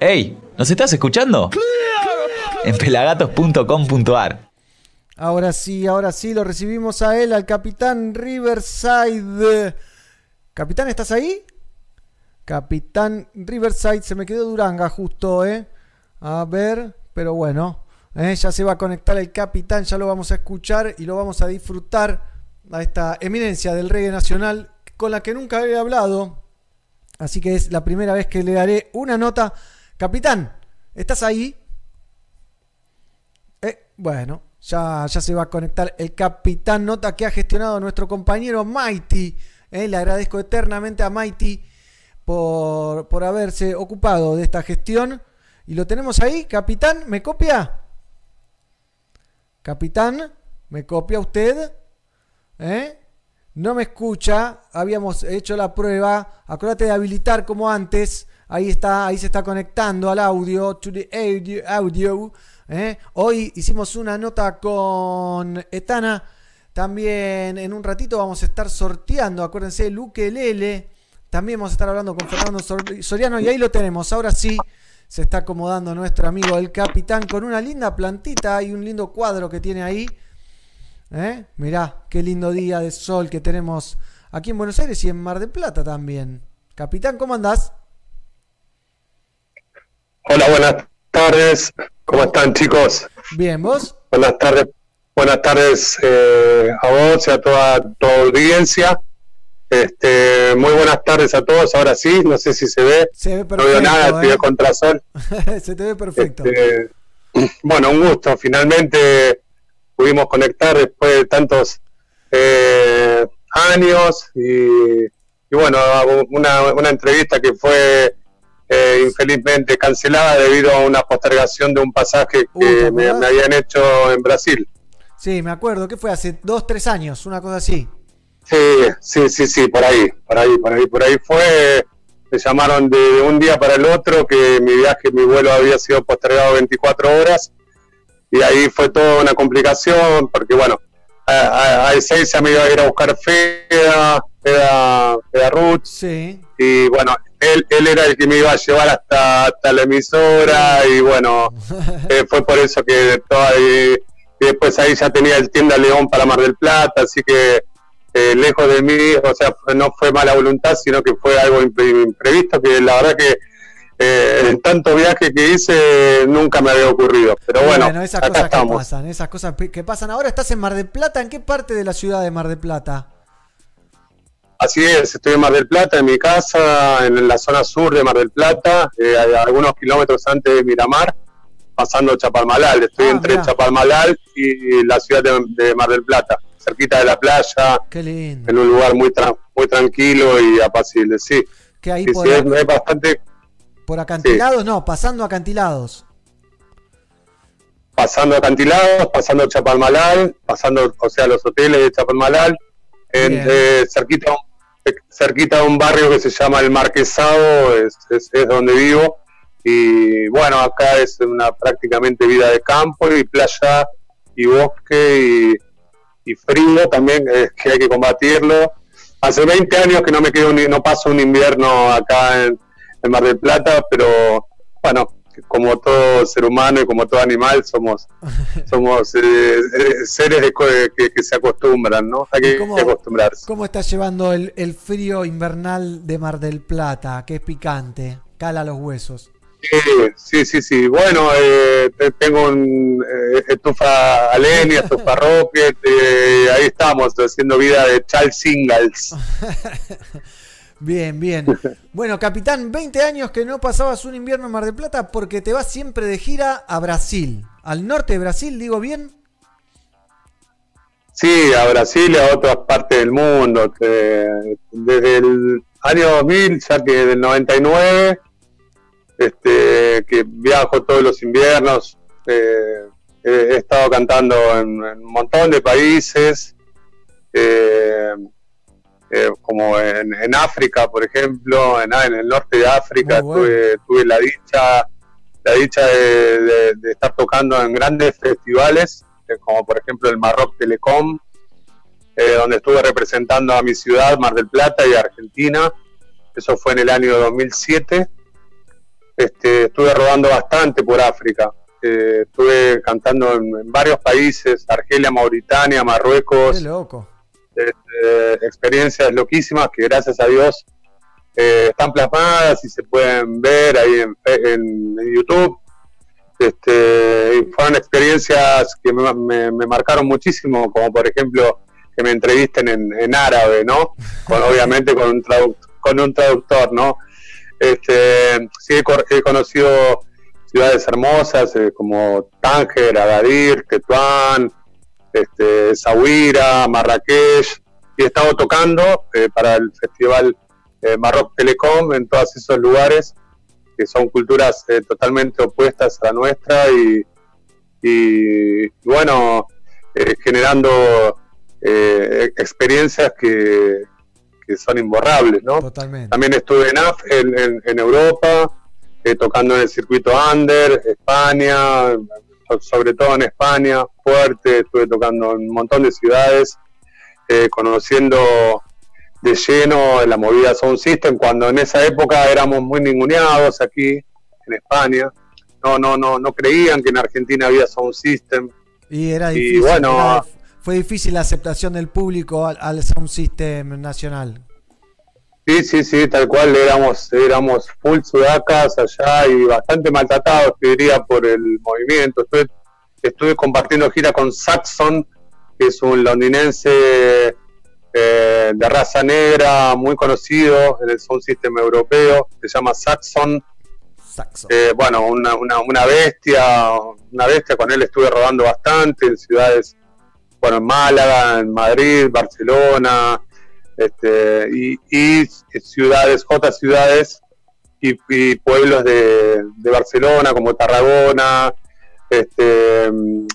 ¡Ey! ¿Nos estás escuchando? En pelagatos.com.ar. Ahora sí, ahora sí, lo recibimos a él, al capitán Riverside. Capitán, ¿estás ahí? Capitán Riverside, se me quedó Duranga justo, ¿eh? A ver, pero bueno, ¿eh? ya se va a conectar el capitán, ya lo vamos a escuchar y lo vamos a disfrutar a esta eminencia del reggae nacional con la que nunca había hablado. Así que es la primera vez que le daré una nota. Capitán, ¿estás ahí? Bueno, ya, ya se va a conectar el capitán nota que ha gestionado nuestro compañero Mighty. Eh, le agradezco eternamente a Mighty por, por haberse ocupado de esta gestión. Y lo tenemos ahí, capitán, ¿me copia? Capitán, ¿me copia usted? ¿Eh? No me escucha, habíamos hecho la prueba. Acuérdate de habilitar como antes. Ahí está, ahí se está conectando al audio, to the audio. ¿Eh? Hoy hicimos una nota con Etana. También en un ratito vamos a estar sorteando, acuérdense, Luque Lele. También vamos a estar hablando con Fernando Sor- Soriano y ahí lo tenemos. Ahora sí se está acomodando nuestro amigo el capitán con una linda plantita y un lindo cuadro que tiene ahí. ¿Eh? Mirá, qué lindo día de sol que tenemos aquí en Buenos Aires y en Mar del Plata también. Capitán, ¿cómo andás? Hola, buenas tardes. ¿Cómo están, chicos? Bien, ¿vos? Buenas tardes. Buenas tardes eh, a vos y a toda tu audiencia. Este, muy buenas tardes a todos. Ahora sí, no sé si se ve. Se ve no veo nada, estoy ¿eh? a contrasol. Se te ve perfecto. Este, bueno, un gusto. Finalmente pudimos conectar después de tantos eh, años y, y bueno, una, una entrevista que fue eh, infelizmente cancelada debido a una postergación de un pasaje Uy, ¿te que me, habían hecho en Brasil. Sí, me acuerdo, que fue hace dos, tres años, una cosa así. Sí, sí, sí, sí, por ahí, por ahí, por ahí, por ahí fue. Me llamaron de, de un día para el otro que mi viaje, mi vuelo había sido postergado 24 horas y ahí fue toda una complicación porque bueno, a, a, a Ezeiza me iba a ir a buscar Feda, Feda, Feda Ruth Sí. Y bueno, él, él era el que me iba a llevar hasta, hasta la emisora y bueno, eh, fue por eso que toda, y, y después ahí ya tenía el tienda León para Mar del Plata, así que eh, lejos de mí, o sea, no fue mala voluntad, sino que fue algo impre- imprevisto que la verdad que eh, en tanto viaje que hice nunca me había ocurrido. Pero bueno, esas acá cosas que estamos. pasan, esas cosas que pasan. Ahora estás en Mar del Plata, ¿en qué parte de la ciudad de Mar del Plata? Así es, estoy en Mar del Plata, en mi casa, en la zona sur de Mar del Plata, eh, a algunos kilómetros antes de Miramar, pasando Chapalmalal. Estoy Ah, entre mirá. Chapalmalal y la ciudad de, de Mar del Plata, cerquita de la playa, Qué lindo. en un lugar muy tra- muy tranquilo y apacible, sí. Que ahí Sí, por, sí, es, es bastante por acantilados, no, pasando acantilados. pasando acantilados, pasando Chapalmalal, pasando, o sea, los hoteles de Chapalmalal, en, eh, cerquita, cerquita de un barrio que se llama El Marquesado, es, es- donde vivo. Y bueno, acá es una prácticamente vida de campo y playa y bosque y, y frío también, eh, que hay que combatirlo. Hace 20 años que no me quedo, ni- no paso un invierno acá en, en Mar del Plata, pero bueno, como todo ser humano y como todo animal, somos somos eh, eh, seres de co- que, que se acostumbran, ¿no? Hay que, cómo- acostumbrarse. ¿Cómo estás llevando el, el frío invernal de Mar del Plata? Que es picante, cala los huesos. Sí, sí, sí, sí. Bueno, eh, te- tengo un eh, estufa a leña, estufa rocket, eh, ahí estamos haciendo vida de Charles Singles. Bien, bien. Bueno, capitán, 20 años que no pasabas un invierno en Mar del Plata porque te vas siempre de gira a Brasil. Al norte de Brasil, digo bien. Sí, a Brasil y a otras partes del mundo. desde el año 2000, ya que del 99, este, que viajo todos los inviernos. eh, he, he estado cantando en, en un montón de países, eh, eh, como en, en África, por ejemplo, en, en el norte de África, tuve, tuve la dicha la dicha de, de- de estar tocando en grandes festivales, eh, como por ejemplo el Marroc Telecom, eh, donde estuve representando a mi ciudad, Mar del Plata y Argentina. Eso fue en el año 2007. Este, estuve rodando bastante por África. Estuve cantando en, en varios países, Argelia, Mauritania, Marruecos. Qué loco. Este, experiencias loquísimas que gracias a Dios eh, están plasmadas y se pueden ver ahí en, en- en YouTube. Este, fueron experiencias que me, me- marcaron muchísimo, como por ejemplo que me entrevisten en, árabe, ¿no? Con, obviamente con un, con un traductor, ¿no? Este, sí, he, he conocido ciudades hermosas eh, como Tánger, Agadir, Tetuán, este, Zahuira, Marrakech, y he estado tocando eh, para el festival eh, Marroc Telecom en todos esos lugares, que son culturas eh, totalmente opuestas a la nuestra y, y, bueno, eh, generando eh, experiencias que, que son imborrables, ¿no? Totalmente. También estuve en, Af- en, en- en Europa, tocando en el circuito under, España, sobre todo en España, fuerte, estuve tocando en un montón de ciudades, eh, conociendo de lleno la movida Sound System, cuando en esa época éramos muy ninguneados aquí en España. No, no, no, no creían que en Argentina había Sound System. Y era Y difícil. bueno, era- fue difícil la aceptación del público al, al Sound System nacional. Sí, sí, sí, tal cual, éramos, éramos full sudacas allá y bastante maltratados, te diría, por el movimiento. Estuve, estuve compartiendo gira con Saxon, que es un londinense eh, de raza negra muy conocido en el sound system europeo, se llama Saxon. Eh, bueno, una, una, una bestia, una bestia, con él estuve rodando bastante en ciudades, bueno, en Málaga, en Madrid, Barcelona, este, y, ciudades, otras ciudades y, pueblos de, Barcelona como Tarragona, este, mm,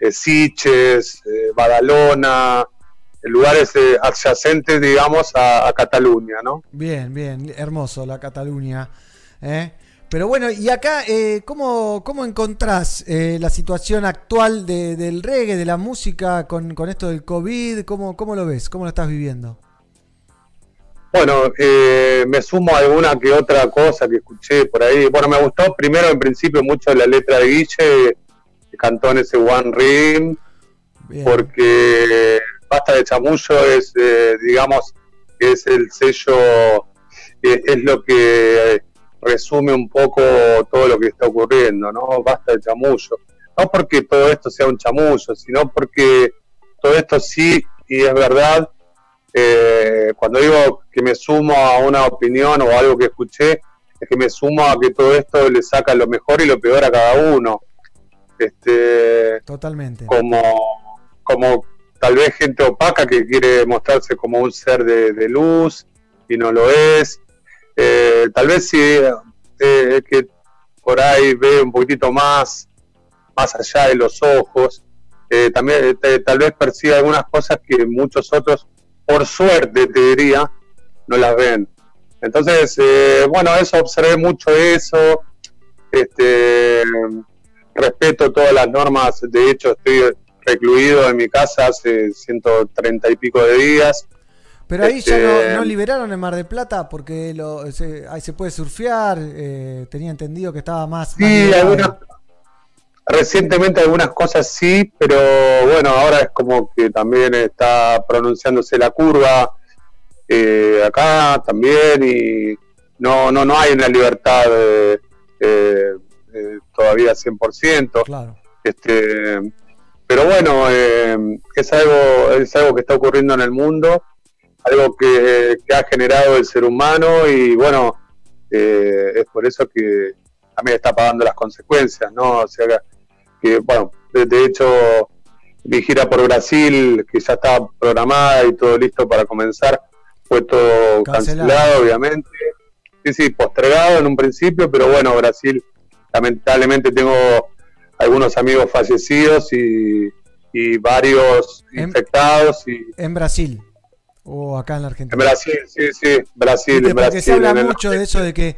eh, Sitges, eh, Badalona, lugares eh, adyacentes, digamos, a, Cataluña, ¿no? Bien, bien, hermoso la Cataluña. Pero bueno, y acá, eh, ¿cómo, ¿cómo encontrás eh, la situación actual de- del reggae, de la música con, con esto del COVID? ¿Cómo, ¿Cómo lo ves? ¿Cómo lo estás viviendo? Bueno, eh, me sumo a alguna que otra cosa que escuché por ahí. Bueno, me gustó primero en principio mucho la letra de Guille, que cantó en ese One Ring, porque Basta de Chamullo es, eh, digamos, es el sello, eh, es lo que resume un poco todo lo que está ocurriendo, ¿no? Basta de chamullo. No porque todo esto sea un chamullo, sino porque todo esto sí, y es verdad, eh, cuando digo que me sumo a una opinión o algo que escuché, es que me sumo a que todo esto le saca lo mejor y lo peor a cada uno. Este, Totalmente. como, como tal vez gente opaca que quiere mostrarse como un ser de, de luz y no lo es. Eh, tal vez sí eh, que por ahí ve un poquitito más, más allá de los ojos. Eh, también tal vez percibe algunas cosas que muchos otros, por suerte te diría, no las ven. Entonces, eh, bueno, eso, observé mucho eso. Este, respeto todas las normas. De hecho, estoy recluido en mi casa hace 130 y pico de días. Pero ahí ya no, Este, no liberaron en Mar del Plata porque lo, se, ahí se puede surfear. eh, tenía entendido que estaba más. más Sí, algunas, recientemente algunas cosas sí, pero bueno, ahora es como que también está pronunciándose la curva eh, acá también y no, no, no hay una libertad eh, eh, todavía 100%. Claro. Este, pero bueno, eh, es, algo, es algo que está ocurriendo en el mundo, algo que, que ha generado el ser humano y bueno, eh, es por eso que también está pagando las consecuencias, ¿no? O sea, que bueno, de, hecho, mi gira por Brasil, que ya estaba programada y todo listo para comenzar, fue todo Cancelado. cancelado, obviamente. Sí, sí, postergado en un principio, pero bueno, Brasil, lamentablemente tengo algunos amigos fallecidos y, y varios infectados y En Brasil. O acá en la en Argentina. Brasil, sí, sí, Brasil, en porque Brasil. se habla en mucho de eso de que,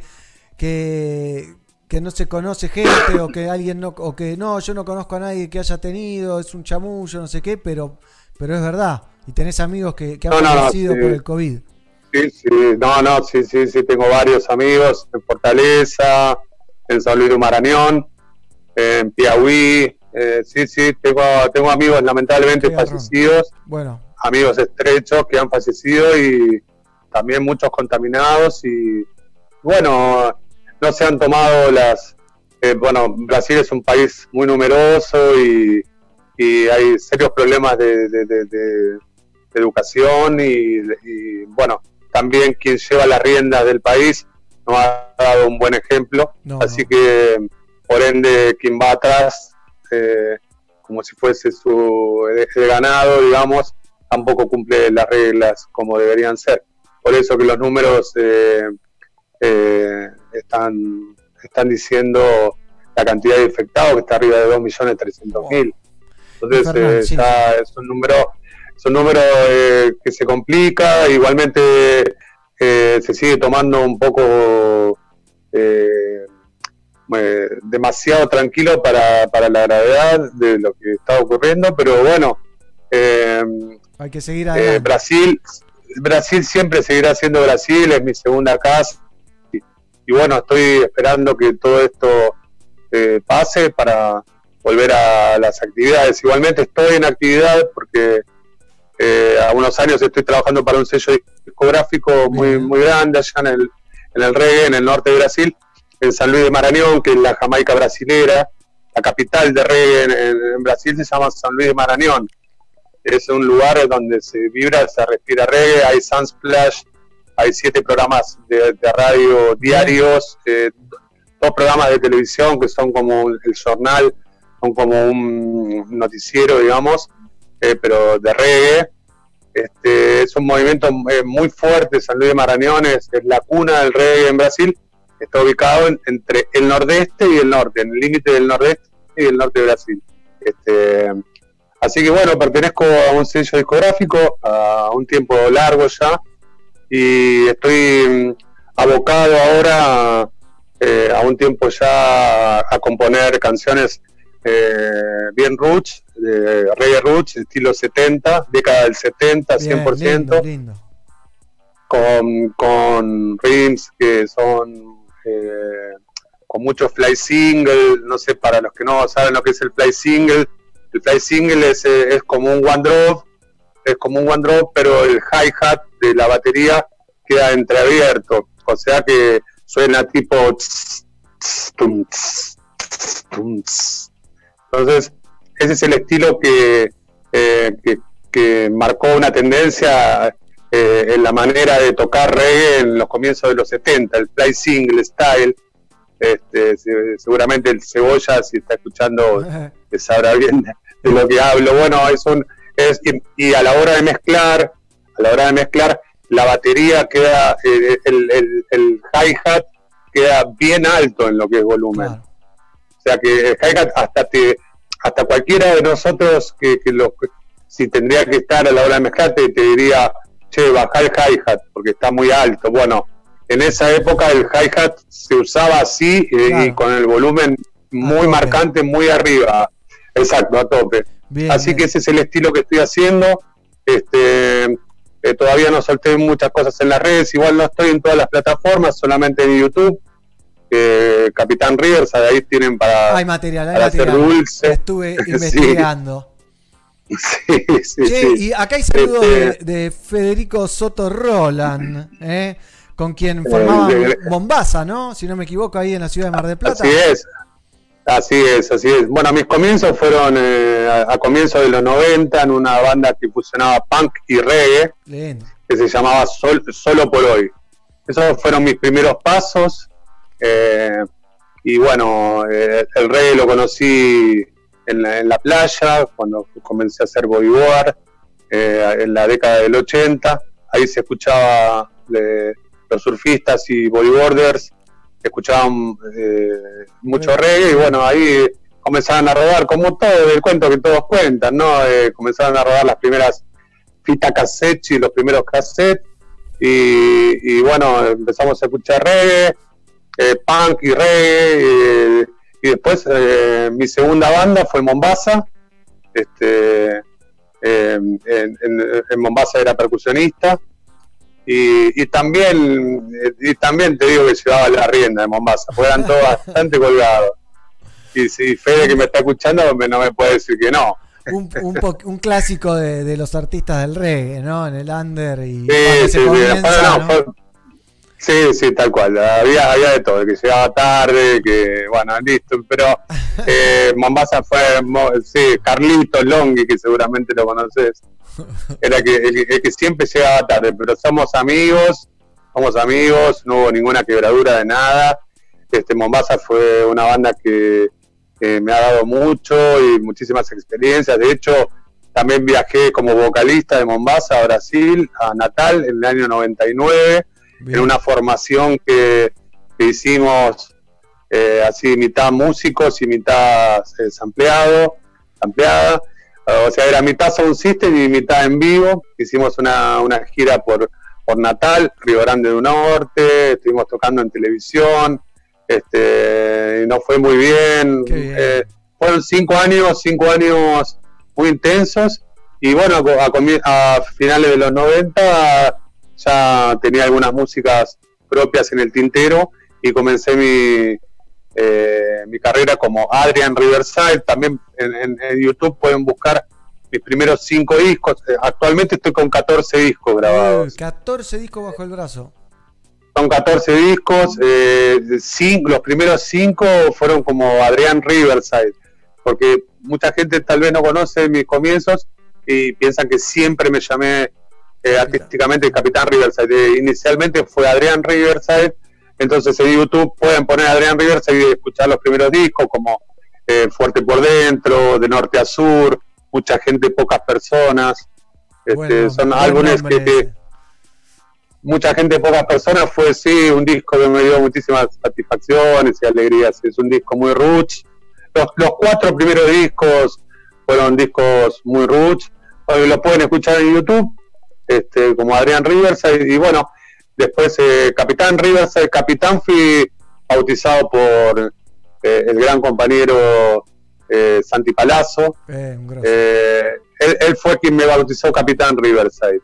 que, que no se conoce gente o que alguien no, o que no, yo no conozco a nadie que haya tenido, es un chamullo, no sé qué, pero, pero es verdad. Y tenés amigos que, que han No, no, no, fallecido sí. por el COVID. Sí, sí, no, no, sí, sí, sí, tengo varios amigos en Fortaleza, en San Luis de Marañón, en Piauí, eh, sí, sí, tengo, tengo amigos lamentablemente Qué fallecidos, Bueno, amigos estrechos que han fallecido y también muchos contaminados y bueno, no se han tomado las, eh, bueno, Brasil es un país muy numeroso y, y hay serios problemas de, de- de- de- de educación y, y, bueno, también quien lleva las riendas del país no ha dado un buen ejemplo, No, así que por ende quien va atrás, eh, como si fuese su ganado, digamos, tampoco cumple las reglas como deberían ser. Por eso que los números eh, eh, están, están diciendo la cantidad de infectados que está arriba de 2.300.000. Entonces eh, ya es un número, es un número eh, que se complica, igualmente eh, se sigue tomando un poco eh, eh, demasiado tranquilo para, para la gravedad de lo que está ocurriendo, pero bueno, eh, hay que seguir adelante. Brasil, Brasil siempre seguirá siendo Brasil, es mi segunda casa. Y, bueno, estoy esperando que todo esto eh, pase para volver a las actividades. Igualmente estoy en actividad porque eh, a unos años estoy trabajando para un sello discográfico muy, muy grande allá en el, en el reggae, en el norte de Brasil, en San Luis de Marañón, que es la Jamaica brasilera. La capital de reggae en, en- en Brasil se llama San Luis de Marañón es un lugar donde se vibra, se respira reggae, hay Sunsplash, hay siete programas de, radio diarios, eh, dos programas de televisión que son como el jornal, son como un noticiero, digamos, eh, pero de reggae. Este, es un movimiento eh, muy fuerte, San Luis de Marañón es, es la cuna del reggae en Brasil, está ubicado en- entre el nordeste y el norte, en el límite del nordeste y el norte de Brasil. Este, Así que bueno, pertenezco a un sello discográfico a un tiempo largo ya y estoy mm, abocado ahora eh, a un tiempo ya a componer canciones eh, bien roots, de reggae roots, estilo 70, década del 70, Bien, 100%, lindo, lindo. con, con rims que son eh, con mucho fly single, no sé, para los que no saben lo que es el fly single, el fly single es, eh, es como un one drop, es como un one drop, pero el hi-hat de la batería queda entreabierto, o sea que suena tipo tss, tss, tum, tss, tss, tum, tss. entonces ese es el estilo que, eh, que, que marcó una tendencia eh, en la manera de tocar reggae en los comienzos de los 70, el fly single style. Este, se- seguramente el cebolla, si está escuchando, sabrá bien de, de lo que hablo. Bueno, es un. Es, y, y a la hora de mezclar, a la hora de mezclar, la batería queda, eh, el, el, el hi-hat queda bien alto en lo que es volumen. O sea que el hi-hat hasta te, hasta cualquiera de nosotros que, que lo, si tendría que estar a la hora de mezclar, te, te diría, che, baja el hi-hat porque está muy alto. Bueno, en esa época el hi-hat se usaba así eh, y con el volumen muy marcante, muy arriba. Exacto, a tope. Bien, así que ese es el estilo que estoy haciendo. Este, eh, todavía no solté muchas cosas en las redes, igual no estoy en todas las plataformas, solamente en YouTube. Eh, Capitán Rivers, ahí tienen para, Hay material, hay para hacer dulce. Estuve investigando. Sí, sí, Che, sí. y acá hay saludos Este, de, de Federico Soto Roland, ¿eh? con quien Eh, formaban Mombasa, ¿no? Si no me equivoco, ahí en la ciudad de Mar del Plata. Así es. Así es, así es. Bueno, mis comienzos fueron eh, a, a comienzos de los 90 en una banda que fusionaba punk y reggae que se llamaba Sol- Solo por Hoy. Esos fueron mis primeros pasos. eh, y bueno, eh, el reggae lo conocí en la, en la playa, cuando comencé a hacer bodyboard, en la década del 80. Ahí se escuchaba los surfistas y bodyboarders, escuchaban eh, mucho reggae y bueno, ahí comenzaron a rodar, como todo el cuento que todos cuentan, ¿no? Eh, comenzaron a rodar las primeras fitas cassette y los primeros cassettes y, y bueno, empezamos a escuchar reggae, eh, punk y reggae eh, y después eh, mi segunda banda fue Mombasa, este, en, en- en Mombasa era percusionista y, y también y también te digo que llevaba la rienda de Mombasa, porque eran todos bastante colgados. Y si Fede que me está escuchando no me puede decir que no. Un, un, po- un clásico de, de los artistas del reggae, ¿no? En el under y Sí, sí, comienza, no, ¿no? fue- sí, sí, tal cual. Había, había de todo, que llegaba tarde, que bueno, listo. Pero eh, Mombasa fue, sí, Carlito Longhi, que seguramente lo conoces. Era que, el, el que siempre llegaba tarde, pero somos amigos, somos amigos, no hubo ninguna quebradura de nada. Este Mombasa fue una banda que eh, me ha dado mucho y muchísimas experiencias. De hecho, también viajé como vocalista de Mombasa a Brasil, a Natal, en el año 99, en una formación que, que hicimos eh, así, mitad músicos y mitad eh, sampleado, sampleada. O sea, era mitad sound system y mitad en vivo. Hicimos una, una gira por, por Natal, Río Grande do Norte, estuvimos tocando en televisión, este, y nos fue muy bien. Eh, fueron cinco años, cinco años muy intensos. Y bueno, a, a finales de los 90 ya tenía algunas músicas propias en el tintero y comencé mi, eh, mi carrera como Adrian Riverside. También en, en- en YouTube pueden buscar mis primeros cinco discos. Eh, Actualmente estoy con 14 discos grabados. Eh, 14 discos bajo el brazo. Son 14 discos. eh, cin- los primeros cinco fueron como Adrian Riverside, porque mucha gente tal vez no conoce mis comienzos y piensan que siempre me llamé eh, artísticamente Capitán Riverside. Eh, inicialmente fue Adrián Riverside, entonces en YouTube pueden poner Adrián Riverside y escuchar los primeros discos como eh, Fuerte por Dentro, De Norte a Sur, Mucha Gente, Pocas Personas. Este, Bueno, son álbumes que, que- mucha gente, pocas personas, fue sí un disco que me dio muchísimas satisfacciones y alegrías. Es un disco muy roots. Los, los cuatro primeros discos fueron discos muy roots. Lo pueden escuchar en YouTube, este, como Adrián Riverside. Y bueno, después eh, Capitán Riverside, Capitán fui bautizado por eh, el gran compañero eh, Santi Palazzo. Eh. Eh, él, él fue quien me bautizó Capitán Riverside.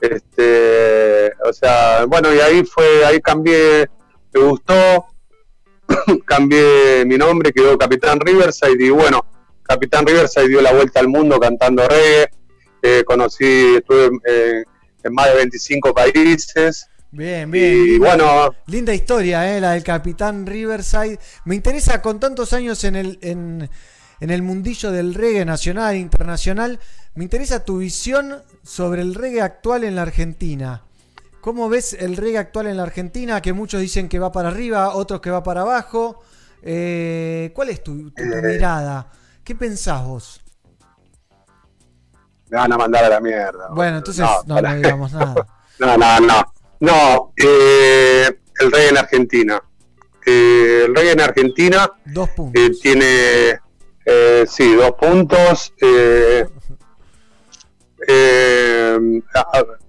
Este, o sea, bueno, y ahí fue, ahí cambié, me gustó, cambié mi nombre, quedó Capitán Riverside, y bueno, Capitán Riverside dio la vuelta al mundo cantando reggae, eh, conocí, estuve eh, en más de 25 países, Bien, bien. y bueno, Linda historia, eh, la del Capitán Riverside. Me interesa con tantos años en el, en, en el mundillo del reggae nacional e internacional, me interesa tu visión sobre el reggae actual en la Argentina. ¿Cómo ves el reggae actual en la Argentina? Que muchos dicen que va para arriba, otros que va para abajo. Eh, ¿Cuál es tu, tu- tu Eh. mirada? ¿Qué pensás vos? me van a mandar a la mierda. Bueno, entonces No, no digamos nada. No, no, no. No, eh, el reggae en Argentina. Eh, el reggae en Argentina Dos puntos. eh, tiene, eh, sí, dos puntos. eh,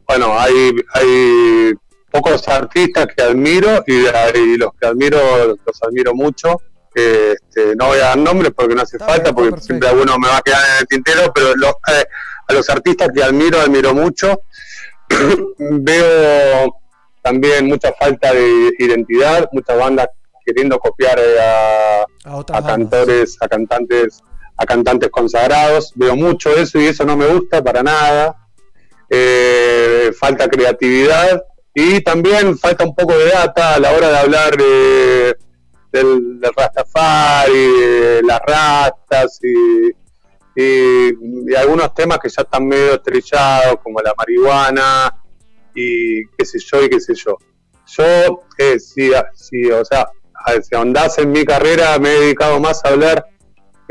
bueno, hay, hay pocos artistas que admiro y, y los que admiro los admiro mucho. Este, no voy a dar nombres porque no hace falta, porque siempre alguno me va a quedar en el tintero, pero los, eh, a los artistas que admiro, admiro mucho. Veo también mucha falta de identidad, muchas bandas queriendo copiar eh, a, A cantores, a cantantes, a cantantes consagrados. Veo mucho eso y eso no me gusta para nada. Eh, falta creatividad, Y también falta un poco de data a la hora de hablar eh, del, del Rastafari, de las rastas y, y- y algunos temas que ya están medio estrellados, como la marihuana y qué sé yo y qué sé yo. Yo, eh, si, si, o sea, si ahondás en mi carrera, me he dedicado más a hablar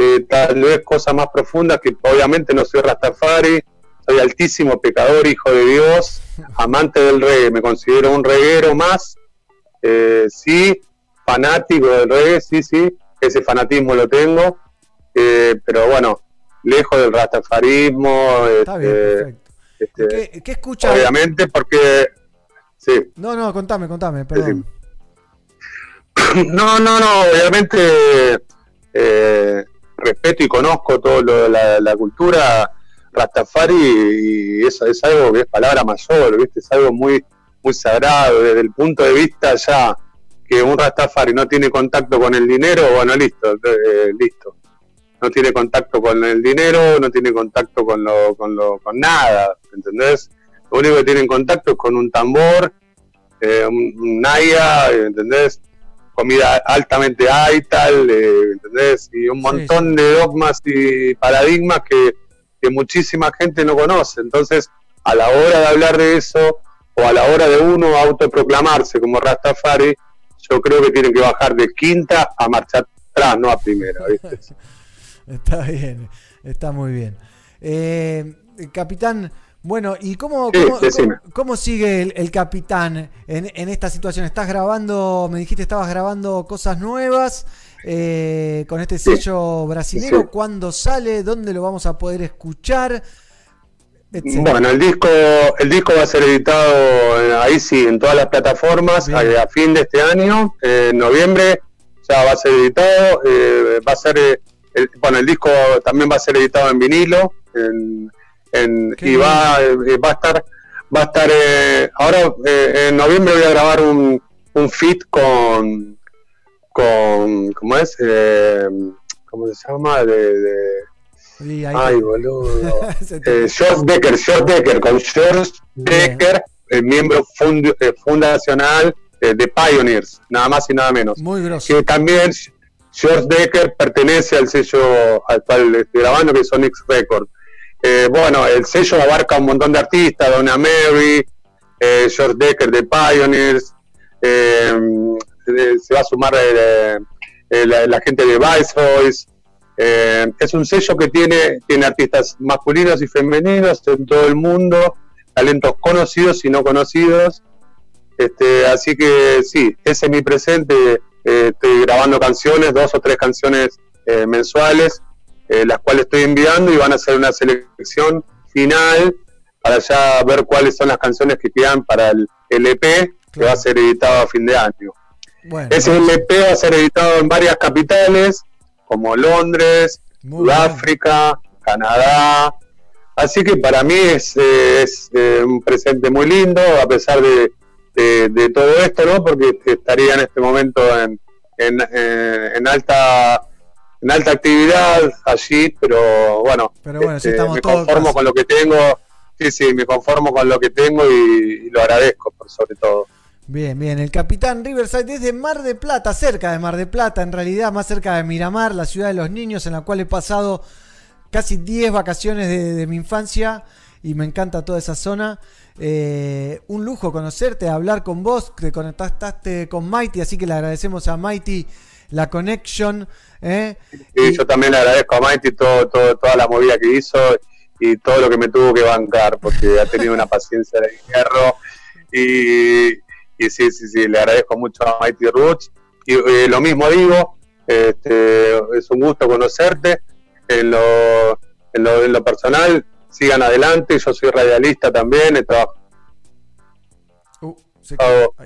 eh, tal vez cosas más profundas, que obviamente no soy Rastafari, soy altísimo pecador, hijo de Dios, amante del reggae, me considero un reguero más, eh, sí, fanático del reggae, sí, sí, ese fanatismo lo tengo, eh, pero bueno, lejos del rastafarismo, Está bien, este. Este, ¿Qué, qué escuchas? obviamente porque, sí, No, no, contame, contame, perdón. no, no, no, obviamente eh, respeto y conozco todo lo de la, la cultura Rastafari y eso es algo que es palabra mayor, ¿viste? Es algo muy, muy sagrado desde el punto de vista ya que un Rastafari no tiene contacto con el dinero, bueno, listo, eh, listo. No tiene contacto con el dinero, no tiene contacto con lo, con lo, con nada, ¿entendés? Lo único que tiene en contacto es con un tambor, eh, un, un naya, ¿entendés? comida altamente aital, eh, ¿entendés? Y un montón de dogmas y paradigmas que, que muchísima gente no conoce. Entonces, a la hora de hablar de eso, o a la hora de uno autoproclamarse como Rastafari, yo creo que tienen que bajar de quinta a marchar atrás, no a primera, ¿viste? Está bien, está muy bien. Eh, capitán, bueno, ¿y cómo, Sí, cómo, decime. cómo- cómo sigue el, el capitán en, en esta situación? ¿Estás grabando, me dijiste, estabas grabando cosas nuevas eh, con este sello brasilero? sí. ¿Cuándo sale? ¿Dónde lo vamos a poder escuchar? Etcétera. Bueno, el disco, el disco va a ser editado eh, ahí sí, en todas las plataformas a, a fin de este año, eh, en noviembre ya va a ser editado, eh, va a ser, eh, el, bueno, el disco también va a ser editado en vinilo, en, en- y va, eh, va a estar, va a estar, eh, ahora eh, en noviembre voy a grabar un, un feat con, con, ¿cómo es? Eh, ¿Cómo se llama? De, Ay, te- boludo. Eh, George Decker, George Decker, con George Decker, el miembro fund- fundacional de Pioneers, nada más y nada menos. Muy grosso. Que también George Decker pertenece al sello al cual estoy grabando, que son X Records. Eh, bueno, el sello abarca un montón de artistas, Donna Mary, eh, George Decker de Pioneers, eh, se va a sumar eh, la, gente de Viceroys. Es un sello que tiene, tiene artistas masculinos y femeninos en todo el mundo, talentos conocidos y no conocidos. Este, así que sí, ese es mi presente. estoy grabando canciones, dos o tres canciones mensuales, eh, las cuales estoy enviando y van a hacer una selección final para ya ver cuáles son las canciones que quedan para el LP que va a ser editado a fin de año. Bueno, Ese LP va a ser editado en varias capitales, como Londres, Sudáfrica, Canadá. Así que para mí es, eh, es, eh, un presente muy lindo, a pesar de, de- de todo esto, ¿no? Porque estaría en este momento en, en, en alta en alta actividad allí, pero bueno, Pero bueno, sí este, me conformo con lo que tengo. Sí, sí, me conformo con lo que tengo y, y lo agradezco por sobre todo. Bien, bien. El capitán Riverside desde Mar de Plata, cerca de Mar de Plata, en realidad más cerca de Miramar, la ciudad de los niños, en la cual he pasado casi 10 vacaciones de, de mi infancia y me encanta toda esa zona. Eh, un lujo conocerte, hablar con vos, te conectaste con Mighty, así que le agradecemos a Mighty la connection. ¿eh? Y yo también le agradezco a Mighty todo, todo, toda la movida que hizo y todo lo que me tuvo que bancar, porque ha tenido una paciencia de hierro. Y, y sí, sí, sí, le agradezco mucho a Mighty Roots. Y eh, lo mismo digo, este, es un gusto conocerte. En lo, en, lo, en lo personal, sigan adelante. Yo soy radialista también, he trabajado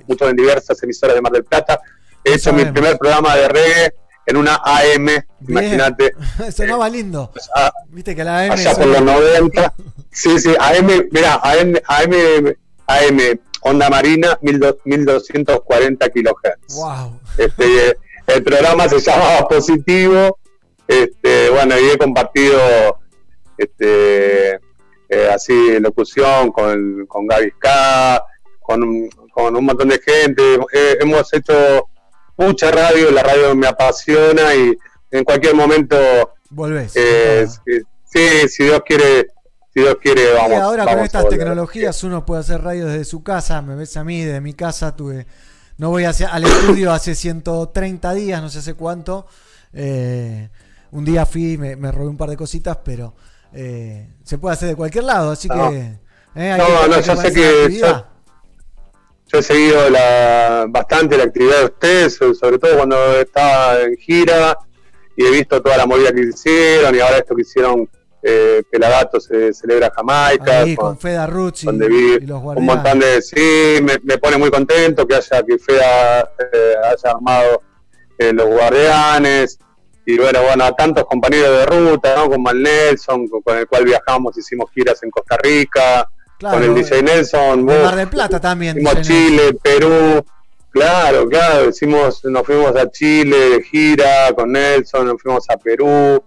mucho en diversas emisoras de Mar del Plata. He hecho mi primer programa de reggae en una AM, imagínate. Sonaba lindo. Viste que la AM allá por los 90. Sí, sí, AM, mira, AM, AM, AM, onda marina, 1200 1240 kilohertz. Wow. Este, el programa se llamaba Positivo. Este, bueno, y he compartido este, eh, así locución con, con Gaby Ska, con, con un montón de gente. Eh, hemos hecho mucha radio, la radio me apasiona y en cualquier momento, Volvés. eh, sí, si Dios quiere, si Dios quiere, Y ahora con vamos estas tecnologías uno puede hacer radio desde su casa, me ves a mí, desde mi casa tuve... No voy hacia- al estudio hace 130 días, no sé hace cuánto. Eh, un día fui, me, me robé un par de cositas, pero eh, se puede hacer de cualquier lado, así No. que... eh, No, que- no, yo sé que actividad. Yo he seguido la, bastante la actividad de ustedes, sobre todo cuando estaba en gira y he visto toda la movida que hicieron y ahora esto que hicieron eh, Pelagato se celebra Jamaica, Ahí, con- con Feda y, donde vi y los un montón de sí, me, me pone muy contento que haya que Feda eh, haya armado eh, los guardianes y bueno, bueno, a tantos compañeros de ruta, ¿no? Como el Nelson, con, con el cual viajamos, hicimos giras en Costa Rica, Claro, con el DJ Nelson, vos, Mar del Plata también. Fuimos a. Chile, Perú, claro, claro, hicimos, nos fuimos a Chile de gira con Nelson, nos fuimos a Perú,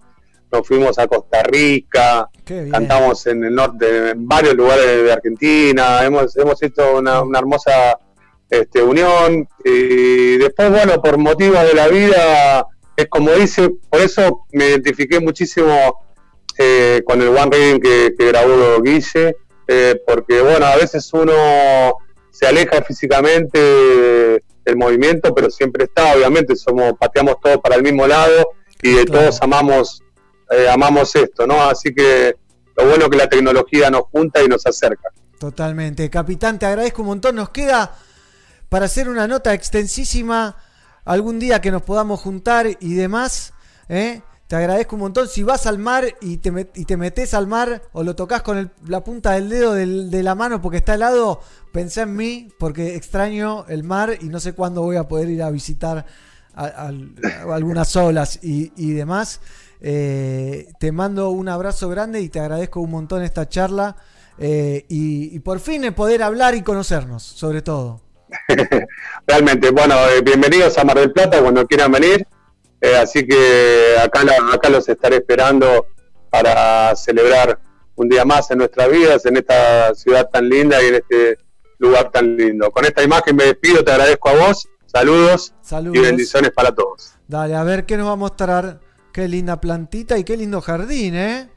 nos fuimos a Costa Rica, cantamos en el norte, en varios lugares de Argentina, hemos, hemos hecho una, una hermosa este, unión y después, bueno, por motivos de la vida, es como dice, por eso me identifiqué muchísimo eh, con el One Reading que, que grabó Guille, eh, porque bueno, a veces uno se aleja físicamente del movimiento, pero siempre está, obviamente, somos, pateamos todos para el mismo lado y de Claro. todos amamos, eh, amamos esto, ¿no? Así que lo bueno es que la tecnología nos junta y nos acerca. Totalmente. Capitán, te agradezco un montón. Nos queda para hacer una nota extensísima algún día que nos podamos juntar y demás. ¿eh? Te agradezco un montón. Si vas al mar y te, y te metes al mar o lo tocas con el- la punta del dedo de la mano porque está helado, pensá en mí porque extraño el mar y no sé cuándo voy a poder ir a visitar algunas olas y, demás. Eh, te mando un abrazo grande y te agradezco un montón esta charla. eh, y, por fin poder hablar y conocernos, sobre todo. Realmente, bueno, eh, bienvenidos a Mar del Plata cuando quieran venir. Eh, así que acá, la- acá los estaré esperando para celebrar un día más en nuestras vidas, en esta ciudad tan linda y en este lugar tan lindo. Con esta imagen me despido, te agradezco a vos. Saludos, Saludos. y bendiciones para todos. Dale, a ver qué nos va a mostrar. Qué linda plantita y qué lindo jardín, ¿eh?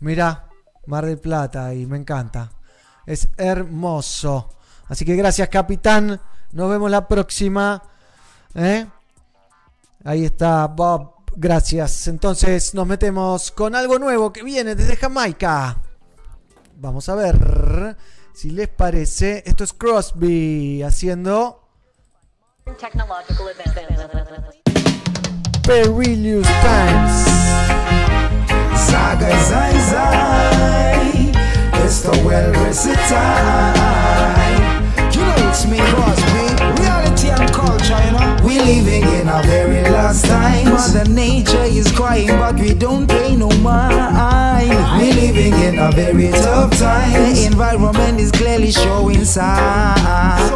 Mirá, Mar del Plata y me encanta. Es hermoso. Así que gracias, capitán. Nos vemos la próxima. ¿eh? Ahí está, Bob. Gracias. Entonces nos metemos con algo nuevo que viene desde Jamaica. Vamos a ver si les parece. Esto es Crosby haciendo. Perilous Times. Saga Zai Zai It's the well time You know it's me Crosby Reality and know We living in a very last time Mother nature is crying but we don't pay no mind. We living in a very tough time The environment is clearly showing signs.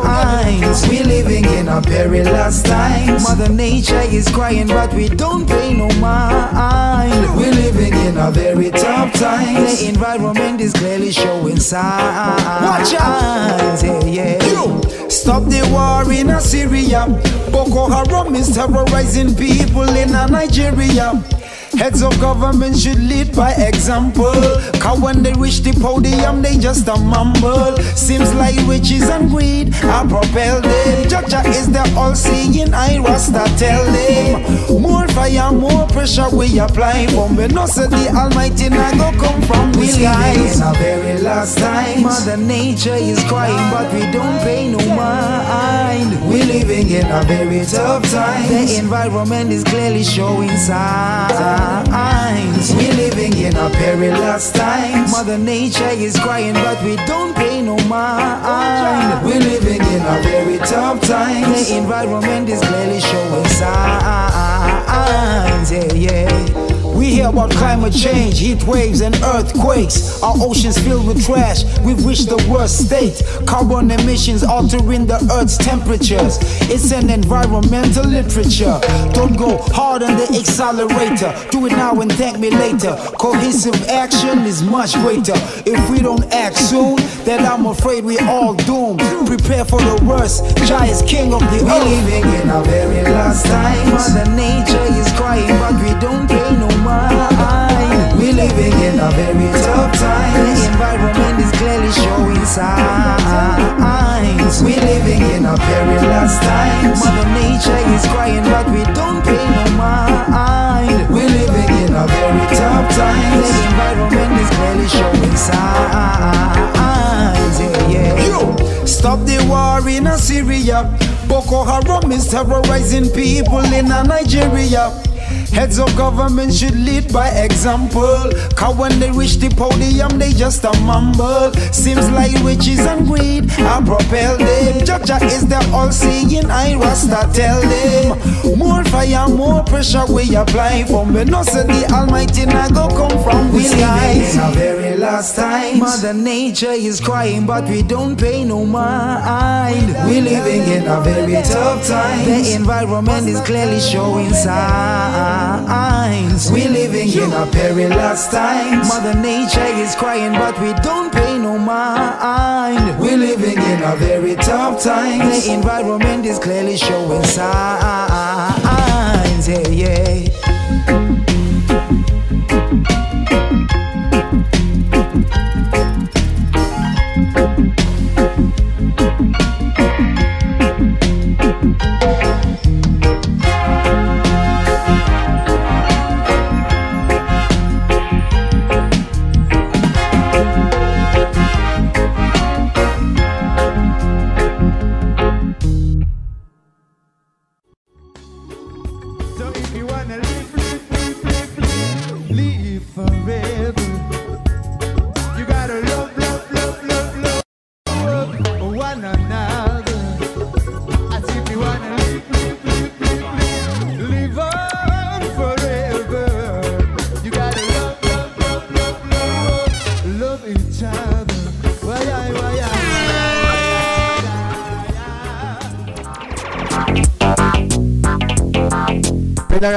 We living in a very last time Mother nature is crying but we don't pay no mind. We living in a very tough time The environment is clearly showing signs. Watch out. Yeah, yeah. Stop the war in Syria Boko Haram is terrorizing people in Nigeria Heads of government should lead by example. Cause when they reach the podium, they just a mumble. Seems like riches and greed are propelled them. Jaja is the all seeing eye, Rasta tell them. More fire, more pressure we apply. But we know say the Almighty now go come from the skies. in a very last time. Mother Nature is crying, but we don't pay no mind. We living in a very tough time. The environment is clearly showing signs. We last in a perilous times. Mother Nature is crying, but we don't pay no mind. We're living in a very tough time. The environment is clearly showing signs. Yeah, yeah. We hear about climate change, heat waves, and earthquakes. Our oceans filled with trash, we've reached the worst state. Carbon emissions altering the earth's temperatures. It's an environmental literature. Don't go hard on the accelerator. Do it now and thank me later. Cohesive action is much greater. If we don't act soon, then I'm afraid we're all doomed. Prepare for the worst. Jah is king of the earth. We're living in our very last time. Mother nature is crying, but we don't pay no mind. We're living in a very tough time. The environment is clearly showing signs. We're living in a very last time. Mother nature is crying, but we don't pay no mind. We're living in a very tough time. The environment is clearly showing signs. Yeah, yeah. Stop the war in Syria. Boko Haram is terrorizing people in Nigeria. Heads of government should lead by example. Cause when they reach the podium, they just a mumble. Seems like riches and greed are propel them. Jaja is the all seeing I Rasta tell them. More fire, more pressure we apply from. But no say the Almighty na go come from we life. Our very last time. Mother Nature is crying, but we don't pay no mind. We're living in a very tough time. The environment is clearly showing signs. We're living in a perilous times. Mother Nature is crying, but we don't pay no mind. We're living in a very tough times. The environment is clearly showing signs. Yeah, yeah.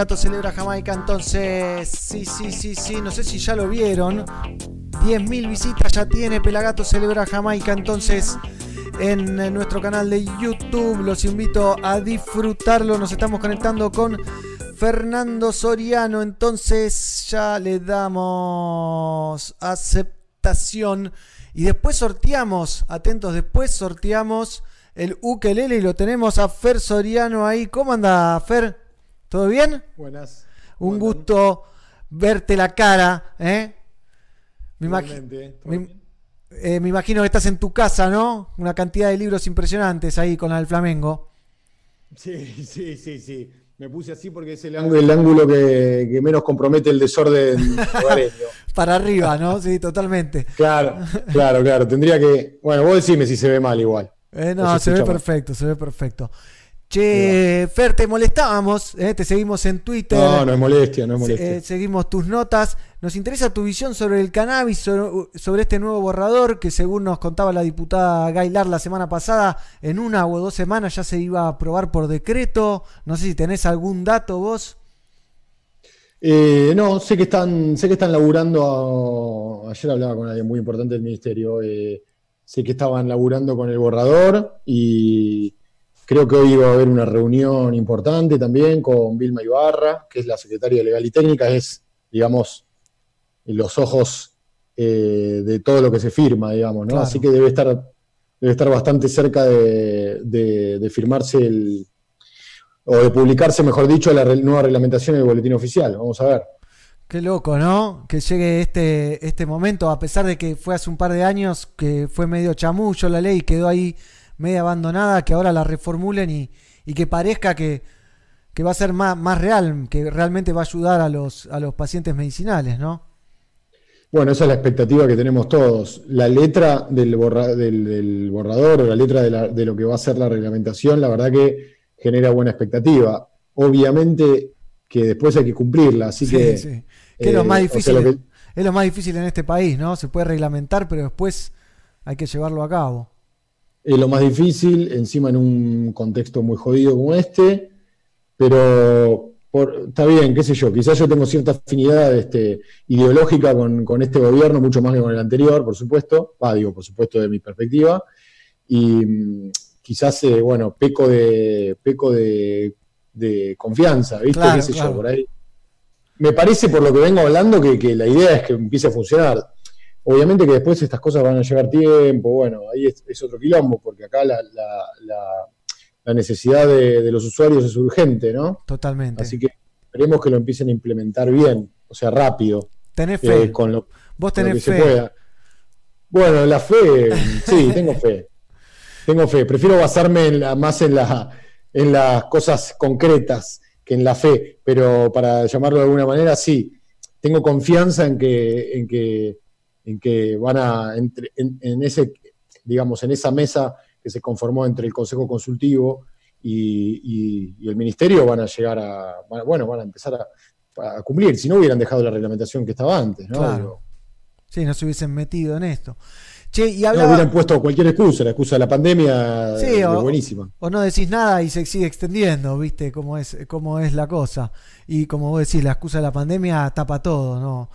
Pelagato celebra Jamaica, entonces sí, sí, sí, sí, no sé si ya lo vieron. 10.000 visitas ya tiene Pelagato celebra Jamaica, entonces en nuestro canal de YouTube los invito a disfrutarlo. Nos estamos conectando con Fernando Soriano, entonces ya le damos aceptación y después sorteamos, atentos, después sorteamos el ukelele y lo tenemos a Fer Soriano ahí. ¿Cómo anda Fer? ¿Todo bien? Buenas. Un gusto verte la cara, ¿eh? Me, imagi- Igualmente, ¿todo me- eh, me imagino que estás en tu casa, ¿no? Una cantidad de libros impresionantes ahí con la del Flamengo. Sí, sí, sí, sí. Me puse así porque es el ángulo, el ángulo que, que menos compromete el desorden. Para arriba, ¿no? Sí, totalmente. Claro, claro, claro. Tendría que. Bueno, vos decime si se ve mal igual. Eh, no, se se ve mal. perfecto, se ve perfecto. Che, Fer, te molestábamos, ¿eh? te seguimos en Twitter. No, no es molestia, no es Se- molestia. eh, seguimos tus notas. Nos interesa tu visión sobre el cannabis, sobre, sobre este nuevo borrador que según nos contaba la diputada Gailar la semana pasada, en una o dos semanas ya se iba a aprobar por decreto. No sé si tenés algún dato vos. Eh, no, sé que están, sé que están laburando. a- ayer hablaba con alguien muy importante del ministerio. sé que estaban laburando con el borrador y creo que hoy va a haber una reunión importante también con Vilma Ibarra, que es la secretaria de Legal y Técnica, es, digamos, los ojos eh, de todo lo que se firma, digamos, ¿no? Claro. Así que debe estar, debe estar bastante cerca de, de- de firmarse el, o de publicarse, mejor dicho, la nueva reglamentación en el boletín oficial. Vamos a ver. Qué loco, ¿no? Que llegue este, este momento, a pesar de que fue hace un par de años que fue medio chamullo la ley, quedó ahí media abandonada, que ahora la reformulen y, y que parezca que, que va a ser más, más real, que realmente va a ayudar a los, a los pacientes medicinales, ¿no? Bueno, esa es la expectativa que tenemos todos. La letra del, borra- del- del borrador o la letra de, la- de lo que va a ser la reglamentación, la verdad que genera buena expectativa. Obviamente que después hay que cumplirla. Así Sí, que. sí. Que es lo eh, más o sea, difícil. lo que- Es lo más difícil en este país, ¿no? Se puede reglamentar, pero después hay que llevarlo a cabo. Es lo más difícil, encima en un contexto muy jodido como este, pero por- está bien, qué sé yo, quizás yo tengo cierta afinidad este, ideológica con, con este gobierno, mucho más que con el anterior, por supuesto, va, digo, por supuesto, de mi perspectiva, y mm, quizás, eh, bueno, peco de, peco de, de confianza, ¿viste? Claro, qué sé claro. yo, por ahí. Me parece, por lo que vengo hablando, que, que la idea es que empiece a funcionar. Obviamente que después estas cosas van a llevar tiempo, bueno, ahí es, es otro quilombo, porque acá la, la- la- la necesidad de, de los usuarios es urgente, ¿no? Totalmente. Así que esperemos que lo empiecen a implementar bien, o sea, rápido. Tenés eh, fe. con lo, Vos lo tenés que fe. se pueda. Bueno, la fe, sí, tengo fe. Tengo fe. Prefiero basarme en la- más en, la, en las cosas concretas que en la fe, pero para llamarlo de alguna manera, sí. Tengo confianza en que, en que, en que van a, entre- en, en ese, digamos, en esa mesa que se conformó entre el Consejo Consultivo y, y- y el Ministerio van a llegar a, bueno, van a empezar a, a cumplir. Si no hubieran dejado la reglamentación que estaba antes, ¿no? Claro. Sí, no se hubiesen metido en esto. Che, y no hablaba. hubieran puesto cualquier excusa, la excusa de la pandemia Sí, es o- buenísima. O no decís nada y se sigue extendiendo, ¿viste? Cómo es, cómo es la cosa. Y como vos decís, la excusa de la pandemia tapa todo, ¿no?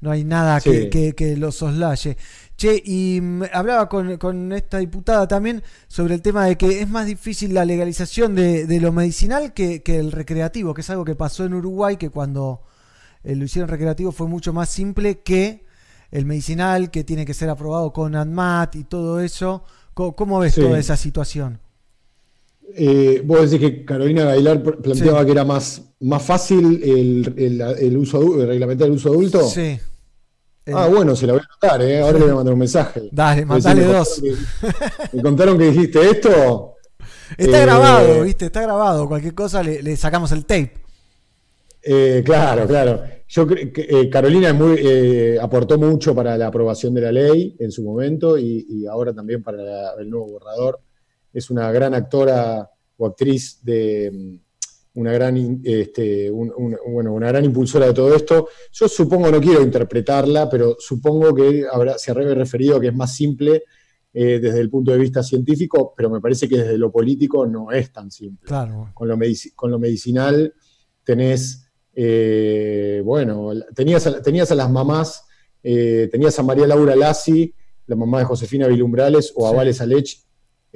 No hay nada que, Sí. que- que lo soslaye. Che, y mm, hablaba con, con esta diputada también sobre el tema de que es más difícil la legalización de, de lo medicinal que, que el recreativo, que es algo que pasó en Uruguay, que cuando eh, lo hicieron recreativo fue mucho más simple que el medicinal, que tiene que ser aprobado con ANMAT y todo eso. ¿Cómo, cómo ves Sí. toda esa situación? Eh, vos decís que Carolina Gailar planteaba que era más, más fácil el, el- el uso el reglamentar el uso adulto. Sí. Ah, bueno, se la voy a anotar, ¿eh? ahora le voy a mandar un mensaje. Dale, mandale me dos. contaron que- me contaron que dijiste esto. Está Eh, grabado, ¿viste? Está grabado. Cualquier cosa le, le sacamos el tape. Eh, claro, claro. Yo creo que eh, Carolina es muy, eh, aportó mucho para la aprobación de la ley en su momento y, y ahora también para la- el nuevo borrador. Es una gran actora o actriz de mm, una gran, este, un- un- bueno, una gran impulsora de todo esto. Yo supongo, no quiero interpretarla, pero supongo que habrá, se habrá referido a que es más simple eh, desde el punto de vista científico, pero me parece que desde lo político no es tan simple Claro. con lo, con lo medicinal tenés, eh, bueno, tenías a, tenías a las mamás, eh, tenías a María Laura Lassi, la mamá de Josefina Vilumbrales, o a Sí. Vale Salech,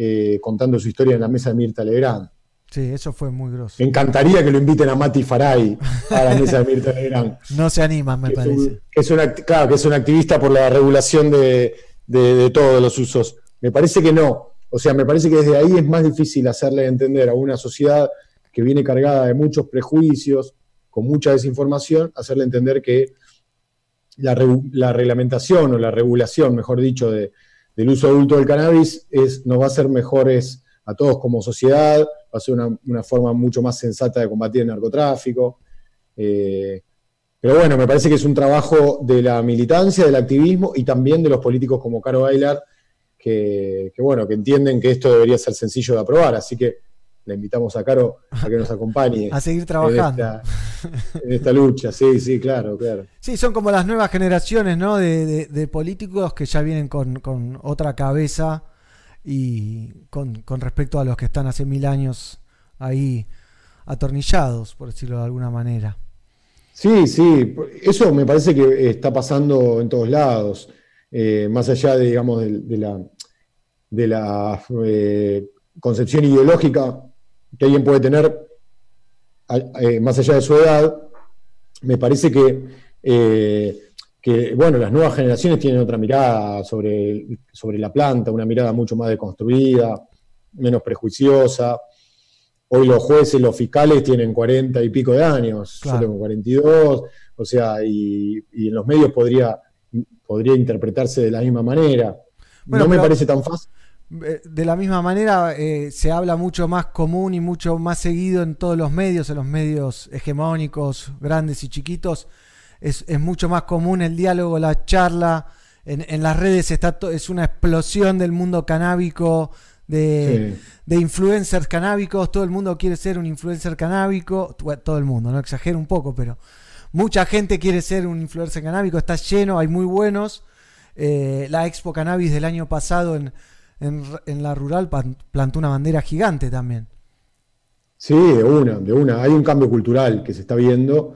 eh, contando su historia en la mesa de Mirta Legrand. Sí, eso fue muy grosso. Me encantaría que lo inviten a Mati Faray a la mesa de Mirta Legrand. No se animan, me que parece. un, que es un act- claro, que es un activista por la regulación de, de- de todos los usos. Me parece que no. O sea, me parece que desde ahí es más difícil hacerle entender a una sociedad que viene cargada de muchos prejuicios, con mucha desinformación, hacerle entender que la, la reglamentación o la regulación, mejor dicho, de- del uso adulto del cannabis es, nos va a hacer mejores a todos como sociedad, va a ser una, forma mucho más sensata de combatir el narcotráfico. Eh, pero bueno, me parece que es un trabajo de la militancia, del activismo y también de los políticos como Caro Bailar, que, que, bueno, que entienden que esto debería ser sencillo de aprobar. Así que le invitamos a Caro a que nos acompañe. A seguir trabajando. En esta, en esta lucha, sí, sí, claro, claro. Sí, son como las nuevas generaciones, ¿no? De, de- de políticos que ya vienen con, con otra cabeza y con, con respecto a los que están hace mil años ahí atornillados, por decirlo de alguna manera. Sí, sí, eso me parece que está pasando en todos lados, eh, más allá de, digamos, de, de la, de la eh, concepción ideológica que alguien puede tener, eh, más allá de su edad, me parece que, eh, que, bueno, las nuevas generaciones tienen otra mirada sobre, sobre la planta, una mirada mucho más deconstruida, menos prejuiciosa. Hoy los jueces, los fiscales tienen 40 y pico de años, Claro. yo tengo 42, o sea, y, y en los medios podría, podría interpretarse de la misma manera. Bueno, no me pero- parece tan fácil. Eh, De la misma manera, eh, se habla mucho más común y mucho más seguido en todos los medios, en los medios hegemónicos, grandes y chiquitos. Es, es mucho más común el diálogo, la charla. En, en las redes está es una explosión del mundo canábico, de, Sí. de influencers canábicos. Todo el mundo quiere ser un influencer canábico. Todo el mundo, no exagero un poco, pero mucha gente quiere ser un influencer canábico. Está lleno, hay muy buenos. Eh, la Expo Cannabis del año pasado en, en, en la rural plantó una bandera gigante también. Sí, de una, de una. Hay un cambio cultural que se está viendo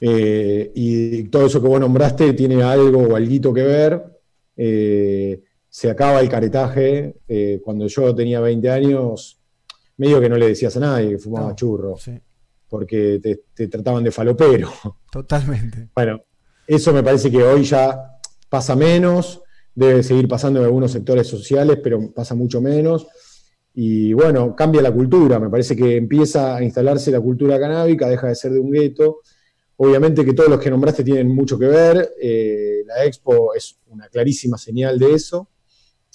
eh, y todo eso que vos nombraste tiene algo o alguito que ver. Eh, se acaba el caretaje. eh, cuando yo tenía 20 años, medio que no le decías a nadie que fumaba No, churro, sí. porque te, te trataban de falopero. Totalmente. Bueno, eso me parece que hoy ya pasa menos, debe seguir pasando en algunos sectores sociales, pero pasa mucho menos. Y bueno, cambia la cultura, me parece que empieza a instalarse la cultura canábica, deja de ser de un gueto. Obviamente que todos los que nombraste tienen mucho que ver, eh, la expo es una clarísima señal de eso.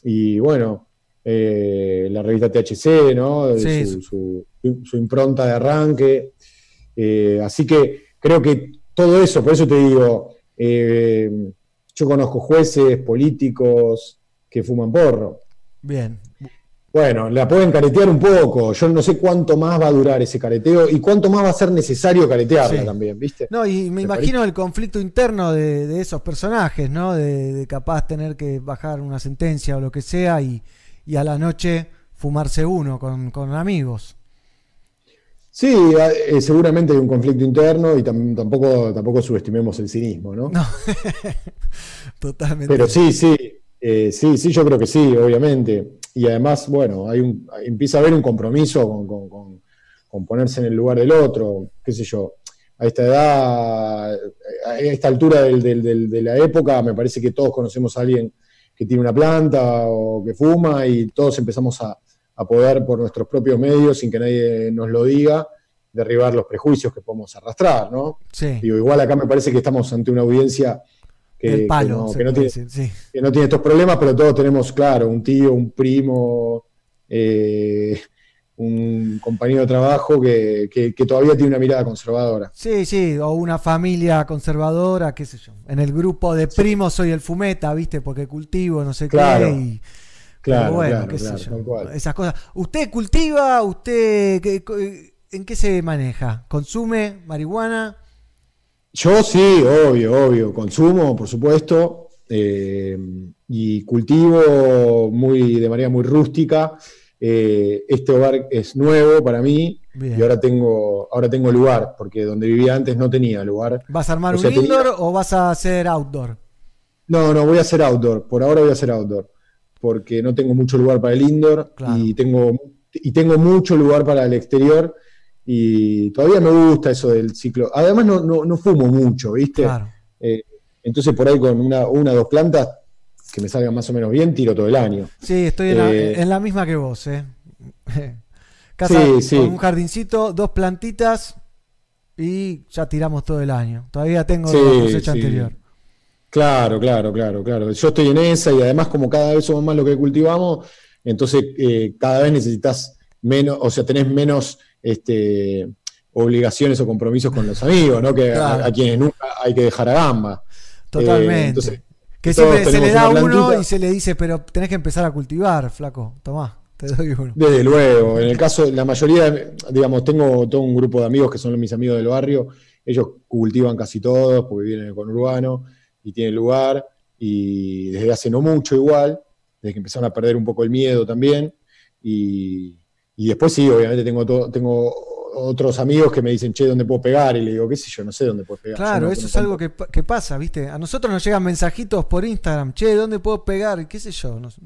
Y bueno, eh, la revista THC, ¿no? Sí, su, su- su impronta de arranque. Eh, así que creo que todo eso, por eso te digo, yo conozco jueces, políticos que fuman porro. Bien. Bueno, la pueden caretear un poco. Yo no sé cuánto más va a durar ese careteo y cuánto más va a ser necesario caretearla Sí. también, ¿viste? No, y me imagino el conflicto interno de, de esos personajes, ¿no? De, de capaz tener que bajar una sentencia o lo que sea y, y a la noche fumarse uno con, con amigos. Sí, eh, seguramente hay un conflicto interno y tam- tampoco, tampoco subestimemos el cinismo, ¿no? Totalmente. Pero sí, sí, eh, sí, sí, yo creo que sí, obviamente. Y además, bueno, hay un, empieza a haber un compromiso con, con- con- con ponerse en el lugar del otro, qué sé yo. A esta edad, a esta altura del- del- del- de la época, me parece que todos conocemos a alguien que tiene una planta o que fuma y todos empezamos a, a poder por nuestros propios medios, sin que nadie nos lo diga, derribar los prejuicios que podemos arrastrar, ¿no? Sí. Digo, igual acá me parece que estamos ante una audiencia que, palo, que no, que tiene, decir, sí. que no tiene estos problemas, pero todos tenemos, claro, un tío, un primo, eh, un compañero de trabajo que, que- que todavía tiene una mirada conservadora. Sí, sí, o una familia conservadora, qué sé yo. En el grupo de primos soy el fumeta, ¿viste? Porque cultivo, no sé Claro. qué. Y, Claro, pero bueno, claro, qué sé claro, yo. tal cual. Esas cosas. ¿Usted cultiva? ¿Usted qué- en qué se maneja? ¿Consume marihuana? Yo sí, obvio, obvio, consumo, por supuesto, eh, y cultivo muy, de manera muy rústica. Eh, este hogar es nuevo para mí Bien. y ahora tengo, ahora tengo lugar, porque donde vivía antes no tenía lugar. ¿Vas a armar O sea, un tenía- indoor o vas a hacer outdoor? No, no, voy a hacer outdoor. Por ahora voy a hacer outdoor. Porque no tengo mucho lugar para el indoor y, tengo, y tengo mucho lugar para el exterior. Y todavía me gusta eso del ciclo. Además, no, no, no fumo mucho, ¿viste? Claro. Eh, entonces, por ahí con una, una o dos plantas que me salgan más o menos bien, tiro todo el año. Sí, estoy en, la, Eh, en la misma que vos, ¿eh? Casa Sí, sí. con un jardincito, dos plantitas y ya tiramos todo el año. Todavía tengo Sí, la cosecha sí. anterior. Claro, claro, claro, claro. Yo estoy en esa y además como cada vez somos más lo que cultivamos, entonces eh, cada vez necesitas menos, o sea, tenés menos este, obligaciones o compromisos con los amigos, ¿no? Que a- Claro. a, quienes nunca hay que dejar a gamba. Totalmente. Eh, entonces, que siempre se le da uno y se le dice, pero tenés que empezar a cultivar, flaco. Tomá, te doy uno. Desde luego, en el caso, la mayoría, digamos, tengo todo un grupo de amigos que son mis amigos del barrio, ellos cultivan casi todos porque vienen con urbano y tienen lugar, y desde hace no mucho igual, desde que empezaron a perder un poco el miedo también, y, y después sí, obviamente tengo, to- tengo otros amigos que me dicen, che, ¿dónde puedo pegar? Y le digo, qué sé yo, no sé dónde puedo pegar. Claro, no- eso es algo que, que pasa, ¿viste? A nosotros nos llegan mensajitos por Instagram, che, ¿dónde puedo pegar? ¿Qué sé yo? Nos-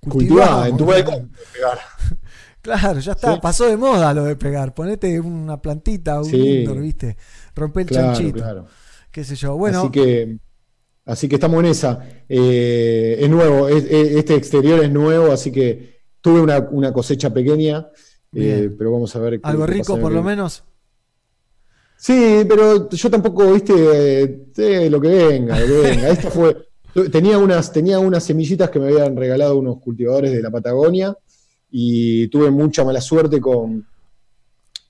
Cultivá, en tu balcón pegar. Claro, ya está, Sí. pasó de moda lo de pegar. Ponete una plantita, un Sí. indoor, ¿viste? Rompe el Claro, chanchito. claro. Qué sé yo. Bueno, Así que, así que estamos en esa. Eh, es nuevo, es- es- este exterior es nuevo, así que tuve una, una cosecha pequeña, eh, pero vamos a ver. algo qué rico por lo menos. Sí, pero yo tampoco, viste, eh, lo que venga, lo que venga. Esta fue. Tenía unas, tenía unas semillitas que me habían regalado unos cultivadores de la Patagonia y tuve mucha mala suerte con,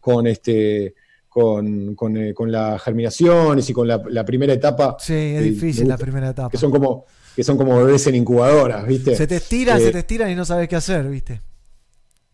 con este. Con, con, eh, con las germinaciones y con la, la primera etapa. Sí, es que difícil la primera etapa. Que son como, que son como bebés en incubadoras, ¿viste? Se te estiran, Eh, se te estiran y no sabes qué hacer, ¿viste?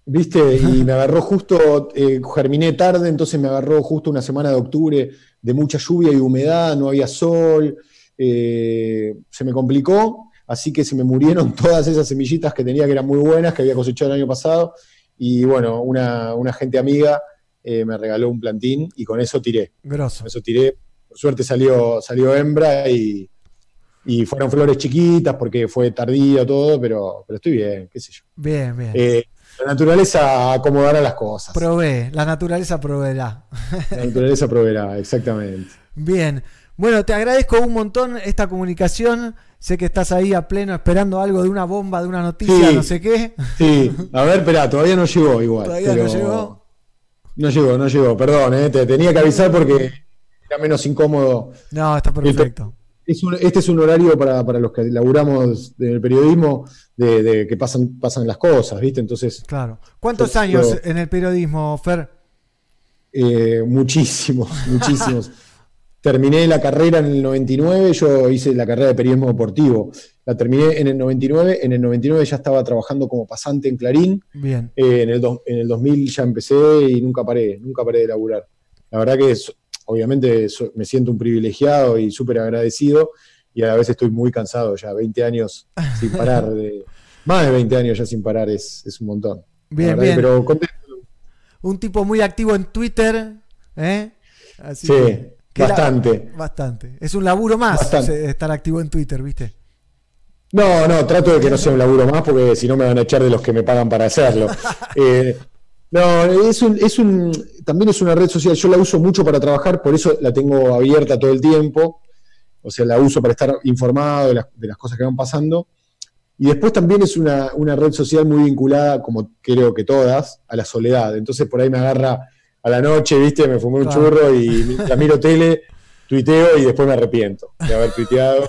¿Viste? Y me agarró justo, eh, germiné tarde, entonces me agarró justo una semana de octubre de mucha lluvia y humedad, no había sol, eh, se me complicó, así que se me murieron todas esas semillitas que tenía que eran muy buenas, que había cosechado el año pasado, y bueno, una, una gente amiga eh, me regaló un plantín y con eso tiré. Grosso. Con eso tiré, por suerte salió, salió hembra y, y fueron flores chiquitas porque fue tardío todo, pero, pero estoy bien, qué sé yo. Bien, bien. Eh, la naturaleza acomodará las cosas. Provee, la naturaleza proveerá. La naturaleza proveerá, exactamente. Bien. Bueno, te agradezco un montón esta comunicación. Sé que estás ahí a pleno esperando algo de una bomba, de una noticia, Sí. no sé qué. Sí, a ver, espera, todavía no llegó igual. Todavía no llegó. No llegó, no llegó, perdón, eh, te tenía que avisar porque era menos incómodo. No, está perfecto. Es un- este es un horario para, para los que laburamos en el periodismo de, de que pasan, pasan las cosas, ¿viste? Entonces. Claro. ¿Cuántos años en el periodismo, Fer? Eh, muchísimos, muchísimos. Terminé la carrera en el 99, yo hice la carrera de periodismo deportivo. La terminé en el 99, en el 99 ya estaba trabajando como pasante en Clarín. Bien. Eh, en, el dos- en el 2000 ya empecé y nunca paré, nunca paré de laburar. La verdad que es- obviamente so- me siento un privilegiado y súper agradecido y a la vez estoy muy cansado ya, 20 años sin parar, de, más de 20 años ya sin parar es, es un montón. Bien, bien. Pero contento. Un tipo muy activo en Twitter. ¿eh? Así Sí, que- la- bastante. bastante. Es un laburo más Bastante. estar activo en Twitter, ¿viste? No, no, trato de que no sea un laburo más porque si no me van a echar de los que me pagan para hacerlo. Eh, no, es un, es un, también es una red social, yo la uso mucho para trabajar, por eso la tengo abierta todo el tiempo, o sea, la uso para estar informado de las, de las cosas que van pasando. Y después también es una, una red social muy vinculada, como creo que todas, a la soledad. Entonces por ahí me agarra a la noche, viste, me fumé un Claro. churro y la miro tele, tuiteo y después me arrepiento de haber tuiteado.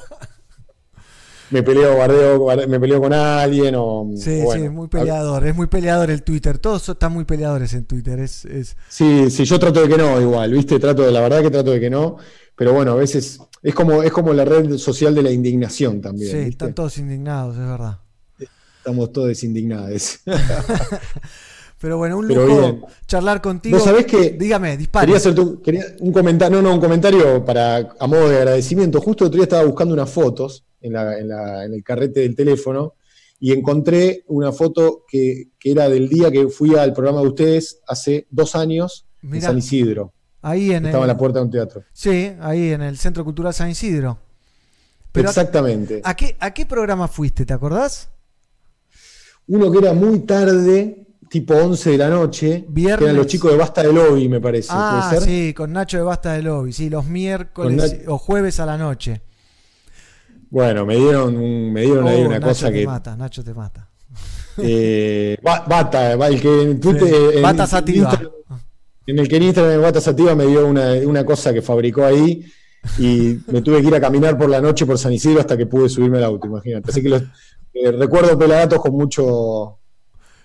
Me peleo, barde- me peleo con alguien o... Sí, o bueno, sí, muy peleador. Es muy peleador el Twitter. Todos están muy peleadores en Twitter. Es, es... Sí, sí, yo trato de que no, igual, ¿viste? Trato de, la verdad que trato de que no, pero bueno, a veces es como, es como la red social de la indignación también, Sí, ¿viste? están todos indignados, es verdad. Estamos todos indignados. Pero bueno, un lujo bien. charlar contigo. Vos sabés que Dígame, dispare. quería hacer tu- quería un comentario, no, no, un comentario para a modo de agradecimiento. Justo otro día estaba buscando unas fotos en, la- en la- en el carrete del teléfono y encontré una foto que, que era del día que fui al programa de ustedes hace dos años en. San Isidro. Ahí en Estaba el- en la puerta de un teatro. Sí, ahí en el Centro Cultural San Isidro. Pero- Exactamente. ¿A qué, ¿A qué programa fuiste? ¿Te acordás? Uno que era muy tarde, tipo 11 de la noche, que Viernes. eran los chicos de Basta de Lobby, me parece. Ah, ¿puede ser? sí, con Nacho de Basta de Lobby. Sí, los miércoles o jueves a la noche. Bueno, me dieron, un- me dieron ahí Oh, una Nacho cosa te que. mata, Nacho te mata. eh, Ba- Bata, el que en Twitter. Sí, en- Bata Sativa. Instagram- En el que en Instagram Bata Sativa me dio una, una cosa que fabricó ahí y me tuve que ir a caminar por la noche por San Isidro hasta que pude subirme al auto, imagínate. Así que los, eh, recuerdo Pelagatos con mucho.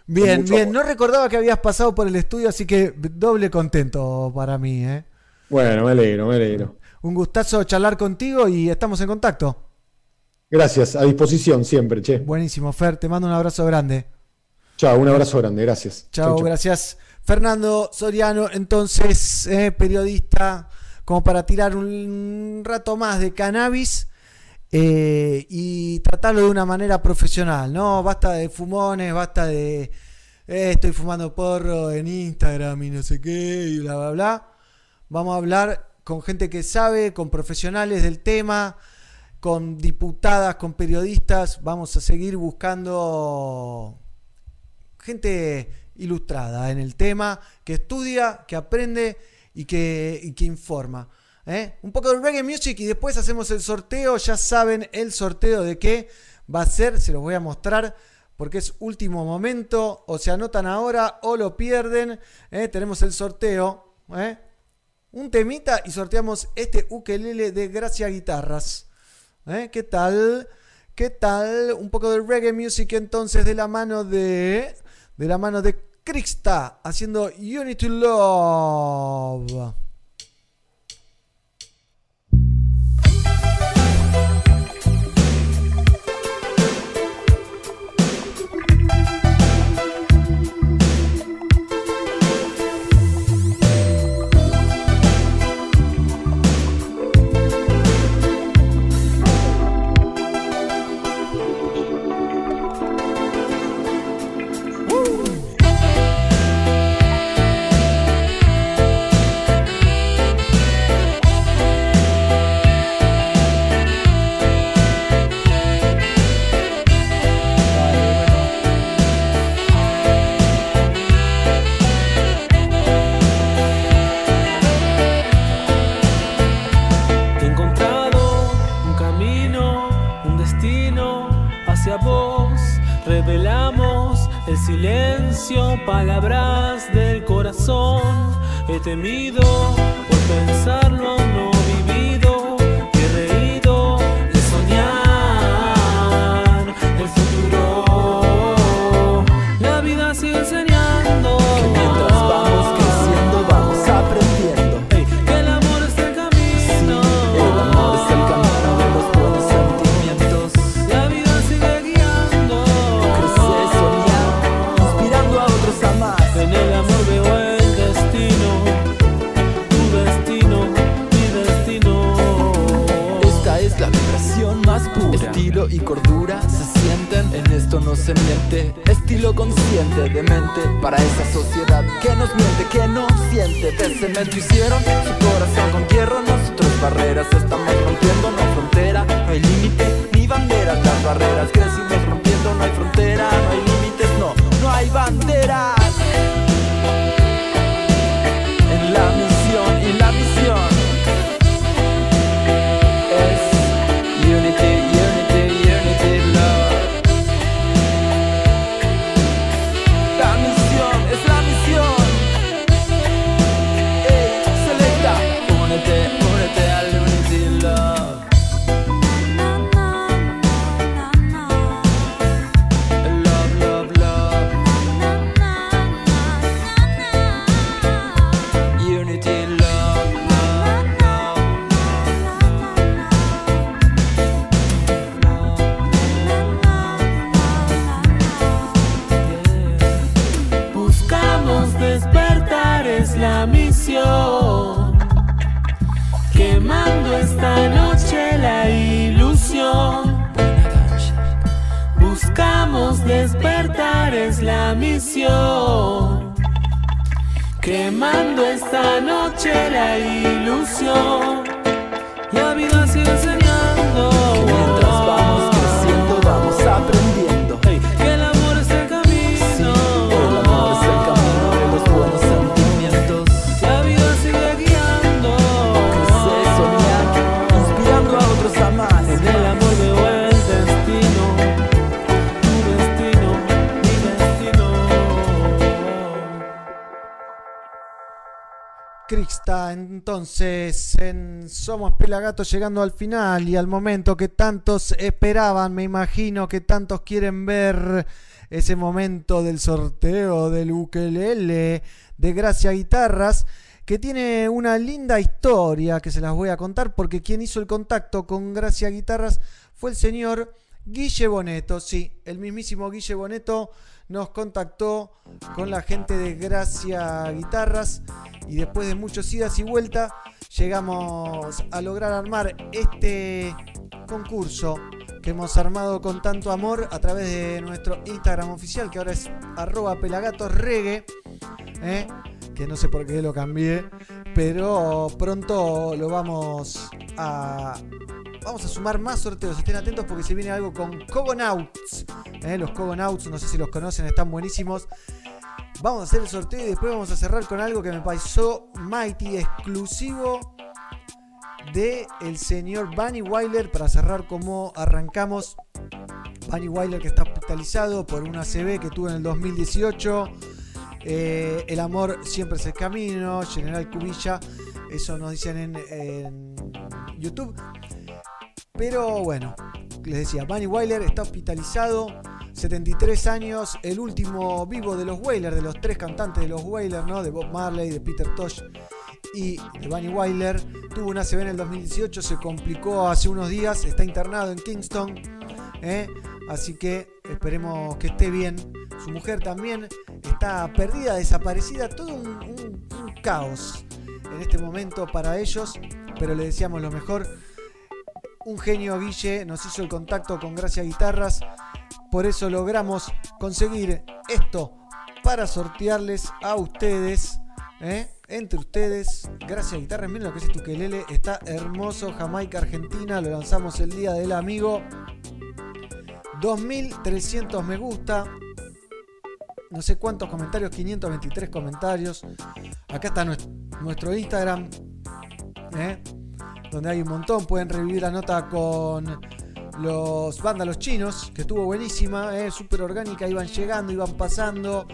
Bien, bien. No recordaba que habías pasado por el estudio, así que doble contento para mí. ¿eh? Bueno, me alegro, me alegro. Un gustazo charlar contigo y estamos en contacto. Gracias, a disposición siempre, che. Buenísimo, Fer. Te mando un abrazo grande. Chao, un abrazo grande, gracias. Chao, gracias. Fernando Soriano, entonces, eh, periodista, como para tirar un rato más de cannabis eh, y tratarlo de una manera profesional, ¿no? Basta de fumones, basta de eh, estoy fumando porro en Instagram y no sé qué y bla, bla, bla. Vamos a hablar con gente que sabe, con profesionales del tema, con diputadas, con periodistas. Vamos a seguir buscando gente ilustrada en el tema, que estudia, que aprende y que, y que informa. ¿Eh? Un poco de reggae music y después hacemos el sorteo. Ya saben el sorteo de qué va a ser, se los voy a mostrar porque es último momento. O se anotan ahora o lo pierden. ¿eh? Tenemos el sorteo. ¿eh? Un temita y sorteamos este ukelele de Gracia Guitarras. ¿Qué tal? ¿Qué tal? Un poco de reggae music entonces de la mano de de la mano de Krista haciendo Unity Love. silencio, palabras del corazón. He temido por pensarlo no. Y cordura se sienten, en esto no se miente. Estilo consciente de mente para esa sociedad que nos miente, que no siente. De cemento hicieron su corazón con hierro. Nosotros barreras estamos rompiendo, no hay frontera, no hay límite ni banderas. Las barreras crecimos rompiendo, no hay frontera, no hay límites, no, no hay banderas. En la misión y la misión. Esta noche Entonces en Somos Pelagatos llegando al final y al momento que tantos esperaban, me imagino que tantos quieren ver ese momento del sorteo del ukelele de Gracia Guitarras, que tiene una linda historia que se las voy a contar porque quien hizo el contacto con Gracia Guitarras fue el señor Guille Boneto, sí, el mismísimo Guille Boneto nos contactó con la gente de Gracia Guitarras y después de muchos idas y vueltas llegamos a lograr armar este concurso que hemos armado con tanto amor a través de nuestro Instagram oficial que ahora es arroba pelagatosregue ¿eh? que no sé por qué lo cambié pero pronto lo vamos a vamos a sumar más sorteos. Estén atentos porque se viene algo con Cogonauts. ¿eh? Los Cogonauts, no sé si los conocen, están buenísimos. Vamos a hacer el sorteo y después vamos a cerrar con algo que me pareció mighty, exclusivo de el señor Bunny Weiler para cerrar como arrancamos. Bunny Weiler que está hospitalizado por una CB que tuvo en el 2018. Eh, el amor siempre es el camino. General Cubilla. Eso nos dicen en, en YouTube. Pero bueno, les decía, Bunny Weiler está hospitalizado, 73 años, el último vivo de los Wailers, de los tres cantantes de los Wailers, ¿no? De Bob Marley, de Peter Tosh y de Bunny Weiler. Tuvo una ACV en el 2018, se complicó hace unos días, está internado en Kingston. ¿eh? Así que esperemos que esté bien. Su mujer también está perdida, desaparecida, todo un caos en este momento para ellos. Pero le deseamos lo mejor. Un genio Guille nos hizo el contacto con Gracia Guitarras. Por eso logramos conseguir esto para sortearles a ustedes. ¿eh? Entre ustedes, Gracia Guitarras. Miren lo que es este ukelele. Está hermoso. Jamaica, Argentina. Lo lanzamos el día del amigo. 2300 me gusta. No sé cuántos comentarios. 523 comentarios. Acá está nues- nuestro Instagram. ¿eh? Donde hay un montón. Pueden revivir la nota con los vándalos chinos, que estuvo buenísima, eh, súper orgánica, iban llegando, iban pasando.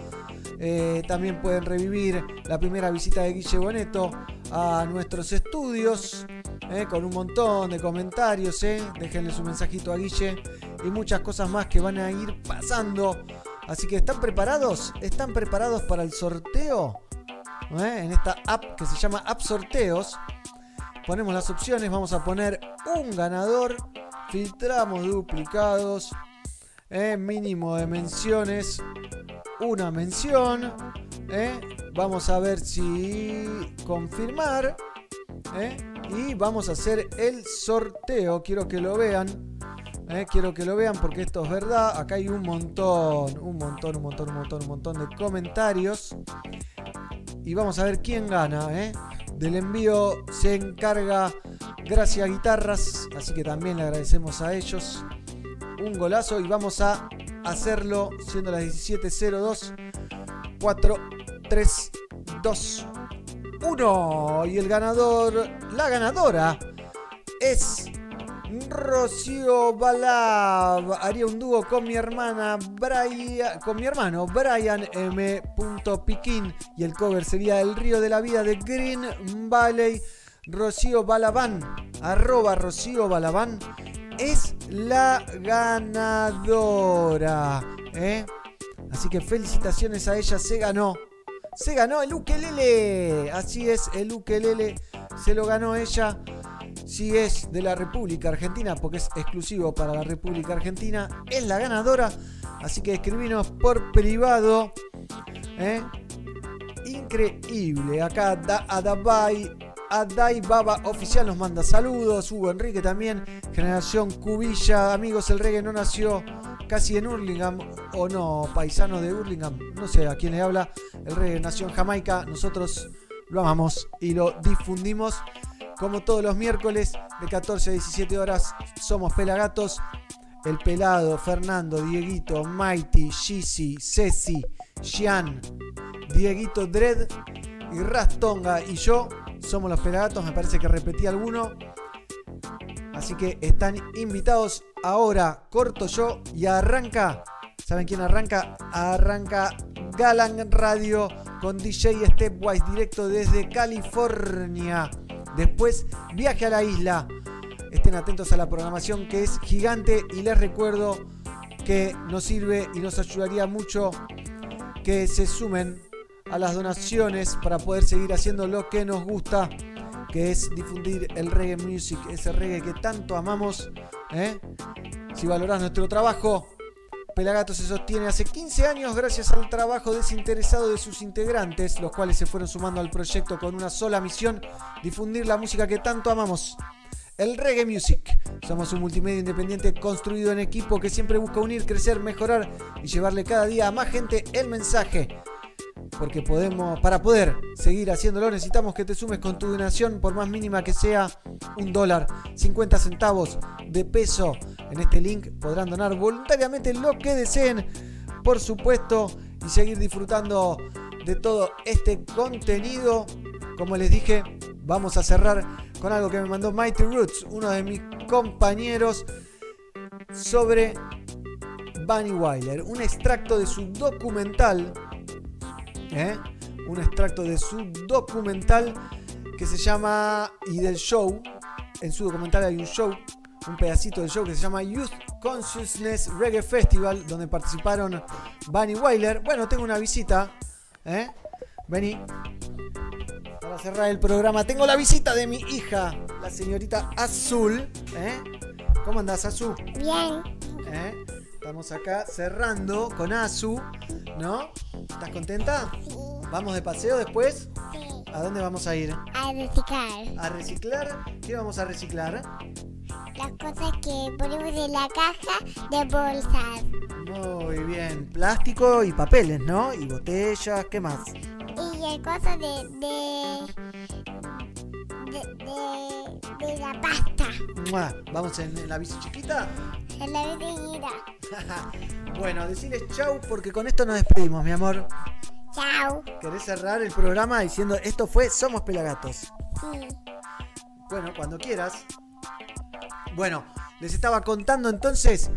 Eh, también pueden revivir la primera visita de Guille Boneto a nuestros estudios. eh, con un montón de comentarios, eh. déjenle su mensajito a Guille y muchas cosas más que van a ir pasando. Así que ¿están preparados? ¿Están preparados para el sorteo? En esta app que se llama App Sorteos. Ponemos las opciones, vamos a poner un ganador, filtramos duplicados, ¿eh? mínimo de menciones, una mención. ¿eh? Vamos a ver si confirmar. ¿eh? Y vamos a hacer el sorteo. Quiero que lo vean. Quiero que lo vean porque esto es verdad. Acá hay un montón, un montón, un montón, un montón, un montón de comentarios. Y vamos a ver quién gana. Del envío se encarga Gracias Guitarras. Así que también le agradecemos a ellos. Un golazo y vamos a hacerlo siendo las 17.02. 4, 3, 2, 1. Y el ganador, la ganadora, es Rocío Balab. Haría un dúo con mi hermana Brian, con mi hermano Brian M. Piquín. Y el cover sería El Río de la Vida de Green Valley. Rocío Balabán, arroba Rocío Balabán, es la ganadora. ¿eh? Así que felicitaciones a ella, se ganó. Se ganó el ukelele. Así es, el ukelele se lo ganó ella. Si es de la República Argentina, porque es exclusivo para la República Argentina, es la ganadora. Así que escribinos por privado. ¿eh? Increíble. Acá da, Adabai, Adai Baba Oficial nos manda saludos. Hugo Enrique también. Generación Cubilla. Amigos, el reggae no nació casi en Hurlingham o no, paisano de Hurlingham, no sé a quién le habla, el rey nació en Jamaica, nosotros lo amamos y lo difundimos como todos los miércoles de 14 a 17 horas, somos Pelagatos, el pelado, Fernando, Dieguito, Mighty, Shisi, Ceci, Gian, Dieguito Dread y Rastonga y yo somos los Pelagatos, me parece que repetí alguno. Así que están invitados ahora, corto yo y arranca. ¿Saben quién arranca? Arranca Galan Radio con DJ Stepwise directo desde California. Después viaje a la isla. Estén atentos a la programación que es gigante y les recuerdo que nos sirve y nos ayudaría mucho que se sumen a las donaciones para poder seguir haciendo lo que nos gusta que es difundir el reggae music, ese reggae que tanto amamos. ¿eh? Si valorás nuestro trabajo, Pelagato se sostiene hace 15 años gracias al trabajo desinteresado de sus integrantes, los cuales se fueron sumando al proyecto con una sola misión, difundir la música que tanto amamos. El Reggae Music. Somos un multimedia independiente construido en equipo que siempre busca unir, crecer, mejorar y llevarle cada día a más gente el mensaje porque podemos, para poder seguir haciéndolo, necesitamos que te sumes con tu donación, por más mínima que sea, un dólar, 50 centavos de peso. En este link podrán donar voluntariamente lo que deseen, por supuesto, y seguir disfrutando de todo este contenido. Como les dije, vamos a cerrar con algo que me mandó Mighty Roots, uno de mis compañeros, sobre Bunny Wyler, un extracto de su documental ¿eh? un extracto de su documental que se llama y del show en su documental hay un show un pedacito del show que se llama Youth Consciousness Reggae Festival donde participaron Bunny Wyler bueno tengo una visita ¿eh? vení para cerrar el programa tengo la visita de mi hija la señorita Azul ¿eh? ¿cómo andás Azul? Bien. ¿Eh? Estamos acá cerrando con Azu, ¿no? ¿Estás contenta? Sí. ¿Vamos de paseo después? Sí. ¿A dónde vamos a ir? A reciclar. ¿A reciclar? ¿Qué vamos a reciclar? Las cosas que ponemos en la caja de bolsas. Muy bien. Plástico y papeles, ¿no? Y botellas, ¿qué más? Y el coso de. de. De, de, de la pasta. ¡Mua! ¿Vamos en, en la bici chiquita? En la bebida. bueno, decirles chau porque con esto nos despedimos, mi amor. Chao. ¿Querés cerrar el programa diciendo esto fue Somos Pelagatos? Sí. Bueno, cuando quieras. Bueno, les estaba contando entonces.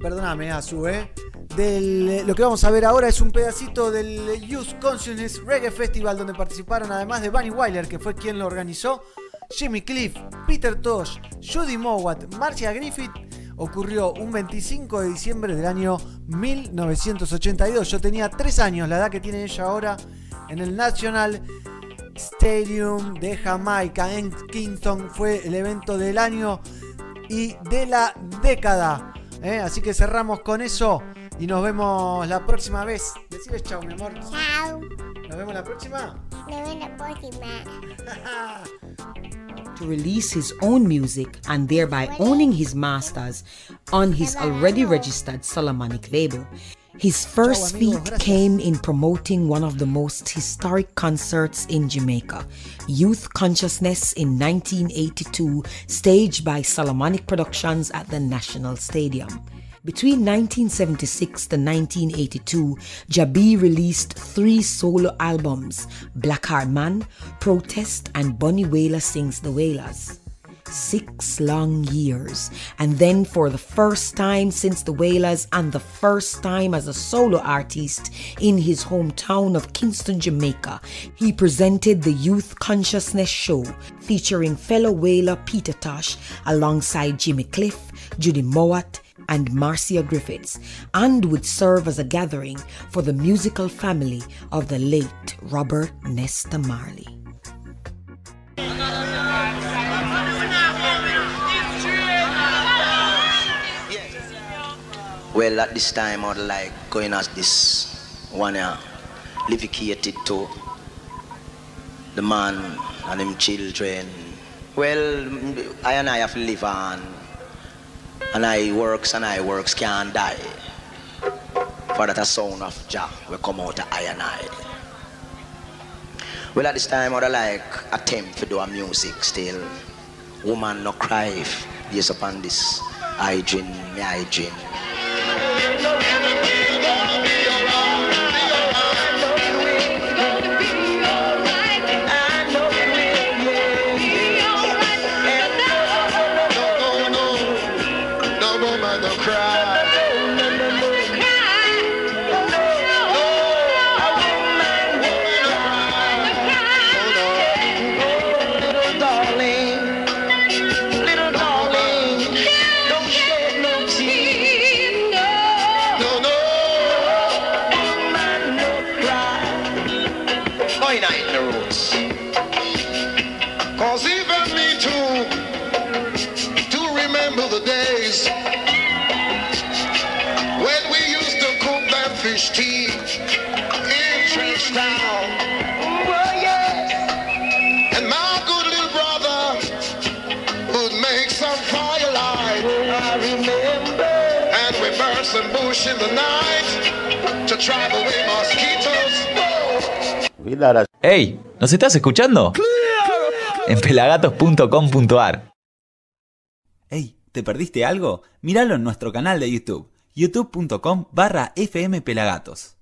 Perdóname, Azu, ¿eh? del, lo que vamos a ver ahora es un pedacito del Youth Consciousness Reggae Festival donde participaron además de Bunny Wyler, que fue quien lo organizó, Jimmy Cliff, Peter Tosh, Judy Mowat, Marcia Griffith. Ocurrió un 25 de diciembre del año 1982. Yo tenía 3 años, la edad que tiene ella ahora, en el National Stadium de Jamaica en Kingston. Fue el evento del año y de la década. ¿Eh? Así que cerramos con eso y nos vemos la próxima vez. Deciles chao, mi amor. Chao. Nos vemos la próxima. Nos vemos la próxima. to release his own music and thereby owning his masters on his already registered Solomonic label. His first feat came in promoting one of the most historic concerts in Jamaica, Youth Consciousness in 1982, staged by Solomonic Productions at the National Stadium. Between 1976 to 1982, Jabi released three solo albums Blackheart Man, Protest, and Bonnie Whaler Sings the Wailers. Six long years. And then, for the first time since the Whalers and the first time as a solo artist in his hometown of Kingston, Jamaica, he presented the Youth Consciousness Show featuring fellow whaler Peter Tosh alongside Jimmy Cliff, Judy Mowat, and Marcia Griffiths, and would serve as a gathering for the musical family of the late Robert Nesta Marley. Well, at this time, I'd like going as this one uh, dedicated to the man and them children. Well, I and I have to live on, and I works and I works can't die. For that a sound of Jah will come out of I and I. Well, at this time, I'd like attempt to do a music still. Woman no cry based upon this. I dream, me I ¡Hey! ¿Nos estás escuchando? En pelagatos.com.ar Hey, ¿te perdiste algo? Míralo en nuestro canal de YouTube, youtube.com barra fmpelagatos.